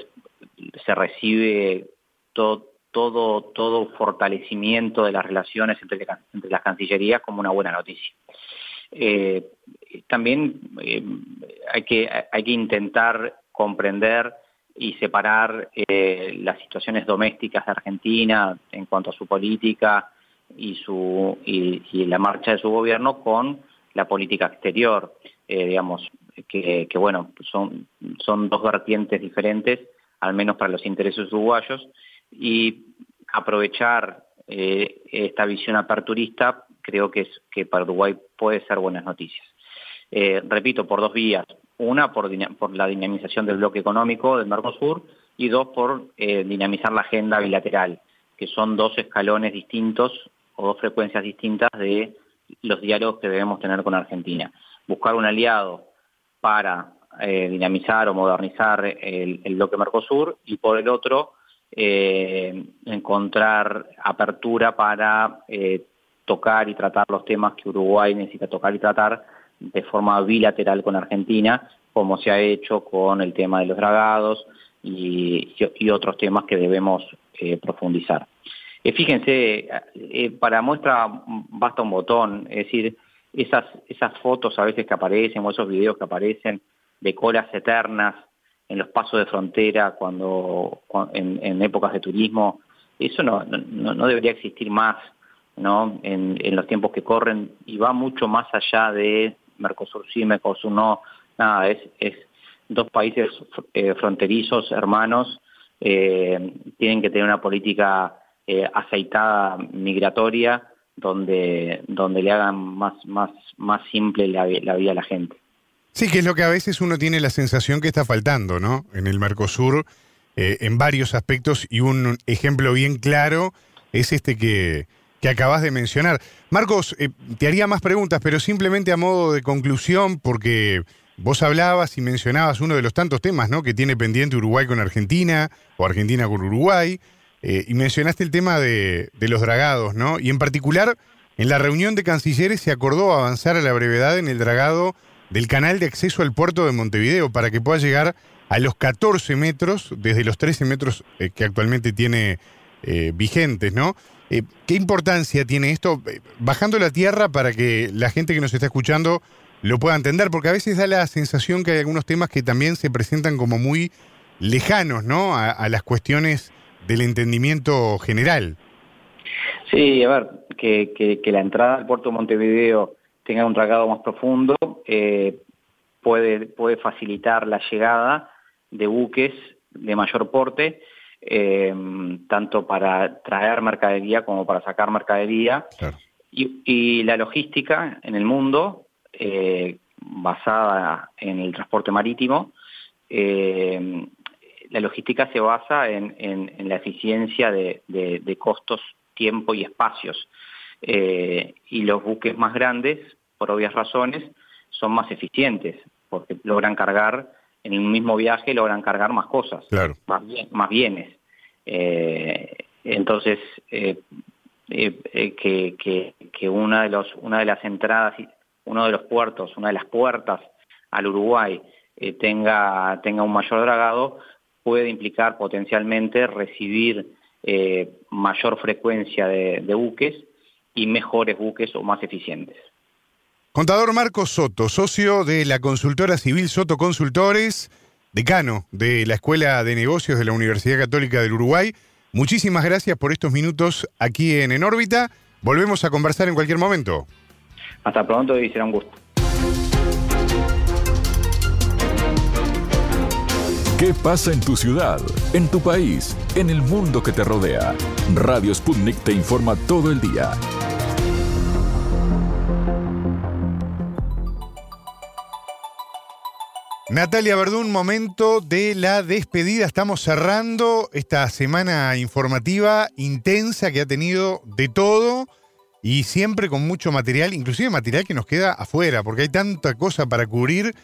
se recibe todo, todo, todo fortalecimiento de las relaciones entre, las cancillerías como una buena noticia. Eh, también eh, hay, que, hay que intentar comprender y separar eh, las situaciones domésticas de Argentina en cuanto a su política y, su, y, la marcha de su gobierno con la política exterior. digamos, que, que, bueno, son, son dos vertientes diferentes, al menos para los intereses uruguayos, y aprovechar eh, esta visión aperturista, creo que, es, que para Uruguay puede ser buenas noticias. Eh, repito, por dos vías. Una, por, por, la dinamización del bloque económico del Mercosur y dos, por eh, dinamizar la agenda bilateral, que son dos escalones distintos o dos frecuencias distintas de los diálogos que debemos tener con Argentina. Buscar un aliado para eh, dinamizar o modernizar el, bloque Mercosur y por el otro eh, encontrar apertura para eh, tocar y tratar los temas que Uruguay necesita tocar y tratar de forma bilateral con Argentina, como se ha hecho con el tema de los dragados y, otros temas que debemos profundizar. fíjense, para muestra basta un botón, es decir, esas, esas fotos a veces que aparecen o esos videos que aparecen de colas eternas en los pasos de frontera cuando, en, épocas de turismo, eso no, no, debería existir más ¿no? En, los tiempos que corren y va mucho más allá de Mercosur sí, Mercosur no, nada, es, dos países eh, fronterizos, hermanos, eh, tienen que tener una política eh, aceitada migratoria donde, donde le hagan más, más, más simple la vida a la gente. Sí, que es lo que a veces uno tiene la sensación que está faltando, ¿no? En el Mercosur, eh, en varios aspectos, y un ejemplo bien claro es este que, que acabas de mencionar. Marcos, eh, te haría más preguntas, pero simplemente a modo de conclusión, porque vos hablabas y mencionabas uno de los tantos temas, ¿no? Que tiene pendiente Uruguay con Argentina, o Argentina con Uruguay, eh, y mencionaste el tema de, de los dragados, ¿no? Y en particular, en la reunión de cancilleres se acordó avanzar a la brevedad en el dragado del canal de acceso al puerto de Montevideo para que pueda llegar a los 14 metros desde los 13 metros eh, que actualmente tiene eh, vigentes, ¿no? Eh, ¿Qué importancia tiene esto bajando la tierra para que la gente que nos está escuchando lo pueda entender? Porque a veces da la sensación que hay algunos temas que también se presentan como muy lejanos, ¿no? A, las cuestiones del entendimiento general. Sí, a ver, que, que la entrada al puerto de Montevideo tenga un dragado más profundo, eh, puede, puede facilitar la llegada de buques de mayor porte, eh, tanto para traer mercadería como para sacar mercadería. Y, la logística en el mundo, eh, basada en el transporte marítimo, la logística se basa en, la eficiencia de, de, costos, tiempo y espacios. Y los buques más grandes por obvias razones, son más eficientes, porque logran cargar, en un mismo viaje logran cargar más cosas, más, bienes. Eh, entonces, eh, eh, que, una, de los, una de las entradas, uno de los puertos, una de las puertas al Uruguay tenga, tenga un mayor dragado, puede implicar potencialmente recibir mayor frecuencia de buques y mejores buques o más eficientes. Contador Marcos Soto, socio de la consultora civil Soto Consultores, decano de la Escuela de Negocios de la Universidad Católica del Uruguay. Muchísimas gracias por estos minutos aquí en En órbita. Volvemos a conversar en cualquier momento. Hasta pronto y será un gusto. ¿Qué pasa en tu ciudad, en tu país, en el mundo que te rodea? Radio Sputnik te informa todo el día. Natalia Verdún, momento de la despedida. Estamos cerrando esta semana informativa intensa que ha tenido de todo y siempre con mucho material, inclusive material que nos queda afuera, porque hay tanta cosa para cubrir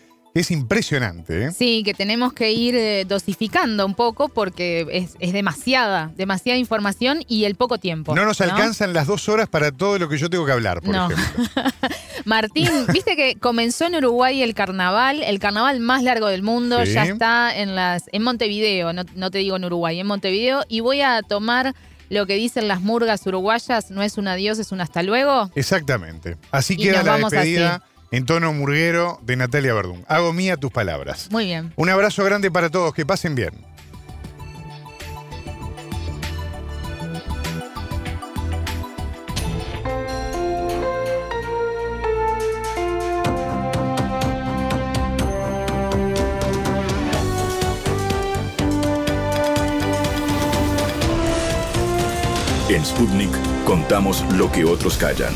es impresionante. ¿eh? Sí, que tenemos que ir eh, dosificando un poco porque es, demasiada, demasiada información y el poco tiempo. No nos alcanzan las dos horas para todo lo que yo tengo que hablar, por ejemplo. Martín, viste que comenzó en Uruguay el carnaval, el carnaval más largo del mundo, ya está en las en Montevideo, no, te digo en Uruguay, en Montevideo, y voy a tomar lo que dicen las murgas uruguayas, no es un adiós, es un hasta luego. Exactamente. Así queda la despedida en tono murguero de Natalia Verdún. Hago mía tus palabras. Muy bien. Un abrazo grande para todos, que pasen bien. En Sputnik Contamos lo que otros callan